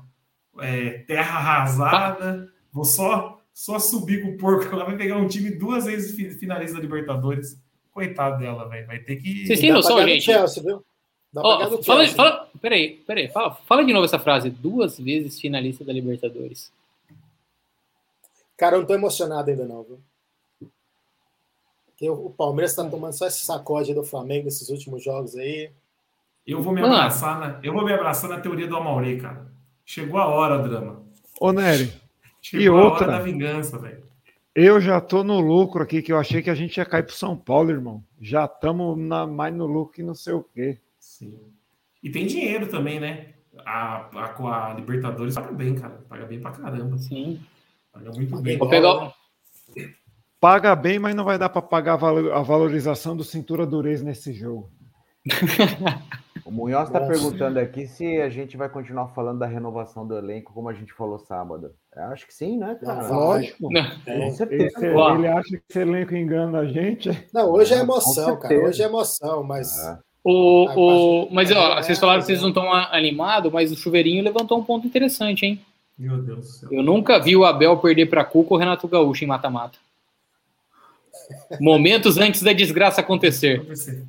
é, terra arrasada. Vou só, só subir com o porco. Ela vai pegar um time duas vezes fi- finalista da Libertadores. Coitado dela, velho. Vai ter que. Vocês têm noção, gente? Chelsea, viu? Fala, peraí, peraí, fala, fala de novo essa frase. Duas vezes finalista da Libertadores. Cara, eu não tô emocionado ainda, não, viu? Porque o Palmeiras tá tomando só esse sacode do Flamengo nesses últimos jogos aí. Eu vou me abraçar na, eu vou me abraçar na teoria do Amaurei, cara. Chegou a hora, drama. Ô, Nery, Chegou E a outra? hora da vingança, velho. eu já tô no lucro aqui, que eu achei que a gente ia cair pro São Paulo, irmão. Já estamos mais no lucro que não sei o quê. Sim. E tem dinheiro também, né? A, a, com a Libertadores paga bem, cara. Paga bem pra caramba. Sim. Paga muito bem. Vou pegar. Paga bem, mas não vai dar para pagar a valorização do cintura durez nesse jogo. O Munhoz tá Nossa. perguntando aqui se a gente vai continuar falando da renovação do elenco, como a gente falou sábado. Eu acho que sim, né, cara? Lógico. Com É. certeza. Ele acha que esse elenco engana a gente. Não, hoje é emoção, cara. Hoje é emoção, mas. Ah. O, o, mas, ó, é, vocês falaram que vocês não estão animados, mas o Chuveirinho levantou um ponto interessante, hein? Meu Deus do céu. Eu nunca vi o Abel perder pra Cuca ou Renato Gaúcho em mata-mata. Momentos antes da desgraça acontecer. Ver.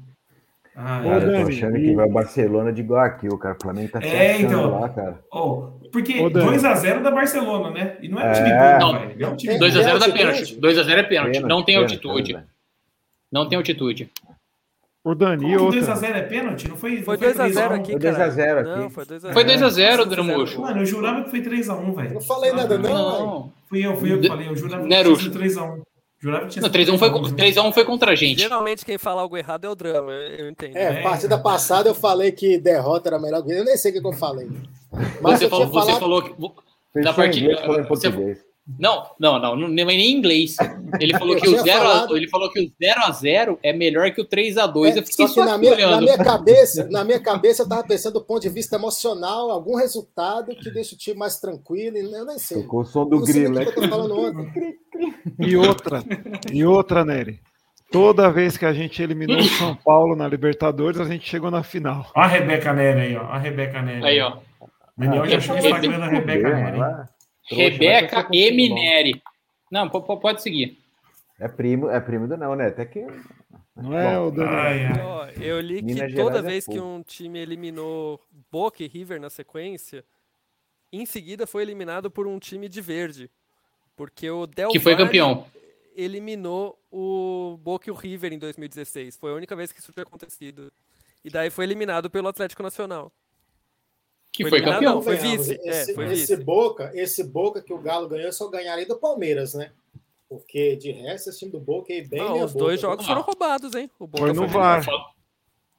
Ah, Ô, Cara, eu tô achando e- que vai o Barcelona de igual aqui, o cara. O Flamengo tá se É, então. lá, cara. oh, porque Ô, Dani. 2x0 da Barcelona, né? E não é um time É. bom, Não. velho. É um time É, 2x0 da pênalti. 2x0 é pênalti. Pênalti, Não tem pênalti, altitude. velho. Não tem altitude. O Dani, e Como que outra. 2x0 é pênalti? Não foi, Foi não 2x0 3 a 1? aqui, Foi cara. 2 a 0 aqui. Não, foi 2x0. Foi 2x0, 2x0. Dramuxo. Mano, eu jurava que foi 3x1, velho. Não falei nada, não. Não. Fui eu, fui eu que falei. Eu jurava que Nerucho. tinha sido 3x1. Jurava que tinha Não, sido 3x1 foi, 3x1. 3x1 foi contra a gente. Geralmente quem fala algo errado é o drama, eu entendo. É, É. partida passada eu falei que derrota era melhor que Eu nem sei o que eu falei. Mas Você eu falou, você falado. falou que. Da partida- você-. Não, não, não, não, nem em inglês. Ele falou que o tinha 0 falado- ele falou que o 0 a 0 é melhor que o 3 a 2. É, eu fiquei só que na minha, na olhando. minha cabeça, na minha cabeça eu tava pensando do ponto de vista emocional, algum resultado que deixa o time mais tranquilo, e eu nem sei. Tocou o som do grilo, né? E outra, e outra, Nery. Toda vez que a gente eliminou o São Paulo na Libertadores, a gente chegou na final. Ó a Rebeca Nery aí, ó. A Rebeca Nery. Aí, ó. Daniel já achou o Instagram da Rebeca Nery. Rebeca e Mineri. Não, po- po- pode seguir. É primo, é primo do não, né? Até que. Não é, o Daniel? Ai, ai. Ó, eu li que Minas toda Gerais é vez que fogo. um time eliminou Boca e River na sequência, em seguida foi eliminado por um time de verde. Porque o Del Que foi Valle campeão. eliminou o Boca e o River em 2016. Foi a única vez que isso tinha acontecido. E daí foi eliminado pelo Atlético Nacional. Que Foi foi campeão. não, foi vice. Esse, É, foi esse vice. Boca, esse Boca que o Galo ganhou só ganharia do Palmeiras, né? Porque de resto, esse time do Boca é bem. Não, meia os boca, dois jogos Ah. foram roubados, hein? O Boca Foi no foi VAR.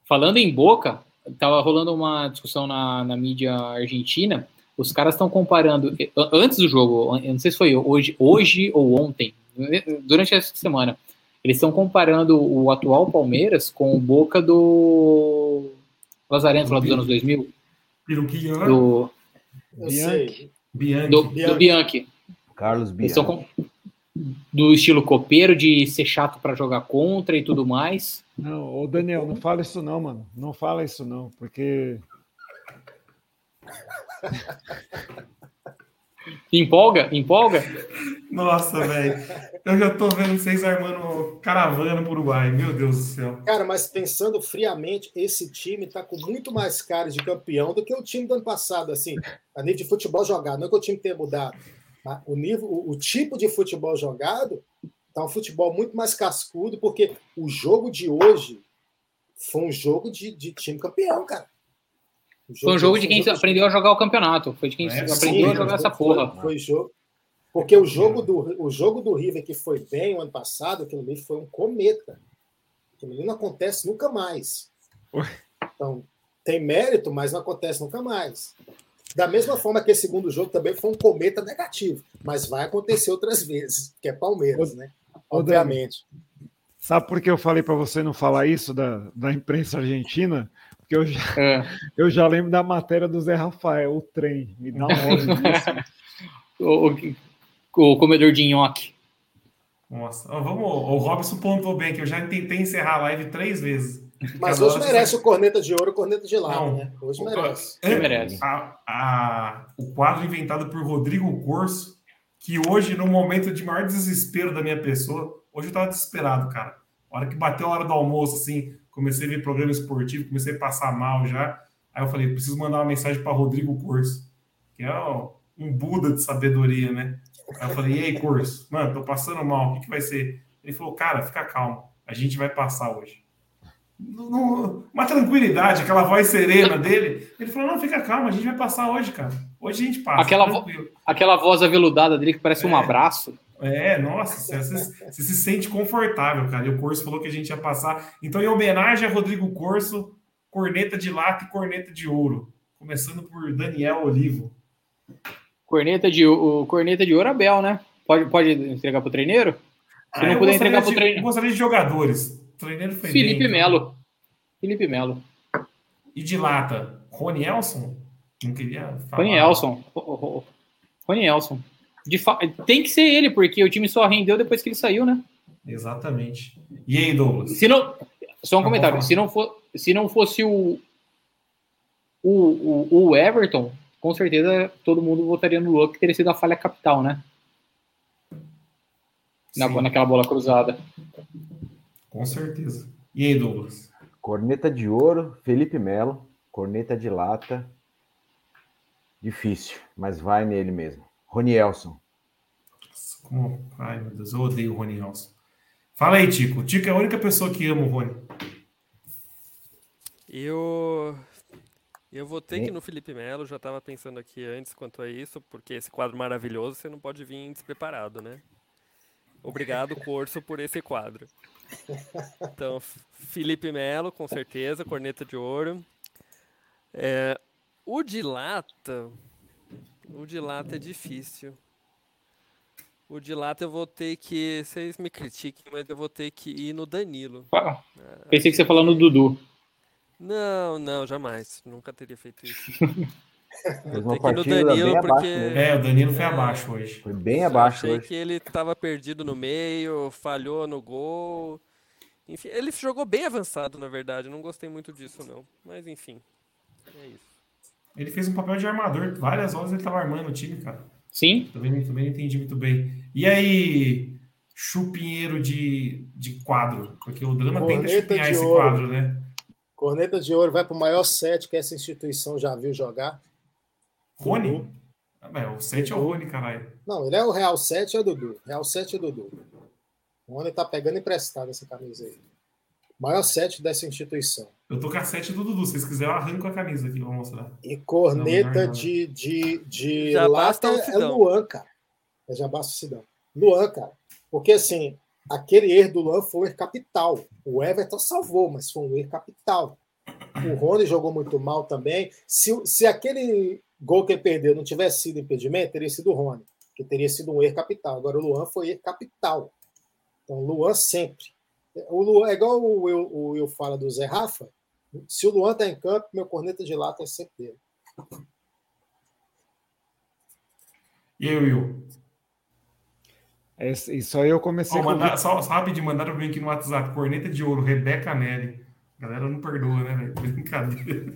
Falando em Boca, tava rolando uma discussão na, na mídia argentina. Os caras estão comparando an- antes do jogo, eu não sei se foi hoje, hoje ou ontem, durante essa semana. Eles estão comparando o atual Palmeiras com o Boca do Lazarento lá dos anos 2000, Né? do, Eu sei. Bianchi. do, do Bianchi. Carlos Bianchi. estão com- do estilo copeiro, de ser chato para jogar contra e tudo mais. Não, ô Daniel, não fala isso não, mano. Não fala isso não, porque Empolga? Empolga? Nossa, velho. Eu já tô vendo vocês armando caravana pro Uruguai. Meu Deus do céu. Cara, mas pensando friamente, esse time tá com muito mais cara de campeão do que o time do ano passado, assim, a nível de futebol jogado. Não é que o time tenha mudado. mas O, nível, o, o tipo de futebol jogado tá um futebol muito mais cascudo, porque o jogo de hoje foi um jogo de, de time campeão, cara. O Foi um jogo de quem foi um aprendeu a jogar o campeonato. Foi de quem É, aprendeu sim, a jogar essa foi- porra. Foi, jogo. Porque o jogo, do, o jogo do River que foi bem o ano passado, aquilo ali foi um cometa. Aquilo ali não acontece nunca mais. Então, tem mérito, mas não acontece nunca mais. Da mesma forma que esse segundo jogo também foi um cometa negativo, mas vai acontecer outras vezes, que é Palmeiras, né? Obviamente. sabe por que eu falei para você não falar isso da, da imprensa argentina? Porque eu já, É. eu já lembro da matéria do Zé Rafael, o trem. Me dá um ódio disso. O, o, o comedor de nhoque. Nossa. Vamos, o Robson pontuou bem que eu já tentei encerrar a live três vezes. Mas hoje merece o corneta de ouro, o corneta de lado, Não. né? Hoje O- merece. Quem merece? A- a- o quadro inventado por Rodrigo Corso, que hoje, no momento de maior desespero da minha pessoa, hoje eu tava desesperado, cara. A hora que bateu a hora do almoço, assim, comecei a ver programa esportivo, comecei a passar mal já. Aí eu falei, preciso mandar uma mensagem para Rodrigo Corso, que é um Buda de sabedoria, né? Aí eu falei, e aí, Corso, mano, tô passando mal, o que, que vai ser? Ele falou, cara, fica calmo, a gente vai passar hoje. Uma tranquilidade, aquela voz serena dele. Ele falou: não, fica calmo, a gente vai passar hoje, cara. Hoje a gente passa. Aquela vo-. Aquela voz aveludada dele que parece um É. abraço. É, nossa, você, você- se sente confortável, cara. E o Corso falou que a gente ia passar. Então, em homenagem a Rodrigo Corso, corneta de lata e corneta de ouro. Começando por Daniel Olivo. Corneta de, o corneta de ouro Abel, né? Pode, pode entregar pro treineiro? Se não Ah, eu puder entregar pro de- treino- Eu gostaria de jogadores. O treineiro foi Felipe bem, então. Melo. Felipe Melo. E de lata, Rony Elson? Não queria falar. Rony Elson. Ro- ro- Rony Elson. De fa- Tem que ser ele, porque o time só rendeu depois que ele saiu, né? Exatamente. E aí, Douglas? Se não, só um Não, comentário. Se não, for, se não fosse o, o, o, o Everton, com certeza todo mundo votaria no Luan, que teria sido a falha capital, né? Na, Sim, naquela bola cruzada. com certeza. E aí, Douglas? Corneta de ouro, Felipe Melo. Corneta de lata. Difícil, mas vai nele mesmo. Ronielson. Nossa, como- Ai, meu Deus, eu odeio o Rony Elson. Fala aí, Tico. O Tico é a única pessoa que ama o Rony. Eu. Eu votei que Sim. no Felipe Melo, já estava pensando aqui antes quanto a isso, porque esse quadro maravilhoso você não pode vir despreparado, né? Obrigado, Corso, por esse quadro. Então, Felipe Melo, com certeza, corneta de ouro. É, o de lata. O de lata é difícil. O de lata eu vou ter que. Vocês me critiquem, mas eu vou ter que ir no Danilo. Ah, Pensei que você falando do Dudu. Não, não, jamais. Nunca teria feito isso. Ir no Danilo, bem abaixo porque-. É, o Danilo foi É. abaixo hoje. Foi bem Eu abaixo achei hoje. que ele tava perdido no meio, falhou no gol. Enfim, ele jogou bem avançado, na verdade. Não gostei muito disso, não. Mas enfim. É isso. Ele fez um papel de armador. Várias horas ele tava armando o time, cara. Sim. Também, também não entendi muito bem. E aí, chupinheiro de, de quadro? Porque o drama tenta Corneta chupinhar de esse ouro. quadro, né? Corneta de Ouro vai para o maior set que essa instituição já viu jogar. Rony? Ah, mas o 7 é o Rony, caralho. Não, ele é o Real 7 é o Dudu. Real 7 é o Dudu. O Rony tá pegando emprestado essa camisa aí. Maior 7 dessa instituição. Eu tô com a 7 do Dudu. Se vocês quiserem, eu arranco a camisa aqui, vou mostrar. E corneta Não, não, não. de, de, de Já lata basta o é Sidão. Luan, cara. É já basta o Sidão. Luan, cara. Porque assim, aquele erro do Luan foi um erro capital. O Everton salvou, mas foi um erro capital. O Rony jogou muito mal também. Se, se aquele gol que ele perdeu não tivesse sido impedimento, teria sido o Rony, que teria sido um erro capital. Agora o Luan foi erro capital. Então, Luan sempre. O Luan, é igual o Will, o Will fala do Zé Rafa. Se o Luan tá em campo, meu corneta de lata é sempre dele. E aí, Will? Esse- Isso aí eu comecei com mandar, só, só rapidinho, mandaram pra mim aqui no WhatsApp. Corneta de ouro, Rebeca Nelly. A galera não perdoa, né, velho? Brincadeira.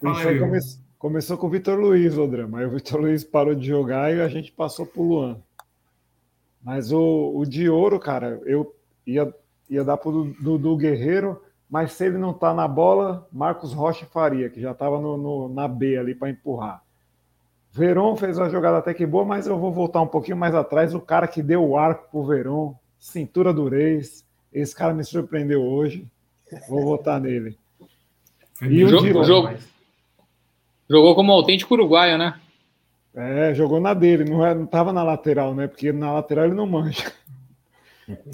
Fala aí, come- começou com o Vitor Luiz, o drama. Aí o Vitor Luiz parou de jogar e a gente passou pro Luan. Mas o, o de ouro, cara, eu ia, ia dar pro Dudu Guerreiro, mas se ele não tá na bola, Marcos Rocha faria, que já tava no, no- na B ali para empurrar. Veron fez uma jogada até que boa, mas eu vou voltar um pouquinho mais atrás. O cara que deu o arco pro Veron, cintura do Reis. Esse cara me surpreendeu hoje. Vou votar nele. E o jogo, jogo- jogo. jogo- Jogou como autêntico uruguaio, né? É, jogou na dele, não, é, não tava na lateral, né? Porque na lateral ele não manja.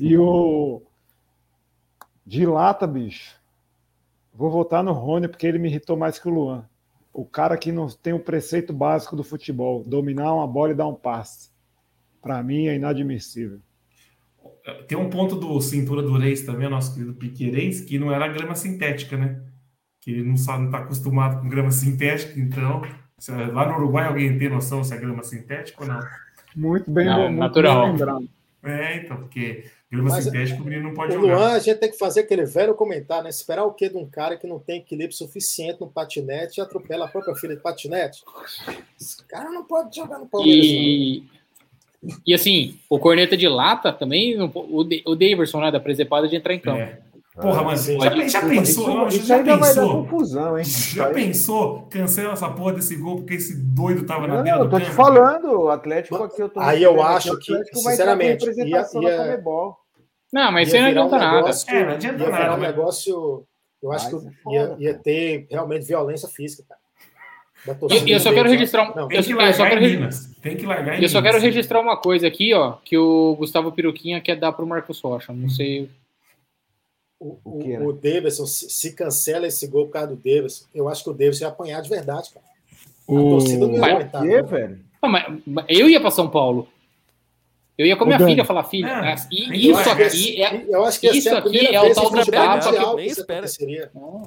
E o de lata, bicho. Vou votar no Rony porque ele me irritou mais que o Luan. O cara que não tem o preceito básico do futebol, dominar uma bola e dar um passe. Pra mim é inadmissível. Tem um ponto do cintura do Reis também, nosso querido Piqueires, que não era grama sintética, né? Que ele não sabe, não tá acostumado com grama sintética, então. se- Lá no Uruguai alguém tem noção se é grama sintética ou não? Muito bem, Não, muito natural. bem. É, então, porque grama Mas, sintética o menino não pode O jogar. Luan, a gente tem que fazer aquele velho comentário, né? Esperar o quê de um cara que não tem equilíbrio suficiente no patinete e atropela a própria filha de patinete? Esse cara não pode jogar no Palmeiras. E, e assim, o corneta de lata também, o, Da- o Daverson, né, da presepada de entrar em campo. É. Porra, mas Sim. já, já Isso, pensou? isso já ainda vai dar pensou? confusão, hein? Já pensou? Cancela essa porra desse gol porque esse doido tava na Não, eu do tô te campo. falando, o Atlético aqui eu tô Aí eu acho que, sinceramente, ia- ia-. Não, mas isso aí não virar um adianta nada. negócio- É, não adianta ia virar nada, um mas- negócio. Eu acho Mas que é ia, foda, ia ter realmente violência física, cara. E eu só quero registrar um. Não, Eu, que eu só largar quero, Minas. Tem que largar em eu só quero Minas. registrar uma coisa aqui, ó, que o Gustavo Piruquinha quer dar pro Marcos Rocha. Não sei. O, O o, né? o Davidson, se, cancela esse gol por causa do Davidson, eu acho que o Davidson ia apanhar de verdade, cara. A O- torcida não ia aguentar. Velho? Eu ia pra São Paulo. Eu ia com a minha Dani. filha falar, filha, É, as- tem e que isso aqui é. Eu acho que ia Isso ser a aqui é o tal do nem que aconteceria. Não,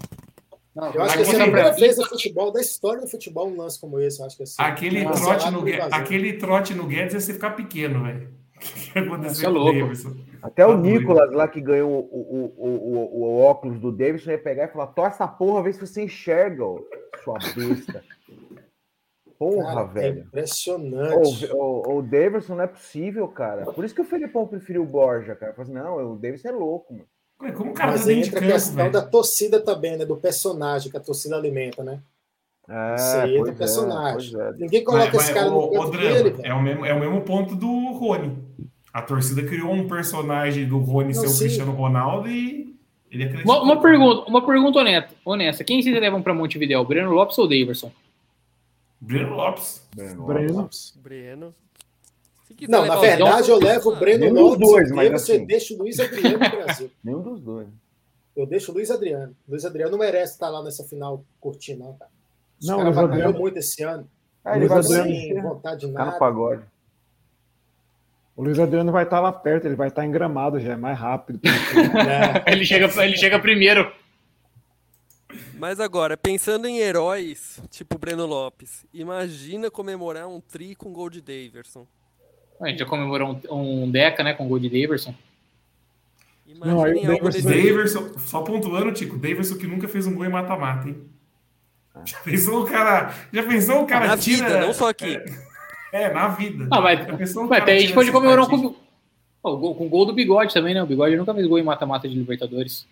Eu acho que ia ser a primeira vez pra- no futebol, da história do futebol, um lance como esse. Eu acho que ser. Aquele, trote no, aquele trote no Guedes ia ficar pequeno, velho. O que aconteceu é com o louco. Davidson? Até o Tá. Nicolas lá que ganhou o, o, o, o, o óculos do Davidson ia pegar e falar: torce essa porra, vê se você enxerga, sua besta. Porra, Cara, é velho. impressionante. O, o, o Davidson não é possível, cara. Por isso que o Felipão preferiu o Borja, cara. Falou assim, não, o Davidson é louco, mano. Ué, Como o cara Mas tá entra a questão velho? da torcida também, né? Do personagem que a torcida alimenta, né? É, Isso aí o é, personagem. pois é. Ninguém coloca Mas- mas, esse cara ô, no ô, canto Drama, dele, é, o mesmo, é o mesmo ponto do Rony. A torcida criou um personagem do Rony Não, ser o sim. Cristiano Ronaldo e ele acreditou. Uma, uma pergunta, uma pergunta honesta, honesta. Quem vocês levam pra Montevideo? Breno Lopes ou Daverson? Breno Lopes. Breno. Breno. Quiser Não, na o verdade, eu levo o Breno Nenhum dos Lopes dois, e mas você assim. deixa o Luiz Adriano no Brasil. Nenhum dos dois. Eu deixo o Luiz Adriano. O Luiz Adriano não merece estar lá nessa final curtindo, não, cara. Os Não, caras Luiz Adriano- muito esse ano. Ah, ele Luiz vai Adriano- Sem vontade de no nada. pagode. O Luiz Adriano vai estar lá perto, ele vai estar em gramado já, é mais rápido. né? Ele chega, ele chega primeiro. Mas agora, pensando em heróis, tipo Breno Lopes, imagina comemorar um tri com gol de Daverson. A gente já comemorou um, um Deca, né, com o gol de Daverson. Não, aí o Daverson- só pontuando, Tico, Daverson que nunca fez um gol em mata-mata, hein? Já pensou o cara. Já pensou o cara Na tira. vida, não só aqui. É, na vida. Ah, mas, Já pensou o mas até a gente pode comemorar com, o gol- com o gol do Bigode também, né? O Bigode nunca fez gol em mata-mata de Libertadores.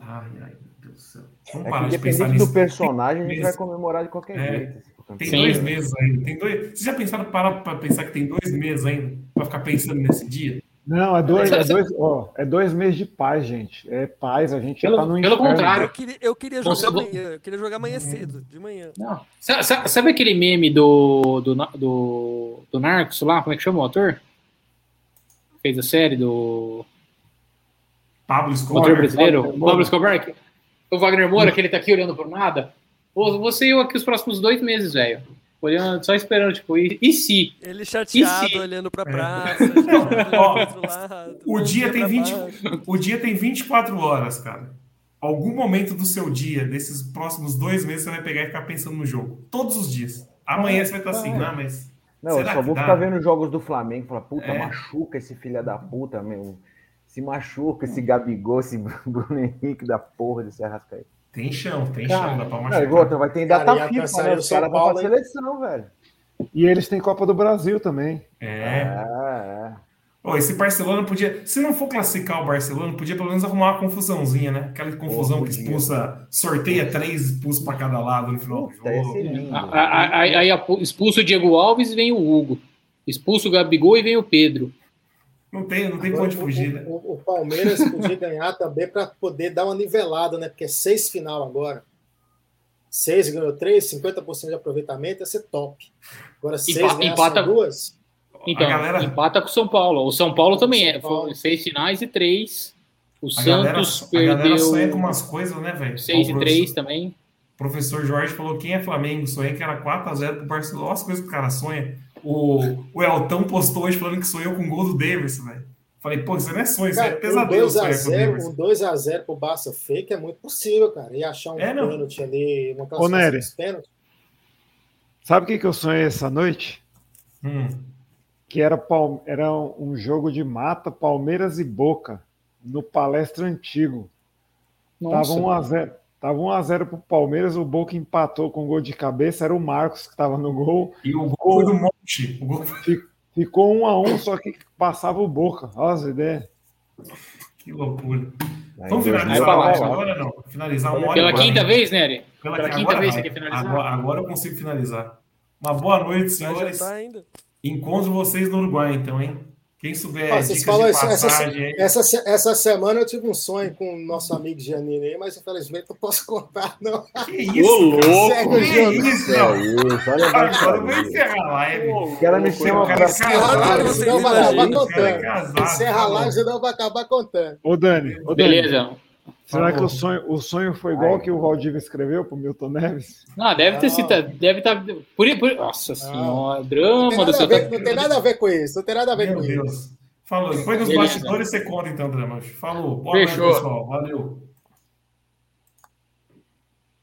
Ai, ai, meu Deus do céu. Vamos É parar de pensar independente do nisso. personagem, a gente vai comemorar de qualquer É. jeito. Tem Sim. dois meses ainda. Tem dois... Vocês já pensaram parar pra pensar que tem dois meses ainda? Pra ficar pensando nesse dia? Não, é dois, é dois, ó, é dois meses de paz, gente. É paz, a gente Pelo- já tá no pelo inferno. contrário. Eu queria, eu queria jogar amanhã, eu queria jogar amanhã cedo, de manhã. Não. Sa- sa- Sabe, aquele meme do, do, do, do Narcos lá? Como é que chama o ator? Fez a série do Pablo o Escobar. ator brasileiro? O Moura. Pablo Escobar? O Wagner Moura, que ele tá aqui olhando pro nada. Pô, você e eu aqui os próximos dois meses, velho. Olhando, só esperando, tipo, e, e se? Ele chateado, E se- olhando É. pra praça, olhando pro outro lado, O dia, tem pra 20, baixo. o dia tem 24 horas, cara. Algum momento do seu dia, desses próximos dois meses, você vai pegar e ficar pensando no jogo. Todos os dias. Amanhã você vai estar assim, não, mas. Não, eu só vou dá? ficar vendo jogos do Flamengo e falar, puta, É. machuca esse filho da puta, meu. Se machuca esse Gabigol, esse Bruno Henrique da porra desse Arrascaeta. Tem chão, tem Cara, chão, dá pra e machucar. outra, vai ter Cara, data e a FIFA, né? Os caras vão pra seleção, velho. E eles têm Copa do Brasil também. É. É, é. Ô, esse Barcelona podia. Se não for classificar o Barcelona, podia pelo menos arrumar uma confusãozinha, né? Aquela confusão que podia. expulsa, sorteia três expulsos pra cada lado no final do Puta, jogo. lindo. Aí, aí expulsa o Diego Alves e vem o Hugo. Expulsa o Gabigol e vem o Pedro. Não tem, não tem Agora, onde fugir, né? o, o- o Palmeiras podia ganhar também para poder dar uma nivelada, né? Porque é seis final agora. Seis ganhou três, 50% de aproveitamento, ia ser top. Agora seis empata- só duas. Então, galera- empata com o São Paulo. O São Paulo também é. São Paulo. Foi seis finais e três. O A galera, Santos a galera sonha com perdeu umas coisas, né, velho? seis e o três também. O professor Jorge falou: quem é Flamengo? Sonhei que era 4x0 pro Barcelona. Olha as coisas que o cara sonha. O, o Elton postou hoje falando que sonhou com o gol do Davidson, velho. Falei, pô, isso não é sonho, isso é Cara, um pesadelo o 2x0 Davidson. um 2x0 pro Barça fake é muito possível, cara. E achar um É, pênalti ali, uma classificação Nery. dos pênaltis. Sabe o que, que eu sonhei essa noite? Hum. Que era, Palme- era um jogo de mata, Palmeiras e Boca, no Palestra Antigo. Nossa. Tava 1x0. Tava 1x0 pro Palmeiras, o Boca empatou com gol de cabeça, era o Marcos que tava no gol. E o gol foi do Monte. O gol... Ficou 1x1, só que passava o Boca. Olha as ideias. Que loucura. Aí Vamos finalizar lá. agora não? Finalizar uma hora Pela agora, quinta vez, Nery? Pela, pela agora quinta vez não. você quer finalizar? Agora, agora eu consigo finalizar. Uma boa noite, Vai senhores. ainda. Encontro vocês no Uruguai, então, hein? Quem souber vocês dicas falam isso, essa, passagem essa, se- essa semana eu tive um sonho com o nosso amigo Janine aí, mas infelizmente não posso contar, não. Que isso, Ô, louco! Que isso, É não. isso, olha Agora eu vou encerrar a live. O cara me chama pra... é Encerra a casado, live, vocês senão vai acabar é contando. Encerra a live, senão vai acabar contando. Ô, Dani, ô, Dani Beleza. Será que o sonho, o sonho foi igual que o Valdívia escreveu pro Milton Neves? Ah, deve ter Não. sido. Deve estar. Por, por, nossa senhora, Não drama tem, do nada a seu. ver, não tem nada a ver com isso, não tem nada a ver Meu com isso. Deus. Falou. Depois dos Beleza. bastidores você conta então, Drama. Falou. Boa Fechou. noite, pessoal. Valeu.